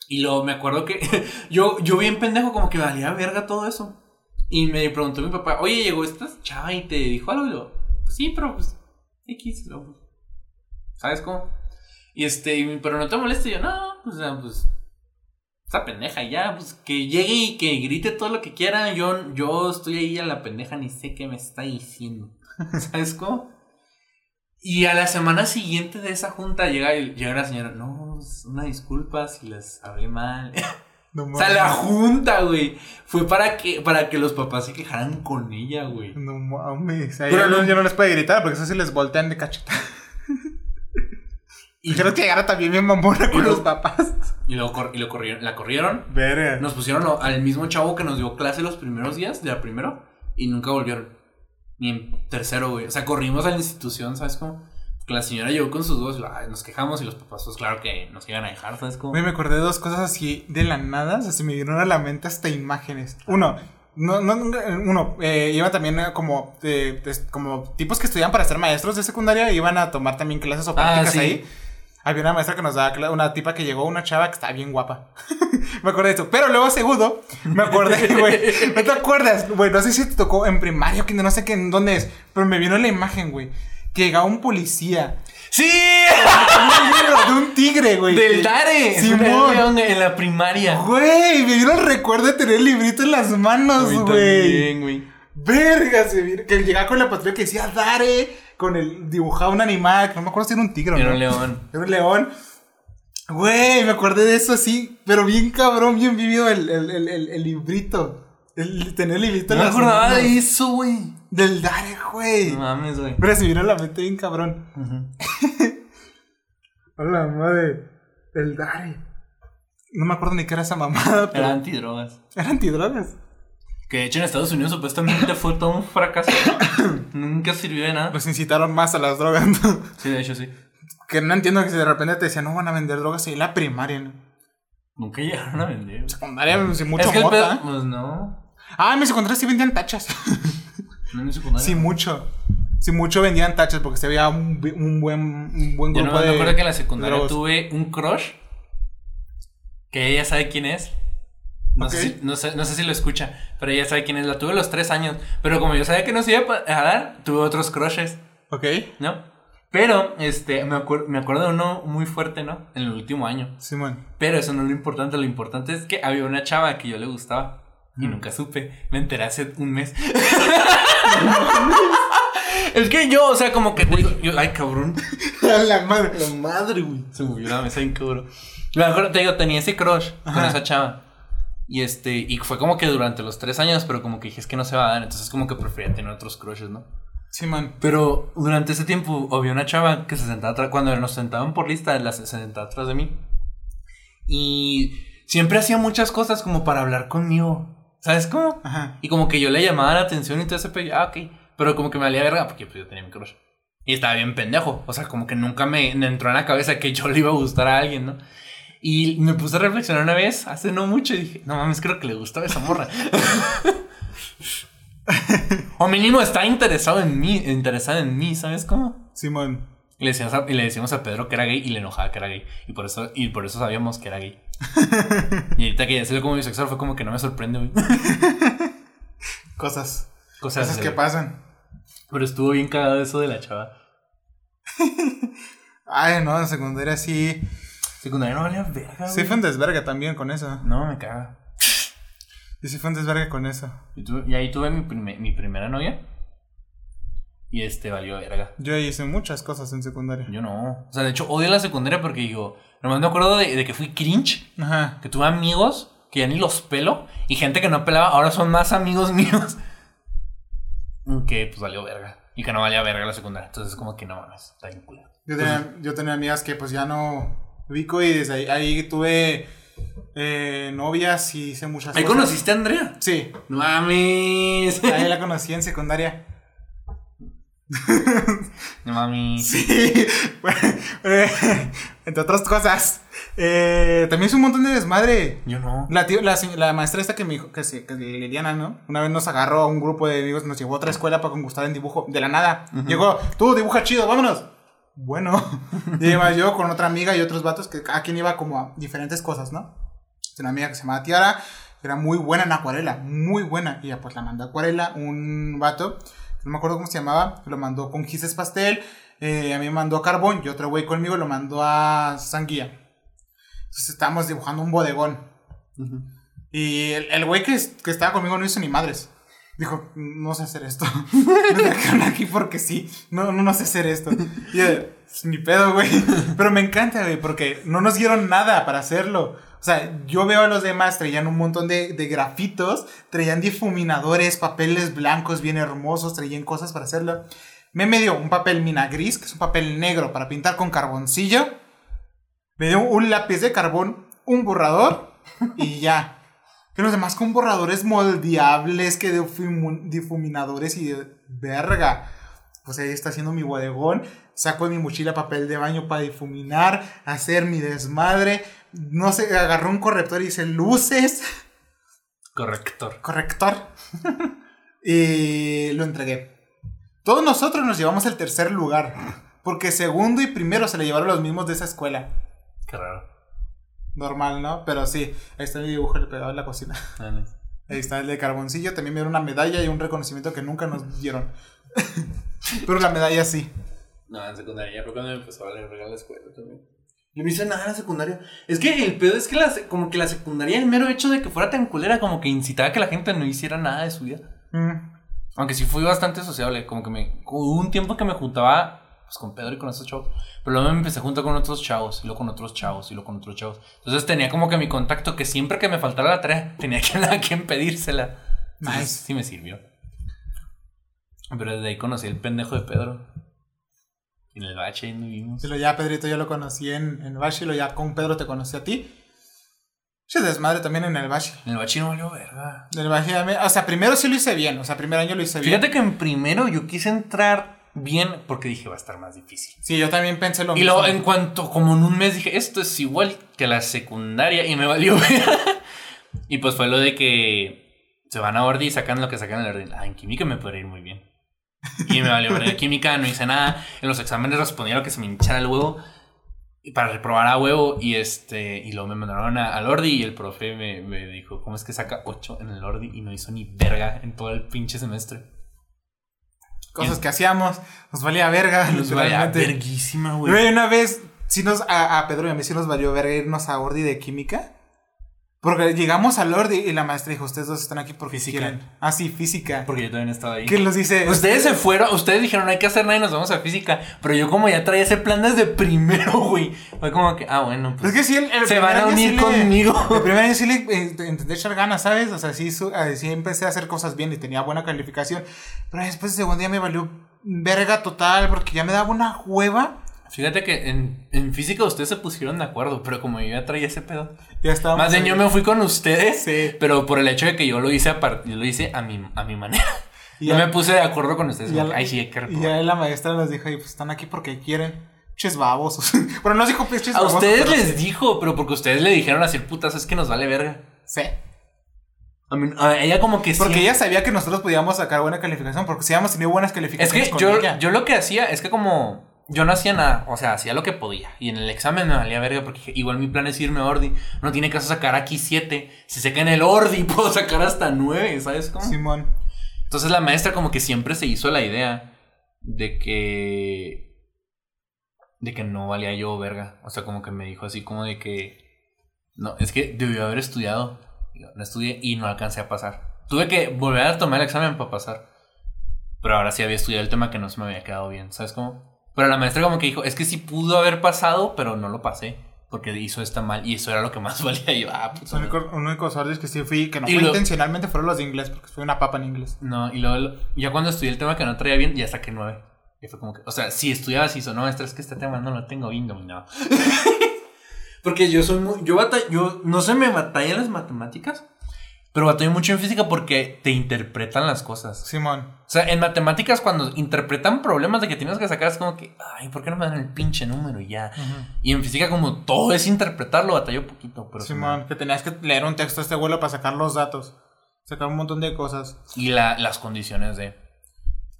Y luego me acuerdo que yo, yo bien pendejo como que valía verga todo eso. Y me preguntó mi papá, oye, llegó esta chava y te dijo algo. Y yo, pues sí, pero pues X, pues, ¿sabes cómo? Y este, pero no te moleste. Y yo, no, pues, pues, esta pendeja ya, pues que llegue y que grite todo lo que quiera. Yo, yo estoy ahí a la pendeja, ni sé qué me está diciendo. ¿Sabes cómo? Y a la semana siguiente de esa junta llega, llega la señora, no, una disculpa si les hablé mal. No o sea, la junta, güey, fue para que, para que los papás se quejaran con ella, güey. No mames. Ahí Pero no, ya no les puede gritar porque eso sí les voltean de cacheta. Y, Dijeron que llegara también bien mamona con los lo- papás. y lo, cor- y lo corrieron, la corrieron. Verga. Nos pusieron lo- al mismo chavo que nos dio clase los primeros días, de la primero, y nunca volvieron. Ni en tercero, güey. O sea, corrimos a la institución, ¿sabes cómo? La señora llegó con sus dos, nos quejamos y los papás, pues claro que nos iban a dejar, ¿sabes cómo? Me acordé de dos cosas así de la nada. O sea, se me dieron a la mente hasta imágenes. Uno, no, no, no, uno, eh, iba también eh, como, eh, como tipos que estudian para ser maestros de secundaria. Iban a tomar también clases o prácticas Ah, sí. ahí. Había una maestra que nos daba, una tipa que llegó, una chava que estaba bien guapa. me acordé de eso. Pero luego, segundo, me acordé, güey. ¿No te acuerdas? Güey, no sé si te tocó en primario, que no sé qué, en dónde es. Pero me vino la imagen, güey. Que llegaba un policía. ¡Sí! De un tigre, güey. ¡Del Dare! Simón. En la primaria. Güey, me el recuerdo de tener el librito en las manos, güey. también, güey. Verga, se. Que llegaba con la patrulla que decía Dare, con el dibujaba un animal, que no me acuerdo si era un tigre o Era no. un león. Era un león. Güey, me acordé de eso así, pero bien cabrón, bien vivido el, el, el, el, librito. El, tener el librito No en me las acordaba manos. de eso, güey. Del Dare, güey. No mames, güey. Pero se vino a la mente bien cabrón. Hola, madre. El Dare. No me acuerdo ni qué era esa mamada, pero. Era antidrogas. Era antidrogas. Que de hecho en Estados Unidos supuestamente fue todo un fracaso. Nunca sirvió de nada. Los incitaron más a las drogas, ¿no? Sí, de hecho sí. Que no entiendo que si de repente te decían, no van a vender drogas en la primaria, ¿no? Nunca llegaron a vender. Secundaria, pues, mucho es que mota. pedo. Pues no. Ah, en mi secundaria sí vendían tachas. No en mi secundaria. sí, mucho. Sí, mucho vendían tachas porque se veía un, buen, un buen Yo grupo no me acuerdo que en la secundaria drogos. tuve un crush. Que ella sabe quién es. No, sé si, no, sé, no sé si lo escucha, pero ella sabe quién es. La tuve a los tres años. Pero como yo sabía que no se iba a dar, tuve otros crushes, Ok. ¿no? Pero, este, me, acuer- me acuerdo de uno muy fuerte, ¿no? En el último año. Simón. Pero eso no es lo importante, lo importante es que había una chava que yo le gustaba y nunca supe. Me enteré hace un mes. es que yo, o sea, como que te digo, yo, ay cabrón. La madre. La madre, güey. Se movió la mesa bien cabrón. Me acuerdo, te digo, tenía ese crush con esa chava. Y este, y fue como que durante los tres años, pero como que dije, es que no se va a dar, entonces como que prefería tener otros crushes, ¿no? Simón. Pero durante ese tiempo había una chava que se sentaba atrás, cuando nos sentaban por lista, la, se sentaba atrás de mí. Y siempre hacía muchas cosas como para hablar conmigo. ¿Sabes cómo? Ajá. Y como que yo le llamaba la atención y todo ese pe- ah, ok. Pero como que me valía verga porque pues, yo tenía mi crush. Y estaba bien pendejo. O sea, como que nunca me, me entró en la cabeza que yo le iba a gustar a alguien, ¿no? Y me puse a reflexionar una vez, hace no mucho, y dije, no mames, creo que le gustaba esa morra. o mínimo está interesado en mí, interesada en mí, ¿sabes cómo? Simón. Y le, decíamos a, y le decíamos a Pedro que era gay y le enojaba que era gay. Y por eso, y por eso sabíamos que era gay. y ahorita que ya se como bisexual fue como que no me sorprende, güey. Cosas. Cosas, que pasan. Pero estuvo bien cagado eso de la chava. Ay, no, en secundaria sí. Secundaria no valía verga, Sí güey. fue un desvergue también con eso. No, me caga. Y sí fue un desvergue con eso. Y, tuve- y ahí tuve mi, prime- mi primera novia. Y este valió verga. Yo hice muchas cosas en secundaria. Yo no. O sea, de hecho, odio la secundaria porque digo, nomás me acuerdo de, de que fui cringe, Ajá. que tuve amigos que ya ni los pelo, y gente que no pelaba, ahora son más amigos míos. Que pues valió verga. Y que no valía verga la secundaria. Entonces, como que no mames, está bien. Yo tenía, yo tenía amigas que pues ya no ubico y desde ahí, ahí tuve eh, novias y hice muchas ¿Ahí cosas. conociste a Andrea? Sí, No mames. ahí la conocí en secundaria. No mames. Sí, bueno, eh, entre otras cosas. Eh, también hice un montón de desmadre. Yo no. La, tío- la, la maestra esta que me dijo, que, se, que Liliana, ¿no? Una vez nos agarró a un grupo de amigos, nos llevó a otra escuela para concursar en dibujo, de la nada. Llegó, tú dibuja chido, vámonos. Bueno, iba yo con otra amiga y otros vatos que cada quien iba como a diferentes cosas, ¿no? Una amiga que se llamaba Tiara, que era muy buena en acuarela, muy buena. Y ya pues la mandó a acuarela, un vato, no me acuerdo cómo se llamaba, lo mandó con gises pastel, eh, a mí me mandó carbón y otro güey conmigo lo mandó a sanguía. Entonces estábamos dibujando un bodegón. Y el, güey que, que estaba conmigo no hizo ni madres. Dijo, no sé hacer esto. Me dejaron aquí porque sí. No, no, no sé hacer esto. Y yo, "Pues, ni pedo, güey. Pero me encanta, güey, porque no nos dieron nada para hacerlo. O sea, yo veo a los demás, traían un montón de, de grafitos, traían difuminadores, papeles blancos bien hermosos, traían cosas para hacerlo. Me me dio un papel mina gris, que es un papel negro para pintar con carboncillo. Me dio un lápiz de carbón, un borrador y ya. Que los demás con borradores moldeables, que difuminadores y de verga. Pues ahí está haciendo mi bodegón. Saco de mi mochila papel de baño para difuminar, hacer mi desmadre. No sé, agarró un corrector y dice luces. Corrector. Corrector. y lo entregué. Todos nosotros nos llevamos el tercer lugar. Porque segundo y primero se le llevaron los mismos de esa escuela. Qué raro. Normal, ¿no? Pero sí, ahí está mi dibujo el pegado en la cocina. Ahí está el de carboncillo. También me dieron una medalla y un reconocimiento que nunca nos dieron. Pero la medalla sí. No, en secundaria ya fue cuando me empezó a valer verga la escuela también. Yo no hice nada en la secundaria. Es que el pedo es que la, como que la secundaria, el mero hecho de que fuera tan culera, como que incitaba a que la gente no hiciera nada de su vida. Mm. Aunque sí fui bastante sociable, como que me... Hubo un tiempo que me juntaba pues, con Pedro y con esos chavos, pero luego me empecé a juntar con otros chavos, y luego con otros chavos, y luego con otros chavos. Entonces tenía como que mi contacto que siempre que me faltara la tarea, tenía que a quien pedírsela. Entonces, Nice. Sí me sirvió. Pero desde ahí conocí el pendejo de Pedro. Y en el bache ahí nos vimos. Y lo ya, Pedrito, ya lo conocí en, en Bashi. Lo ya con Pedro te conocí a ti. Se desmadre también en el Bashi. En el bache no valió verga. En el mí- o sea, primero sí lo hice bien. O sea, primer año lo hice bien. Fíjate que en primero yo quise entrar bien porque dije va a estar más difícil. Sí, yo también pensé lo Y mismo. luego en cuanto, como en un mes dije, esto es igual que la secundaria y me valió verga. Y pues fue lo de que se van a Ordi y sacan lo que sacan en el Ordi. Ah, en química me podría ir muy bien. Y me valió verga. En química no hice nada. En los exámenes respondía lo que se me hinchara el huevo. Y para reprobar a huevo. Y este. Y luego me mandaron a- al Ordi. Y el profe me, me dijo, ¿cómo es que saca 8 en el Ordi? Y no hizo ni verga en todo el pinche semestre. cosas que hacíamos, nos valía verga. Nos valía verguísima, güey. Una vez, sí nos, a, a Pedro y a mí sí nos valió verga irnos a Ordi de química. Porque llegamos al Ordi y la maestra dijo, ustedes dos están aquí porque Física. quieren. Ah, sí, física. Porque yo también estaba ahí. ¿Qué los dice? Ustedes se fueron, ustedes dijeron no hay que hacer nada y nos vamos a física. Pero yo como ya traía ese plan desde primero, güey. Fue como que, ah, bueno, pues. Es que sí, el, el Se van a unir sí le- conmigo. El primer año sí le eh, intenté echar ganas, ¿sabes? O sea, sí, su- eh, sí empecé a hacer cosas bien y tenía buena calificación. Pero después el segundo día me valió verga total porque ya me daba una hueva. Fíjate que en, en física ustedes se pusieron de acuerdo, pero como yo ya traía ese pedo. Ya estaba. Más bien yo me fui con ustedes, Sí. pero por el hecho de que yo lo hice a yo lo hice a mi, a mi manera. Y yo ya- me puse de acuerdo con ustedes. Y que, Ay, sí, hay que y reprobar". ya la maestra nos dijo, "Ay, pues están aquí porque quieren. Ches babosos. bueno, no nos dijo pinches A ustedes les dijo, pero porque ustedes le dijeron así, putas, es que nos vale verga. Sí. A mí- a ella como que Porque sí. ella sabía que nosotros podíamos sacar buena calificación. Porque si habíamos tenido buenas Es calificaciones que con yo, ella. yo lo que hacía es que como yo no hacía nada, o sea, hacía lo que podía. Y en el examen me valía verga porque igual mi plan es irme a Ordi. No tiene caso sacar aquí 7. Si sé que en el Ordi puedo sacar hasta 9, ¿sabes cómo? Simón. Entonces la maestra como que siempre se hizo la idea de que... De que no valía yo verga. O sea, como que me dijo así como de que... No, es que debió haber estudiado. No estudié y no alcancé a pasar. Tuve que volver a tomar el examen para pasar. Pero ahora sí había estudiado el tema que no se me había quedado bien. ¿Sabes cómo? Pero la maestra como que dijo, es que sí pudo haber pasado, pero no lo pasé. Porque hizo esta mal y eso era lo que más valía. Y yo, ah, únicos, únicos órdenes que sí fui, que no fue lo- intencionalmente, fueron los de inglés, porque fue una papa en inglés. No, y luego ya cuando estudié el tema que no traía bien, ya saqué nueve. Y fue como que, o sea, si estudiaba así, hizo, no, maestra, es que este tema no lo tengo bien dominado. porque yo soy muy, yo batall- yo no se me batalla las matemáticas, pero batallo mucho en física porque te interpretan las cosas. Simón. O sea, en matemáticas cuando interpretan problemas de que tienes que sacar es como que, ay, ¿por qué no me dan el pinche número y ya? Y en física como todo es interpretarlo, batallo poquito, pero Simón, que tenías que leer un texto a este abuelo para sacar los datos. Sacar un montón de cosas. Y la- las condiciones de...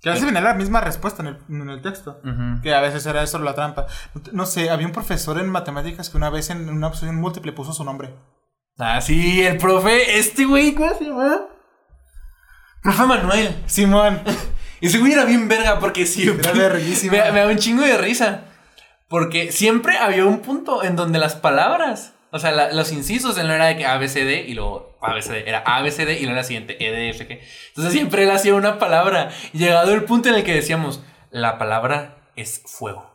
Que a veces venía la misma respuesta en el, en el texto. Que a veces era eso la trampa. No sé, había un profesor en matemáticas que una vez en una opción múltiple puso su nombre. Ah, sí, el profe, este güey, ¿cómo se llama? Profe Manuel. Simón. Ese güey era bien verga porque siempre. Era. Me, me da un chingo de risa. Porque siempre había un punto en donde las palabras, o sea, la- los incisos, él no era de que ABCD y luego ABCD, era ABCD y luego la siguiente, E, EDF, G. Entonces siempre él hacía una palabra. Llegado el punto en el que decíamos, la palabra es fuego.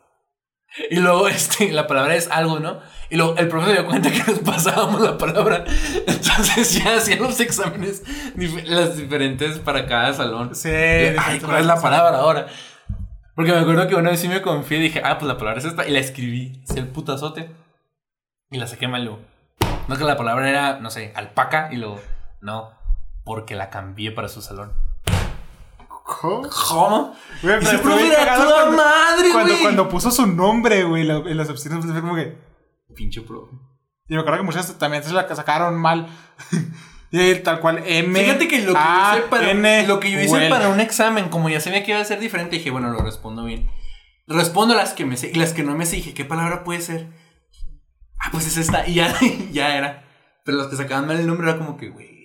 Y luego este, la palabra es algo, ¿no? Y luego el profe se dio cuenta que nos pasábamos la palabra. Entonces ya hacían los exámenes, las diferentes para cada salón. Sí. Y, Ay, ¿cuál es la palabra ahora? Porque me acuerdo que una vez sí me confié y dije, ah, pues la palabra es esta. Y la escribí, hice el putazote. Y la saqué mal luego. No que la palabra era, no sé, alpaca. Y luego, no, porque la cambié para su salón. ¿Cómo? ¿Cómo? Güey, Y se profe era toda cuando- madre, Cuando, güey. cuando puso su nombre, güey, en las opciones, fue como que. Pinche profe. Y me acuerdo que muchas también se la sacaron mal. y tal cual M. Fíjate que lo que A, yo hice para, N, lo que yo hice Well. para un examen, como ya sabía que iba a ser diferente, dije, bueno, lo respondo bien. Respondo las que me sé y las que no me sé, dije, ¿qué palabra puede ser? Ah, pues es esta. Y ya, ya era. Pero las que sacaban mal el nombre era como que, güey.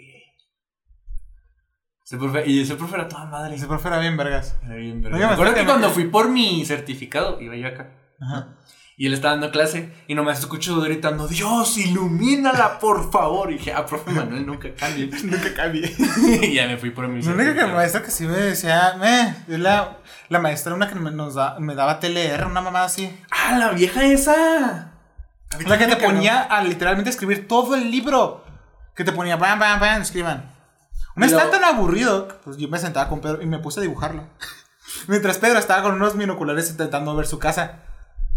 Ese profe- y ese profe era toda madre. Ese profe era bien vergas. Era bien verga. Oiga, Me acuerdo bastante que cuando fui por mi certificado, iba yo acá. Ajá. Y él estaba dando clase y nomás escucho gritando, Dios, ilumínala, por favor. Y dije, ah, profe Manuel, nunca cambie. Nunca cambié. y ya me fui por mi La única que maestra que sí me decía, eh, es la, la maestra una que me, nos da, me daba TLR, una mamá así. Ah, la vieja esa. La que te me ponía a literalmente escribir todo el libro. Que te ponía, bam, bam, bam, escriban. Estaba luego- tan aburrido, pues yo me sentaba con Pedro y me puse a dibujarlo. Mientras Pedro estaba con unos binoculares intentando ver su casa.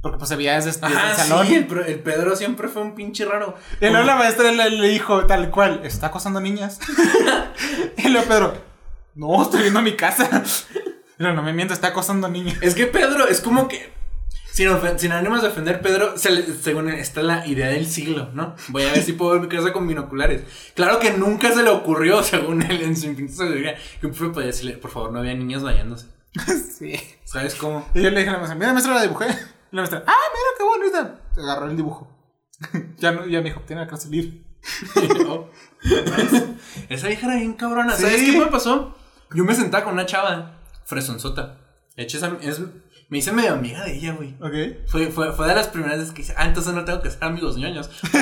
Porque pues se veía desde, desde Ajá, el salón. sí, el, Pedro siempre fue un pinche raro. Y luego la maestra le, le dijo tal cual, ¿está acosando niñas? y luego Pedro, no, estoy viendo mi casa. Y luego, no me miento, está acosando niñas. Es que Pedro es como que. Sin, sin ánimos de ofender, Pedro, se le- según él, está la idea del siglo, ¿no? Voy a ver si puedo ver mi casa con binoculares. Claro que nunca se le ocurrió, según él, en su infinita sabiduría, que un profe podía decirle, por favor, no había niñas bañándose. sí. ¿Sabes cómo? Y yo le dije a la maestra, mira, maestra, la dibujé. La maestra, ah, mira, qué bonita. Agarró el dibujo. ya, no, ya me dijo, tiene que salir. Esa vieja era bien cabrona. ¿Sabes qué me pasó? Yo me sentaba con una chava, fresonzota. Hecho, esa- es, me hice medio amiga de ella, güey. Ok. Fue, fue, fue de las primeras veces que hice, ah, entonces no tengo que ser amigos ñoños.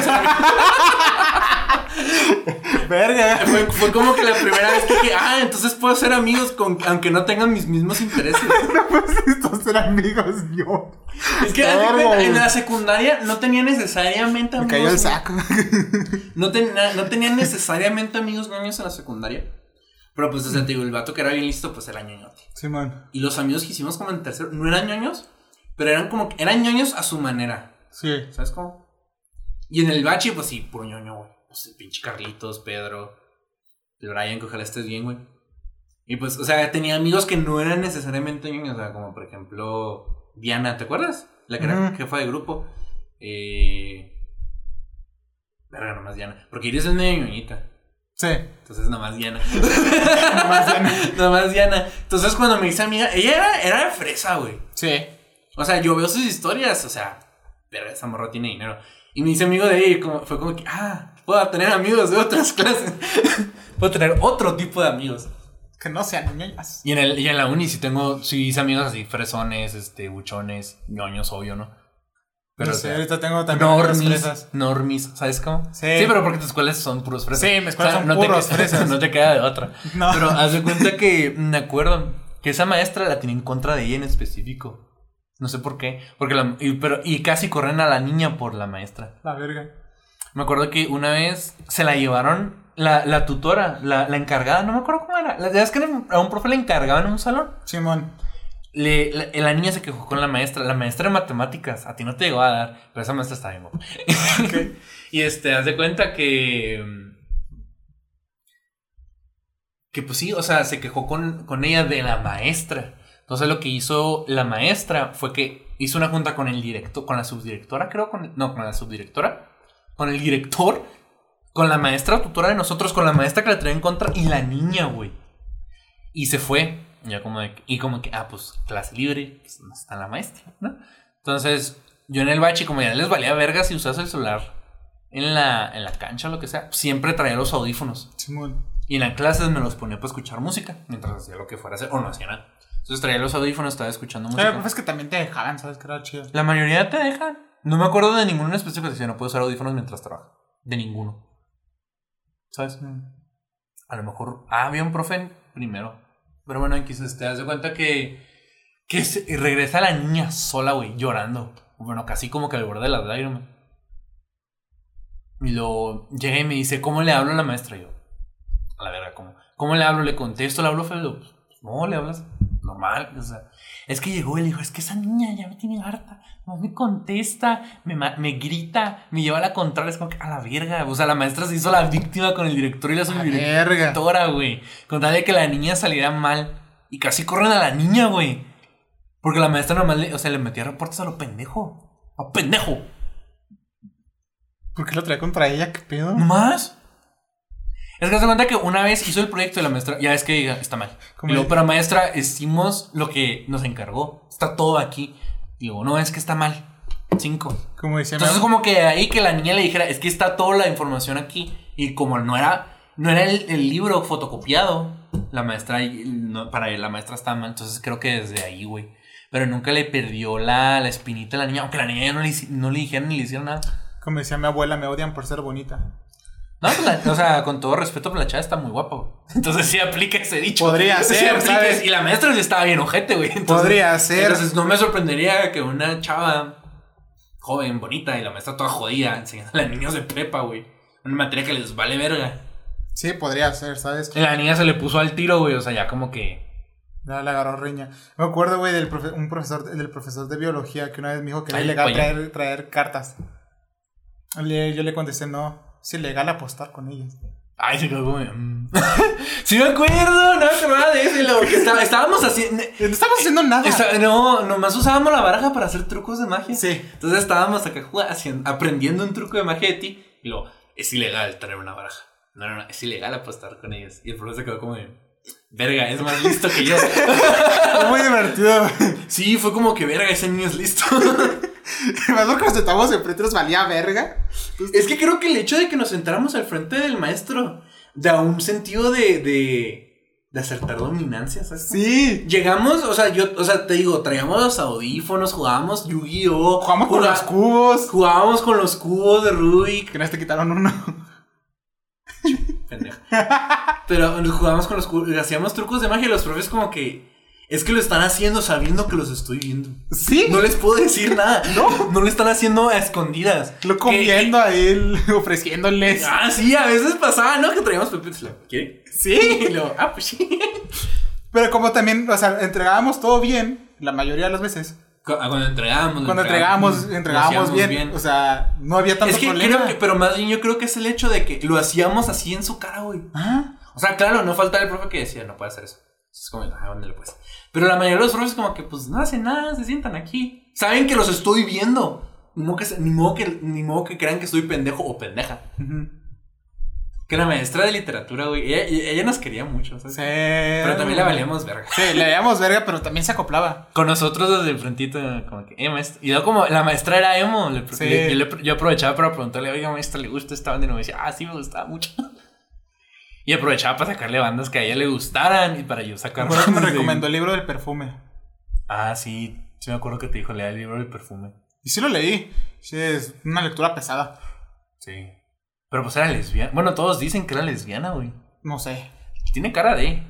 Verga. Fue, fue como que la primera vez que dije, ah, entonces puedo ser amigos con, aunque no tengan mis mismos intereses. No estos ser amigos yo. Es que en la secundaria no tenía necesariamente Me amigos. cayó el saco. No, tenía, no tenía necesariamente amigos ñoños en la secundaria. Pero pues, o sea, te digo, el vato que era bien listo, pues era ñoñote. Simón. Y los amigos que hicimos como en tercero, no eran ñoños, pero eran como, que- eran ñoños a su manera. Sí. ¿Sabes cómo? Y en el bachi, pues sí, puro ñoño, güey. Pinche Carlitos, Pedro, el Brian, que ojalá estés bien, güey. Y pues, o sea, tenía amigos que no eran necesariamente ñoños, o sea, como por ejemplo Diana, ¿te acuerdas? La que era jefa de grupo. Eh. Verga, nomás Diana. Porque Iris es medio ñoñita. Sí. Entonces, nomás Diana. Nomás Diana. nomás Diana. Entonces, cuando me hice amiga, ella era, era de fresa, güey. Sí. O sea, yo veo sus historias, o sea, pero esa morra tiene dinero. Y me hice amigo de ella y como, fue como que, ah, puedo tener amigos de otras clases. puedo tener otro tipo de amigos. Que no sean ñoñas. Y en, el, y en la uni sí tengo, sí hice amigos así, fresones, este, buchones, ñoños, obvio, ¿no? Pero o sí, sea, ahorita tengo también normis, fresas. normis, ¿sabes cómo? Sí. pero porque tus escuelas son puros fresas. Sí, mis escuelas son no puros te, fresas. no te queda de otra. No. Pero haz de cuenta que me acuerdo que esa maestra la tenía en contra de ella en específico. No sé por qué. Porque la, y, pero, y casi corren a la niña por la maestra. La verga. Me acuerdo que una vez se la llevaron la, la tutora, la, la encargada, no me acuerdo cómo era. La verdad es que a un profe le encargaban en un salón. Simón. Le, la, la niña se quejó con la maestra. La maestra de matemáticas, a ti no te llegó a dar, pero esa maestra está bien guapa. y este, haz de cuenta que. Que pues sí, o sea, se quejó con, con ella de la maestra. Entonces lo que hizo la maestra fue que hizo una junta con el director, con la subdirectora, creo, con, no, con la subdirectora, con el director, con la maestra tutora de nosotros, con la maestra que la traía en contra y la niña, güey. Y se fue. Ya como de, y como que, ah, pues clase libre, pues no está la maestra, ¿no? Entonces, yo en el bache, como ya les valía verga si usas el celular en la, en la cancha o lo que sea, siempre traía los audífonos. Simón. Y en las clases me los ponía para escuchar música, mientras hacía lo que fuera a hacer, o no hacía nada. Entonces traía los audífonos, estaba escuchando música. Pero pues que también te dejaban, ¿sabes? Que era chido. La mayoría te dejan. No me acuerdo de ninguno en específico que decía no puedo usar audífonos mientras trabajo. De ninguno. ¿Sabes? A lo mejor. Ah, había un profe primero. Pero bueno, aquí te das de cuenta que. Que se- regresa la niña sola, güey, llorando. Bueno, casi como que al borde de las lágrimas. Y lo llega y me dice, ¿cómo le hablo a la maestra? Y yo, a la verga, ¿cómo? ¿Cómo le hablo? ¿Le contesto? ¿Le hablo feo? Pues, no, le hablas normal. O sea, es que llegó y le dijo, es que esa niña ya me tiene harta. No me contesta, me, me grita, me lleva a la contraria. Es como que a la verga. O sea, la maestra se hizo la víctima con el director y la subdirectora güey. Con tal de que la niña saliera mal. Y casi corren a la niña, güey. Porque la maestra nomás le, o sea, le metía reportes a lo pendejo. A pendejo. ¿Por qué lo traía contra ella? ¿Qué pedo? ¿No más? Es que se cuenta que una vez hizo el proyecto de la maestra, ya es que diga, está mal. ¿Cómo Y luego, pero maestra, hicimos lo que nos encargó. Está todo aquí. Digo, no, es que está mal. Cinco. Como decía Entonces, como que ahí que la niña le dijera, es que está toda la información aquí. Y como no era, no era el, el libro fotocopiado, la maestra, no, para la maestra estaba mal. Entonces creo que desde ahí, güey. Pero nunca le perdió la, la espinita a la niña, aunque la niña ya no le, no le dijeron ni le hicieron nada. Como decía mi abuela, me odian por ser bonita. No, pues la- o sea, con todo respeto, pero la chava está muy guapa, güey. Entonces sí aplica ese dicho. Podría Sí ser, aplica Y la maestra sí estaba bien ojete, güey. Entonces- Podría ser. Entonces no me sorprendería que una chava joven, bonita, y la maestra toda jodida, enseñándole a niños de prepa, güey. Una materia que les vale verga. Sí, podría ser, ¿sabes? Y la niña se le puso al tiro, güey. O sea, ya como que. Ya le agarró riña. Me acuerdo, güey, del profe- un profesor, del profesor de biología que una vez me dijo que era ilegal oye. traer, traer cartas. Le- yo le contesté, no, es ilegal apostar con ellas. Ay, se quedó como. mm. sí, me acuerdo, no me acordaba de eso. lo que estaba- estábamos haciendo. No estamos haciendo nada. No, nomás usábamos la baraja para hacer trucos de magia. Sí. Entonces estábamos acá jugando- haciendo- aprendiendo un truco de magia de ti. Y luego, es ilegal traer una baraja. No, no, no, es ilegal apostar con ellos. Y el profesor se quedó como de, verga, es más listo que yo. Fue muy divertido, sí, fue como que, verga, ese niño es listo. Me acuerdo que nos sentábamos enfrente nos valía verga. es que creo que el hecho de que nos sentáramos al frente del maestro da un sentido de, de, de acertar dominancias. ¿sabes? Sí. Llegamos, o sea, yo, o sea, te digo, traíamos los audífonos, jugábamos Yu-Gi-Oh! Jugamos con los cubos. Jugábamos con los cubos de Rubik. Que no te quitaron uno. Pendejo. Pero jugábamos con los cubos, hacíamos trucos de magia y los profes como que es que lo están haciendo sabiendo que los estoy viendo. Sí. No les puedo decir nada. No, no lo están haciendo a escondidas. Lo comiendo a él, ofreciéndoles. ah, sí, a veces pasaba, ¿no? Que traíamos pepitas. ¿Qué? Sí. Y luego, ah, pues sí. Pero como también, o sea, entregábamos todo bien, la mayoría de las veces. Ah, Cuando entregábamos. Cuando entregábamos, entregábamos, bien, O sea, no había tanto Es que problema. creo que, pero más bien yo creo que es el hecho de que lo hacíamos así en su cara, güey. Ah, O sea, claro, no falta el profe que decía, no puede hacer eso. Es como, ah, ¿dónde le puedes? Pero la mayoría de los profes como que, pues, no hacen nada, se sientan aquí. Saben que los estoy viendo. Ni modo que, ni modo que, ni modo que crean que estoy pendejo o pendeja. Que la maestra de literatura, güey, ella, ella nos quería mucho, ¿sabes? Sí. Pero también le valíamos verga. Sí, le veíamos verga, pero también se acoplaba. Con nosotros desde el frentito, como que, eh, maestra. Y luego como la maestra era emo, le- Sí. le- yo, le- yo aprovechaba para preguntarle, oiga, maestra, ¿le gusta esta banda? Y me decía, ah, sí, me gustaba mucho. Y aprovechaba para sacarle bandas que a ella le gustaran y para yo Me sacar me de- recomendó el libro del perfume. Ah, sí, sí me acuerdo que te dijo, lea el libro del perfume. Y sí lo leí. Sí, es una lectura pesada. Sí. Pero pues era lesbiana. Bueno, todos dicen que era lesbiana, güey. No sé. Tiene cara de.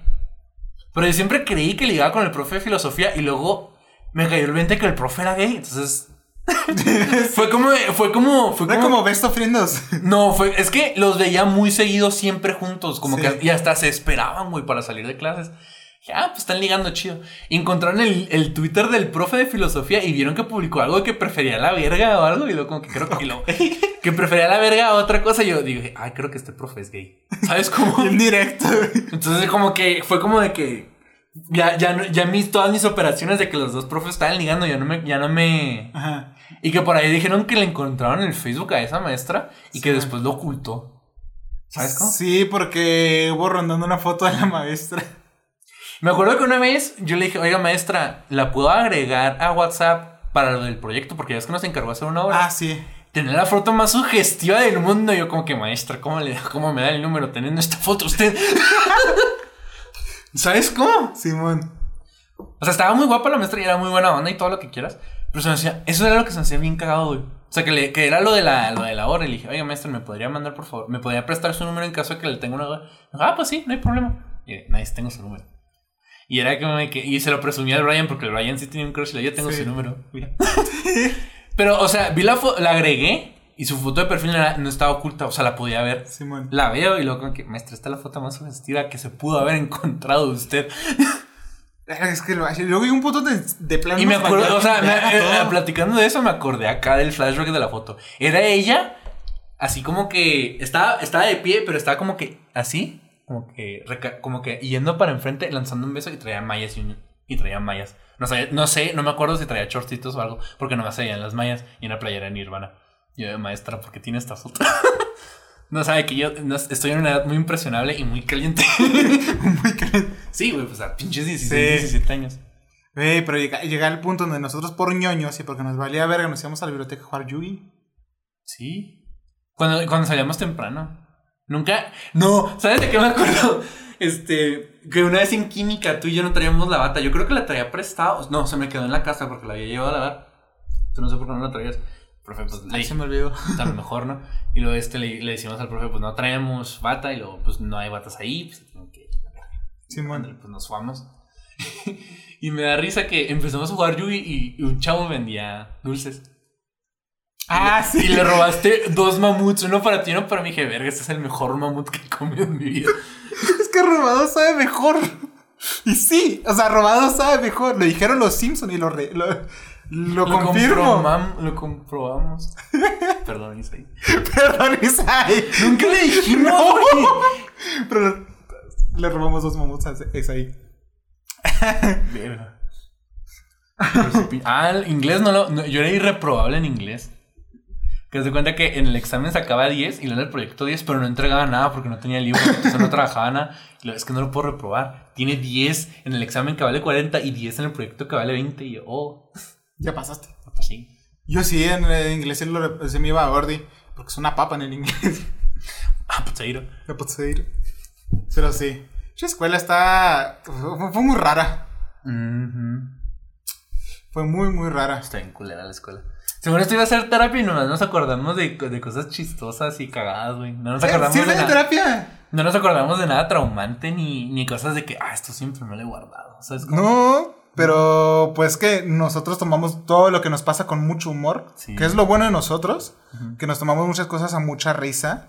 Pero yo siempre creí que ligaba con el profe de filosofía y luego me cayó el 20 que el profe era gay. Entonces. fue como. Fue como. Fue Era como. como best of friendos. No, fue. Es que los veía muy seguidos siempre juntos. Como Sí. que. Y hasta se esperaban, güey, para salir de clases. Dije, ah, pues están ligando chido. Encontraron el, el Twitter del profe de filosofía y vieron que publicó algo de que prefería la verga o algo. Y luego, como que creo que lo. que prefería la verga a otra cosa. Y yo dije, ay, creo que este profe es gay. ¿Sabes cómo? Bien directo. Entonces, como que fue como de que. Ya, ya, ya mis, todas mis operaciones de que los dos profes estaban ligando, ya no me. Ya no me Ajá. y que por ahí dijeron que le encontraron en el Facebook a esa maestra y que después lo ocultó. ¿Sabes cómo? Sí, porque hubo rondando una foto de la maestra. Me acuerdo que una vez yo le dije, oiga maestra, ¿la puedo agregar a WhatsApp para lo del proyecto? Porque ya es que nos encargó hacer una obra. Ah, sí. Tener la foto más sugestiva del mundo. Yo como que, maestra, ¿cómo, le, cómo me da el número teniendo esta foto usted? ¿Sabes cómo? Simón. O sea, estaba muy guapa la maestra y era muy buena onda y todo lo que quieras. Pero se me hacía, eso era lo que se me hacía bien cagado, güey. O sea, que, le- que era lo de, la, lo de la hora. Y le dije, oiga, maestra, ¿me podría mandar, por favor? ¿Me podría prestar su número en caso de que le tenga una hora? Ah, pues sí, no hay problema. Y dije, nice, tengo su número. Y era que me... que- y se lo presumía al Brian porque el Brian sí tenía un crush y le dije, yo tengo Sí. su número. Mira. Pero, o sea, vi la foto, la agregué y su foto de perfil no estaba oculta. O sea, la podía ver. Simón. La veo y luego como que, maestra, esta es la foto más sugestiva que se pudo haber encontrado de usted. Es que lo Luego vi un punto de, de plano. Y me acuerdo, o sea, me- eh, todo. platicando de eso, me acordé acá del flashback de la foto. Era ella, así como que estaba, estaba de pie, pero estaba como que así, como que, como que yendo para enfrente, lanzando un beso y traía mallas y, un- y traía mallas. No sé, no sé, no me acuerdo si traía shortcitos o algo, porque no me salían las mallas y una playera de Nirvana. Yo, maestra, ¿por qué tiene esta foto? no sabe que yo no- estoy en una edad muy impresionable y muy caliente. Muy caliente. sí, güey, pues a pinches 16, Sí. 17 años. Güey, pero llega, llega el punto donde nosotros por ñoños y porque nos valía verga nos íbamos a la biblioteca a jugar Yugi. Sí. Cuando, cuando salíamos temprano. Nunca. No, ¿sabes de qué me acuerdo? Este. Que una vez en química tú y yo no traíamos la bata. Yo creo que la traía prestado. No, se me quedó en la casa porque la había llevado a lavar. Tú no sé por qué no la traías. Profe, pues le se me olvidó. a lo mejor, ¿no? Y luego este le, le decimos al profe, pues no traemos bata. Y luego, pues no hay batas ahí. Pues tengo que. Simón. Ándale, pues nos fuimos. y me da risa que empezamos a jugar Yugi y, y un chavo vendía dulces. Ah, sí. Y le robaste dos mamuts, uno para ti y uno para mí. Dije, verga, este es el mejor mamut que he comido en mi vida. Es que robado sabe mejor. Y sí, o sea, robado sabe mejor. Lo dijeron los Simpson y lo, re- lo, lo, confirmo. comprobam- lo comprobamos. Perdón, Isaí. Perdón, Isai. Nunca le dijimos, No. Pero le robamos dos mamuts a Isai. Verga. Ah, el inglés no lo. no, yo era irreprobable en inglés. Que se cuenta que en el examen sacaba 10 y luego en el proyecto 10, pero no entregaba nada porque no tenía libro, entonces no trabajaba nada. Y lo- es que no lo puedo reprobar. Tiene 10 en el examen que vale 40 y 10 en el proyecto que vale 20. Y yo, oh, Ya pasaste. pues sí. Yo sí, en el inglés sí lo- se me iba a Ordi. Porque es una papa en el inglés. Ahí. Me puedo ir. Pero sí. Esa escuela está. Fue, muy rara. Fue muy, muy rara. Está bien culera la escuela. Según esto iba a hacer terapia y nomás nos acordamos de, de cosas chistosas y cagadas, güey. No nos acordamos ¿Sí de nada. terapia? No nos acordamos de nada traumante ni, ni cosas de que, ah, esto siempre me lo he guardado. ¿Sabes cómo? No, pero pues que nosotros tomamos todo lo que nos pasa con mucho humor. Sí. Que es lo bueno de nosotros. Que nos tomamos muchas cosas a mucha risa.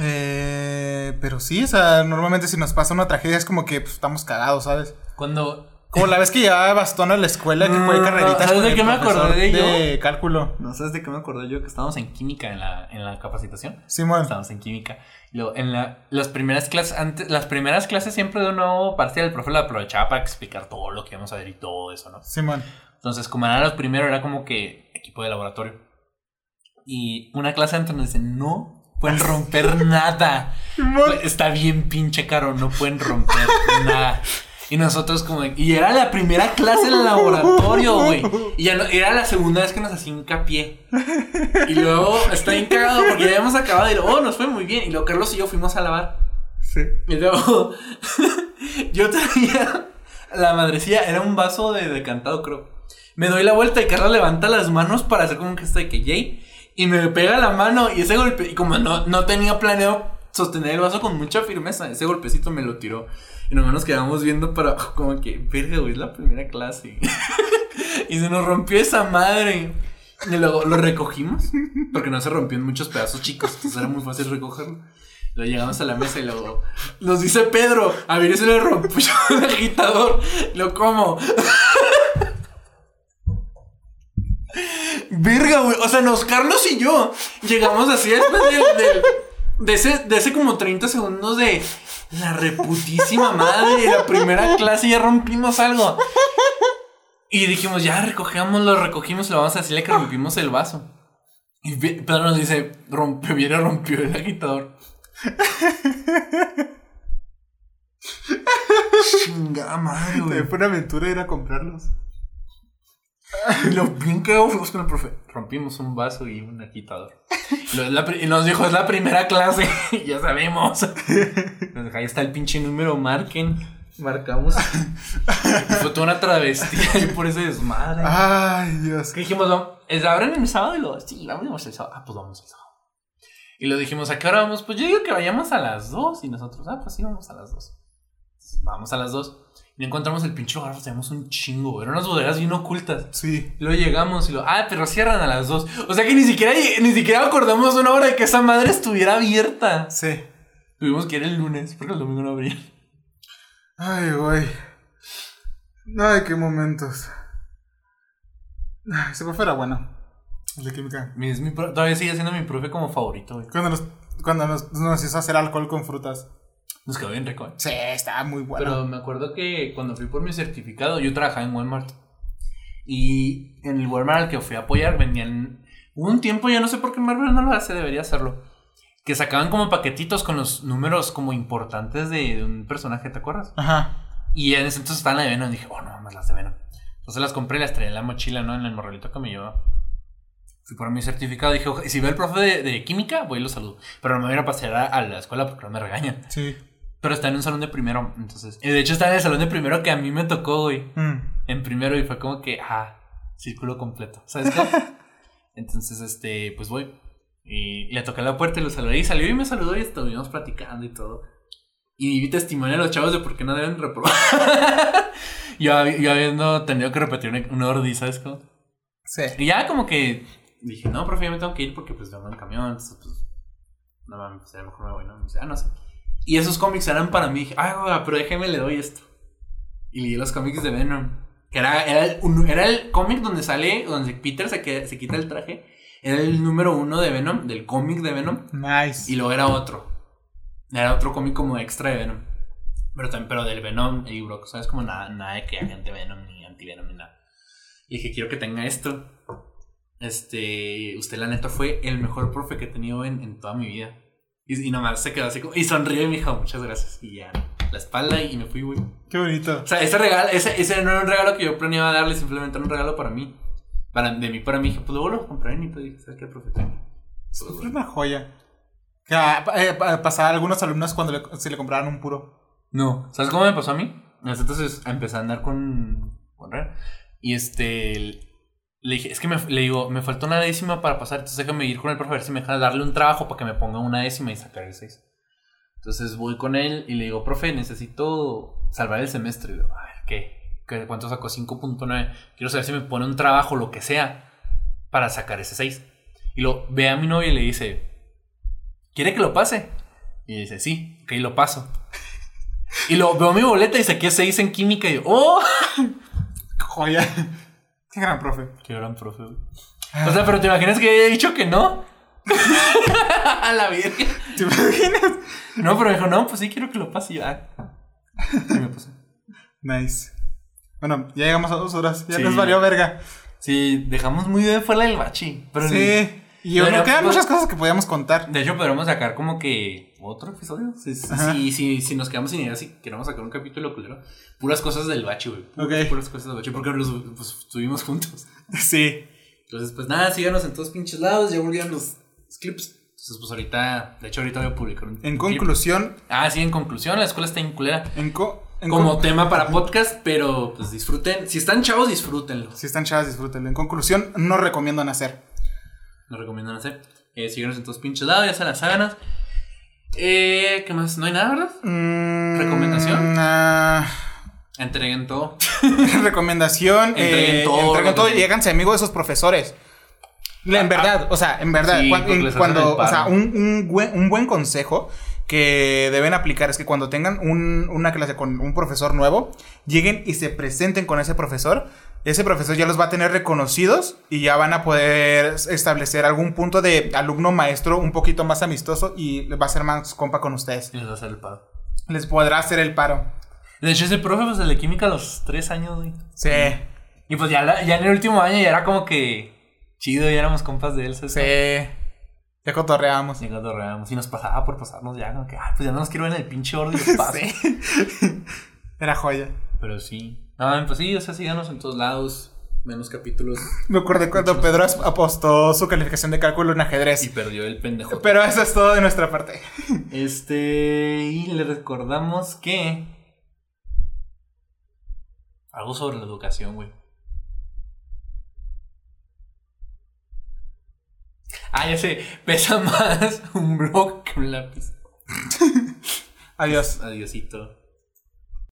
Eh, pero sí, o sea, normalmente si nos pasa una tragedia es como que pues, estamos cagados, ¿sabes? Cuando. Como la vez que llevaba bastón a la escuela que fue no, carreritas ¿sabes de qué me acordé yo? de cálculo. ¿No sabes de qué me acordé yo? Que estábamos en química en la, en la capacitación. Simón. Estábamos en química. Y luego, en la, las primeras clases, antes, las primeras clases siempre de un nuevo parcial, el profe lo aprovechaba para explicar todo lo que íbamos a ver y todo eso, ¿no? Simón. Entonces, como era los primeros, era como que equipo de laboratorio. Y una clase antes nos dicen, no pueden romper nada. Está bien pinche caro, no pueden romper nada. Y nosotros como... de- Y era la primera clase en el laboratorio, güey. Y ya no, era la segunda vez que nos hacía hincapié. Y luego está bien cagado porque ya habíamos acabado y luego, oh, nos fue muy bien. Y luego Carlos y yo fuimos a lavar. Sí. Y luego yo traía la madrecilla, era un vaso de decantado, creo. Me doy la vuelta y Carla levanta las manos para hacer como un gesto de que Jay. Y me pega la mano y ese golpe, y como no, no tenía planeado sostener el vaso con mucha firmeza, ese golpecito me lo tiró. Y nomás nos quedamos viendo para como que, verga, güey, es la primera clase. y se nos rompió esa madre. Y luego lo recogimos, porque no se rompió en muchos pedazos chicos, entonces era muy fácil recogerlo. Lo llegamos a la mesa y luego nos dice Pedro, a ver, se le rompió el agitador. Lo como. Verga, güey. O sea, nos, Carlos y yo llegamos así después del- del- de, ese, de ese como 30 segundos de la reputísima madre. La primera clase ya rompimos algo. Y dijimos, ya recogemos, lo recogimos, lo vamos a decirle que rompimos el vaso. Y Pe- Pedro nos dice, rompió, viene, rompió el agitador. Chingada madre, güey. Fue una aventura ir a comprarlos. Y lo bien que fuimos con el profe. Rompimos un vaso y un agitador. Lo- la y nos dijo, es la primera clase. ya sabemos. Nos dijo, ahí está el pinche número, marquen. Marcamos. Fue toda una travestía y por ese desmadre. Ay, Dios. Que dijimos, no, ¿es- ¿abren el sábado? Y lo, sí, vamos el sábado. Ah, pues vamos el sábado. Y lo dijimos, ¿a qué hora vamos? Pues yo digo que vayamos a las 2. Y nosotros, ah, pues sí, vamos a las 2. Entonces, vamos a las 2. Y encontramos el pinche lugar, tenemos un chingo. Eran unas bodegas bien ocultas. Sí. Luego llegamos y lo, ah, pero cierran a las 2. O sea que ni siquiera, ni siquiera acordamos una hora de que esa madre estuviera abierta. Sí. Tuvimos que ir el lunes, porque el domingo no abría. Ay, güey. Ay, qué momentos. Ay, Ese profe era bueno. El de química. Mi- mi todavía sigue siendo mi profe como favorito, güey. Cuando nos, cuando nos, nos hizo hacer alcohol con frutas. Nos quedó bien rico, eh. Sí, estaba muy bueno. Pero me acuerdo que cuando fui por mi certificado, yo trabajaba en Walmart. Y en el Walmart al que fui a apoyar vendían. Hubo un tiempo, yo no sé por qué Marvel no lo hace, debería hacerlo. Que sacaban como paquetitos con los números como importantes de, de un personaje, ¿te acuerdas? Ajá. Y en ese entonces estaban las de Venom. Dije, oh, no mames, las de Venom. Entonces las compré y las traía en la mochila, ¿no? En el morralito que me llevaba. Fui por mi certificado. Dije, "Oja- y si veo el profe de, de química, voy y lo saludo. Pero no me voy a pasear a, a la escuela porque no me regañan. Sí. Pero está en un salón de primero. Entonces, y de hecho, está en el salón de primero que a mí me tocó, güey. Mm. En primero y fue como que, ah, círculo completo. ¿Sabes qué? Entonces, este, pues voy. Y le toqué la puerta y lo saludé. Y salió y me saludó y estuvimos platicando y todo. Y vi testimonio a los chavos de por qué no deben reprobar. yo, yo habiendo tenido que repetir una, una ordi, ¿sabes cómo? Sí. Y ya como que dije, no, profe, ya me tengo que ir porque pues vengo en camión. Entonces, pues, no mames, pues a lo mejor me voy, ¿no? Me dice, ah, no sé. Y esos cómics eran para mí. Ay, güey, pero déjeme le doy esto. Y leí los cómics de Venom. Que era, era el, era el cómic donde sale, donde Peter se, queda- se quita el traje. Era el número uno de Venom, del cómic de Venom. Nice. Y luego era otro. Era otro cómic como extra de Venom. Pero también, pero del Venom y Brock. ¿Sabes? Como nada, nada de que agente Venom ni anti-Venom ni nada. Y dije, quiero que tenga esto. Este, usted la neta fue el mejor profe que he tenido en, en toda mi vida. Y, y nomás se quedó así como, y sonríe y me dijo, muchas gracias. Y ya, la espalda y me fui, güey. Qué bonito. O sea, ese regalo, ese, ese no era un regalo que yo planeaba darle, simplemente era un regalo para mí. Para, de mí para mí, dije, pues luego lo compraré y pues dije, ¿sabes qué, profe? Tenga". Es una joya. Que ah, eh, pa- pasaba a algunos alumnos cuando le- se le compraban un puro. No. ¿Sabes cómo me pasó a mí? Entonces empecé a andar con. con Ren. Y este. Le dije, es que me, le digo, me faltó una décima para pasar. Entonces déjame ir con el profe a ver si me deja darle un trabajo para que me ponga una décima y sacar el 6. Entonces voy con él y le digo, profe, necesito salvar el semestre. Y digo, a ver, ¿qué? ¿Qué- ¿Cuánto saco? 5.9. Quiero saber si me pone un trabajo, lo que sea, para sacar ese 6. Y lo ve a mi novia y le dice, ¿quiere que lo pase? Y dice, sí, ok, lo paso. Y lo veo mi boleta y saqué 6 en química y yo, ¡oh! Joya. Qué gran profe. Qué gran profe, güey. O sea, pero ¿te imaginas que he dicho que no? a la virgen. ¿Te imaginas? No, pero me dijo, no, pues sí quiero que lo pase y ah. Y me puse. Nice. Bueno, ya llegamos a dos horas. Ya Sí. nos valió verga. Sí, dejamos muy de fuera el bachi. Pero Sí. Y Pero, nos quedan pues- muchas cosas que podíamos contar. De hecho, podríamos sacar como que otro episodio. Si, si, si, nos quedamos sin idea, si queremos sacar un capítulo culero. Puras cosas del bachi, güey. Puras, Ok. puras cosas del bachi. Porque los pues, estuvimos juntos. Sí. Entonces, pues nada, síganos en todos pinches lados. Ya volvieron los, clips. Entonces, pues ahorita, de hecho, ahorita voy a publicar un. En clip. conclusión, Ah, sí, en conclusión, la escuela está en culera. en, co- en Como tema para podcast, pero pues disfruten. Si están chavos, disfrútenlo. si están chavas, disfrútenlo. En conclusión, no recomiendo nacer. Nos recomiendan hacer. Eh, síganos en todos pinches lados, ya se las sábanas. Eh, ¿Qué más? No hay nada, ¿verdad? Mm, ¿Recomendación? ah, Entreguen todo. recomendación. Entreguen eh, todo Entreguen todo y háganse amigos de esos profesores. En verdad, o sea, en verdad, Sí, cuando, o sea, un, un buen, un buen consejo que deben aplicar es que cuando tengan un- una clase con un profesor nuevo, lleguen y se presenten con ese profesor. Ese profesor ya los va a tener reconocidos y ya van a poder establecer algún punto de alumno maestro un poquito más amistoso y va a ser más compa con ustedes. Y les va a hacer el pago. Les podrá hacer el paro. De hecho, ese profe, pues, el de química a los tres años, güey. Sí, Y pues ya, la- ya en el último año ya era como que chido, ya éramos compas de él, ¿sabes? sí. Ya cotorreamos. Y cotorreábamos. Y nos pasaba por pasarnos ya, como que, ay, pues ya no nos quiero ver en el pinche orden y paso. Sí. Era joya. Pero sí. No, pues sí, o sea, síganos en todos lados. Menos capítulos. Me acordé cuando Pedro apostó su calificación de cálculo en ajedrez. Y perdió el pendejo. Pero eso es todo de nuestra parte. Este. Y le recordamos que. Algo sobre la educación, güey. Ah, ya sé. Pesa más un blog que un lápiz. Adiós. Adiosito.